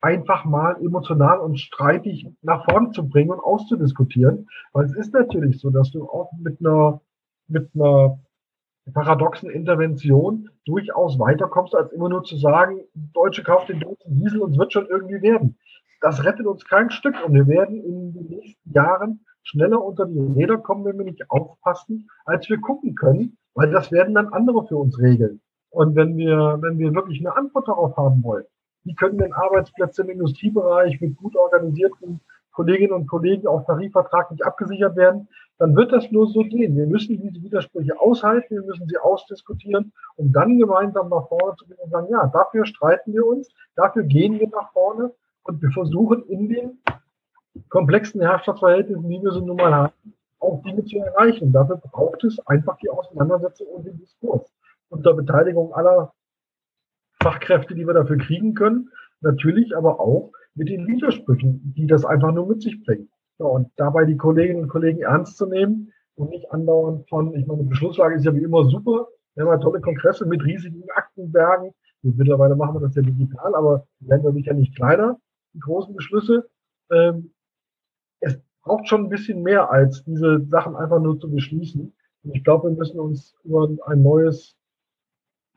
einfach mal emotional und streitig nach vorne zu bringen und auszudiskutieren. Weil es ist natürlich so, dass du auch mit einer, mit einer paradoxen Intervention durchaus weiterkommst, als immer nur zu sagen, Deutsche kauft den deutschen Diesel und es wird schon irgendwie werden das rettet uns kein Stück und wir werden in den nächsten Jahren schneller unter die Räder kommen, wenn wir nicht aufpassen, als wir gucken können, weil das werden dann andere für uns regeln. Und wenn wir, wenn wir wirklich eine Antwort darauf haben wollen, wie können denn Arbeitsplätze im Industriebereich mit gut organisierten Kolleginnen und Kollegen auch tarifvertraglich abgesichert werden, dann wird das nur so gehen. Wir müssen diese Widersprüche aushalten, wir müssen sie ausdiskutieren, um dann gemeinsam nach vorne zu gehen und sagen, ja, dafür streiten wir uns, dafür gehen wir nach vorne und wir versuchen in den komplexen Herrschaftsverhältnissen, die wir so nun mal haben, auch Dinge zu erreichen. Dafür braucht es einfach die Auseinandersetzung und den Diskurs unter Beteiligung aller Fachkräfte, die wir dafür kriegen können. Natürlich aber auch mit den Widersprüchen, die das einfach nur mit sich bringt. So, und dabei die Kolleginnen und Kollegen ernst zu nehmen und nicht andauernd von, ich meine, Beschlusslage ist ja wie immer super. Wir haben ja tolle Kongresse mit riesigen Aktenbergen. Gut, mittlerweile machen wir das ja digital, aber werden dadurch ja nicht kleiner, die großen Beschlüsse. Ähm, es braucht schon ein bisschen mehr als diese Sachen einfach nur zu beschließen. Und ich glaube, wir müssen uns über ein neues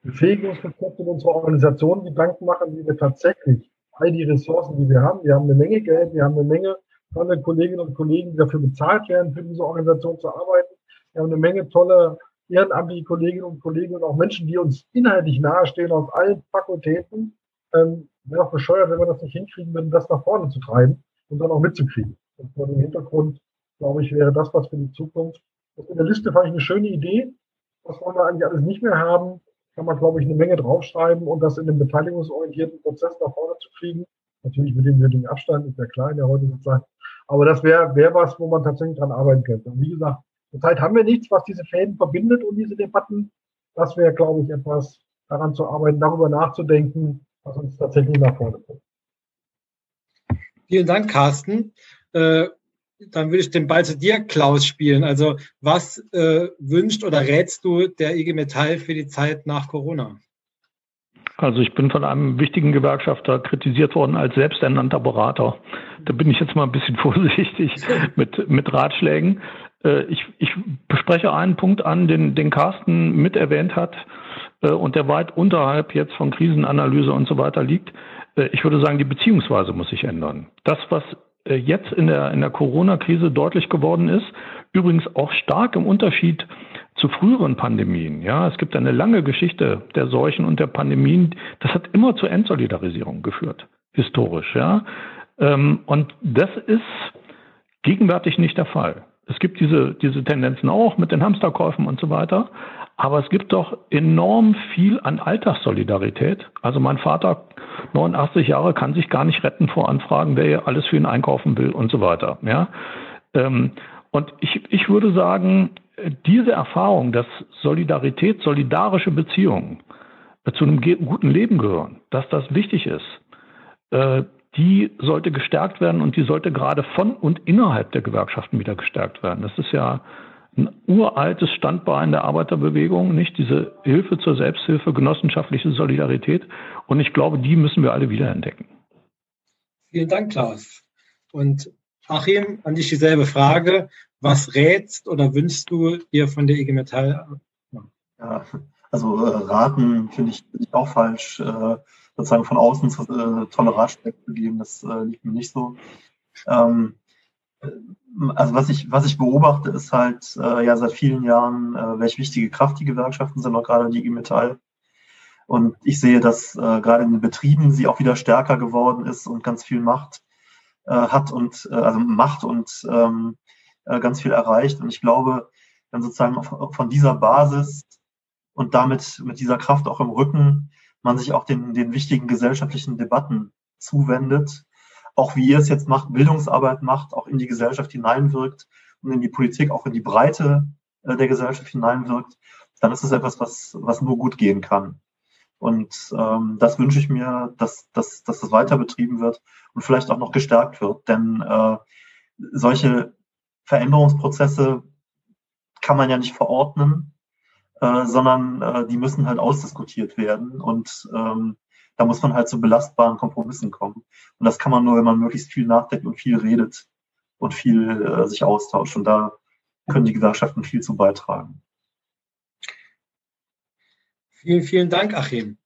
Befähigungskonzept in unserer Organisation Gedanken machen, wie wir tatsächlich all die Ressourcen, die wir haben, wir haben eine Menge Geld, wir haben eine Menge tolle Kolleginnen und Kollegen, die dafür bezahlt werden, für diese Organisation zu arbeiten. Wir haben eine Menge tolle ehrenamtliche Kolleginnen und Kollegen und auch Menschen, die uns inhaltlich nahestehen aus allen Fakultäten. Ähm, wäre auch bescheuert, wenn wir das nicht hinkriegen würden, das nach vorne zu treiben und dann auch mitzukriegen. Und vor dem Hintergrund, glaube ich, wäre das was für die Zukunft. Das in der Liste fand ich eine schöne Idee. Was wollen wir eigentlich alles nicht mehr haben? Kann man, glaube ich, eine Menge draufschreiben und das in einem beteiligungsorientierten Prozess nach vorne zu kriegen. Natürlich mit dem nötigen Abstand, ist ja klar in der heutigen Zeit. Aber das wäre wär was, wo man tatsächlich dran arbeiten könnte. Und wie gesagt, zurzeit haben wir nichts, was diese Fäden verbindet und diese Debatten. Das wäre, glaube ich, etwas, daran zu arbeiten, darüber nachzudenken, was uns tatsächlich nach vorne bringt. Vielen Dank, Carsten. Äh, dann würde ich den Ball zu dir, Klaus, spielen. Also was äh, wünscht oder rätst du der IG Metall für die Zeit nach Corona? Also ich bin von einem wichtigen Gewerkschafter kritisiert worden als selbsternannter Berater. Da bin ich jetzt mal ein bisschen (laughs) vorsichtig mit, mit Ratschlägen. Äh, ich, ich bespreche einen Punkt an, den, den Carsten mit erwähnt hat äh, und der weit unterhalb jetzt von Krisenanalyse und so weiter liegt. Äh, ich würde sagen, die Beziehungsweise muss sich ändern. Das, was jetzt in der, in der Corona-Krise deutlich geworden ist, übrigens auch stark im Unterschied zu früheren Pandemien. Ja, es gibt eine lange Geschichte der Seuchen und der Pandemien. Das hat immer zur Entsolidarisierung geführt, historisch. Ja, ähm, und das ist gegenwärtig nicht der Fall. Es gibt diese, diese Tendenzen auch mit den Hamsterkäufen und so weiter. Aber es gibt doch enorm viel an Alltagssolidarität. Also mein Vater, 89 Jahre, kann sich gar nicht retten vor Anfragen, wer alles für ihn einkaufen will und so weiter. Ja. Ähm, und ich, ich würde sagen, diese Erfahrung, dass Solidarität, solidarische Beziehungen zu einem guten Leben gehören, dass das wichtig ist, äh, die sollte gestärkt werden und die sollte gerade von und innerhalb der Gewerkschaften wieder gestärkt werden. Das ist ja ein uraltes Standbein der Arbeiterbewegung, nicht diese Hilfe zur Selbsthilfe, genossenschaftliche Solidarität. Und ich glaube, die müssen wir alle wiederentdecken. Vielen Dank, Klaus. Und Achim, an dich dieselbe Frage. Was rätst oder wünschst du dir von der IG Metall? Ja, also äh, raten finde ich, find ich auch falsch. Äh, sozusagen von außen zu, äh, tolle Ratschläge zu geben, das äh, liegt mir nicht so. Ähm, äh, also was ich, was ich beobachte, ist halt äh, ja seit vielen Jahren, äh, welche wichtige Kraft die Gewerkschaften sind, auch gerade die IG Metall. Und ich sehe, dass äh, gerade in den Betrieben sie auch wieder stärker geworden ist und ganz viel Macht äh, hat und äh, also Macht und ähm, äh, ganz viel erreicht. Und ich glaube, wenn sozusagen von dieser Basis und damit mit dieser Kraft auch im Rücken man sich auch den, den wichtigen gesellschaftlichen Debatten zuwendet, auch wie ihr es jetzt macht, Bildungsarbeit macht, auch in die Gesellschaft hineinwirkt und in die Politik, auch in die Breite äh, der Gesellschaft hineinwirkt, dann ist es etwas, was, was nur gut gehen kann. Und ähm, das wünsche ich mir, dass, dass, dass das weiter betrieben wird und vielleicht auch noch gestärkt wird. Denn äh, solche Veränderungsprozesse kann man ja nicht verordnen, äh, sondern äh, die müssen halt ausdiskutiert werden. Und ähm, da muss man halt zu belastbaren Kompromissen kommen. Und das kann man nur, wenn man möglichst viel nachdenkt und viel redet und viel äh, sich austauscht. Und da können die Gewerkschaften viel zu beitragen. Vielen, vielen Dank, Achim.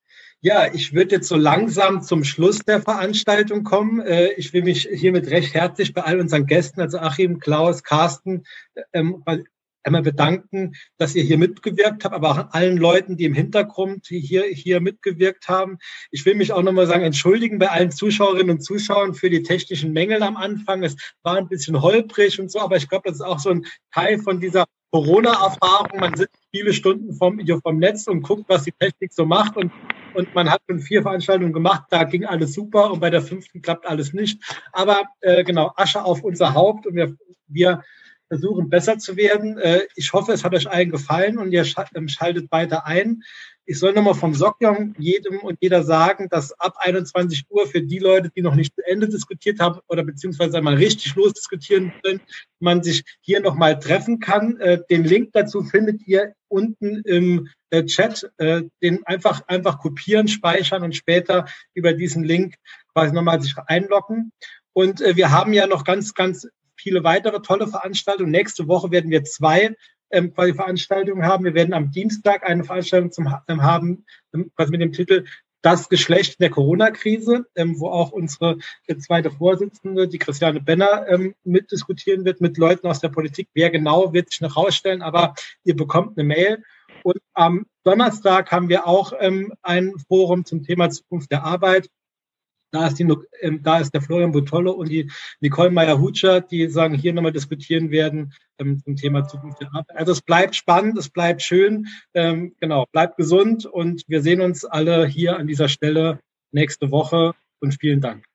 Ja, ich würde jetzt so langsam zum Schluss der Veranstaltung kommen. Äh, ich will mich hiermit recht herzlich bei all unseren Gästen, also Achim, Klaus, Carsten, ähm, einmal bedanken, dass ihr hier mitgewirkt habt, aber auch allen Leuten, die im Hintergrund hier, hier mitgewirkt haben. Ich will mich auch nochmal sagen, entschuldigen bei allen Zuschauerinnen und Zuschauern für die technischen Mängel am Anfang. Es war ein bisschen holprig und so, aber ich glaube, das ist auch so ein Teil von dieser Corona-Erfahrung. Man sitzt viele Stunden vom, vom Netz und guckt, was die Technik so macht und und man hat schon vier Veranstaltungen gemacht, da ging alles super und bei der fünften klappt alles nicht. Aber äh, genau, Asche auf unser Haupt und wir, wir versuchen besser zu werden. Äh, ich hoffe, es hat euch allen gefallen und ihr ähm, schaltet weiter ein. Ich soll nochmal vom Sockjong jedem und jeder sagen, dass ab 21 Uhr für die Leute, die noch nicht zu Ende diskutiert haben oder beziehungsweise einmal richtig losdiskutieren können, man sich hier nochmal treffen kann. Äh, den Link dazu findet ihr unten im äh, Chat. Äh, den einfach, einfach kopieren, speichern und später über diesen Link quasi nochmal sich einloggen. Und wir haben ja noch ganz, ganz viele weitere tolle Veranstaltungen. Nächste Woche werden wir zwei ähm, quasi Veranstaltungen haben. Wir werden am Dienstag eine Veranstaltung zum, ähm, haben, ähm, quasi mit dem Titel das Geschlecht der Corona-Krise, ähm, wo auch unsere äh, zweite Vorsitzende, die Christiane Benner, ähm, mitdiskutieren wird mit Leuten aus der Politik. Wer genau wird sich noch rausstellen, aber ihr bekommt eine Mail. Und am Donnerstag haben wir auch ähm, ein Forum zum Thema Zukunft der Arbeit da ist, die, ähm, da ist der Florian Butollo und die Nicole Meyer-Hutscher, die sagen, hier nochmal diskutieren werden ähm, zum Thema Zukunft der Arbeit. Also es bleibt spannend, es bleibt schön. Ähm, genau, bleibt gesund und wir sehen uns alle hier an dieser Stelle nächste Woche und vielen Dank.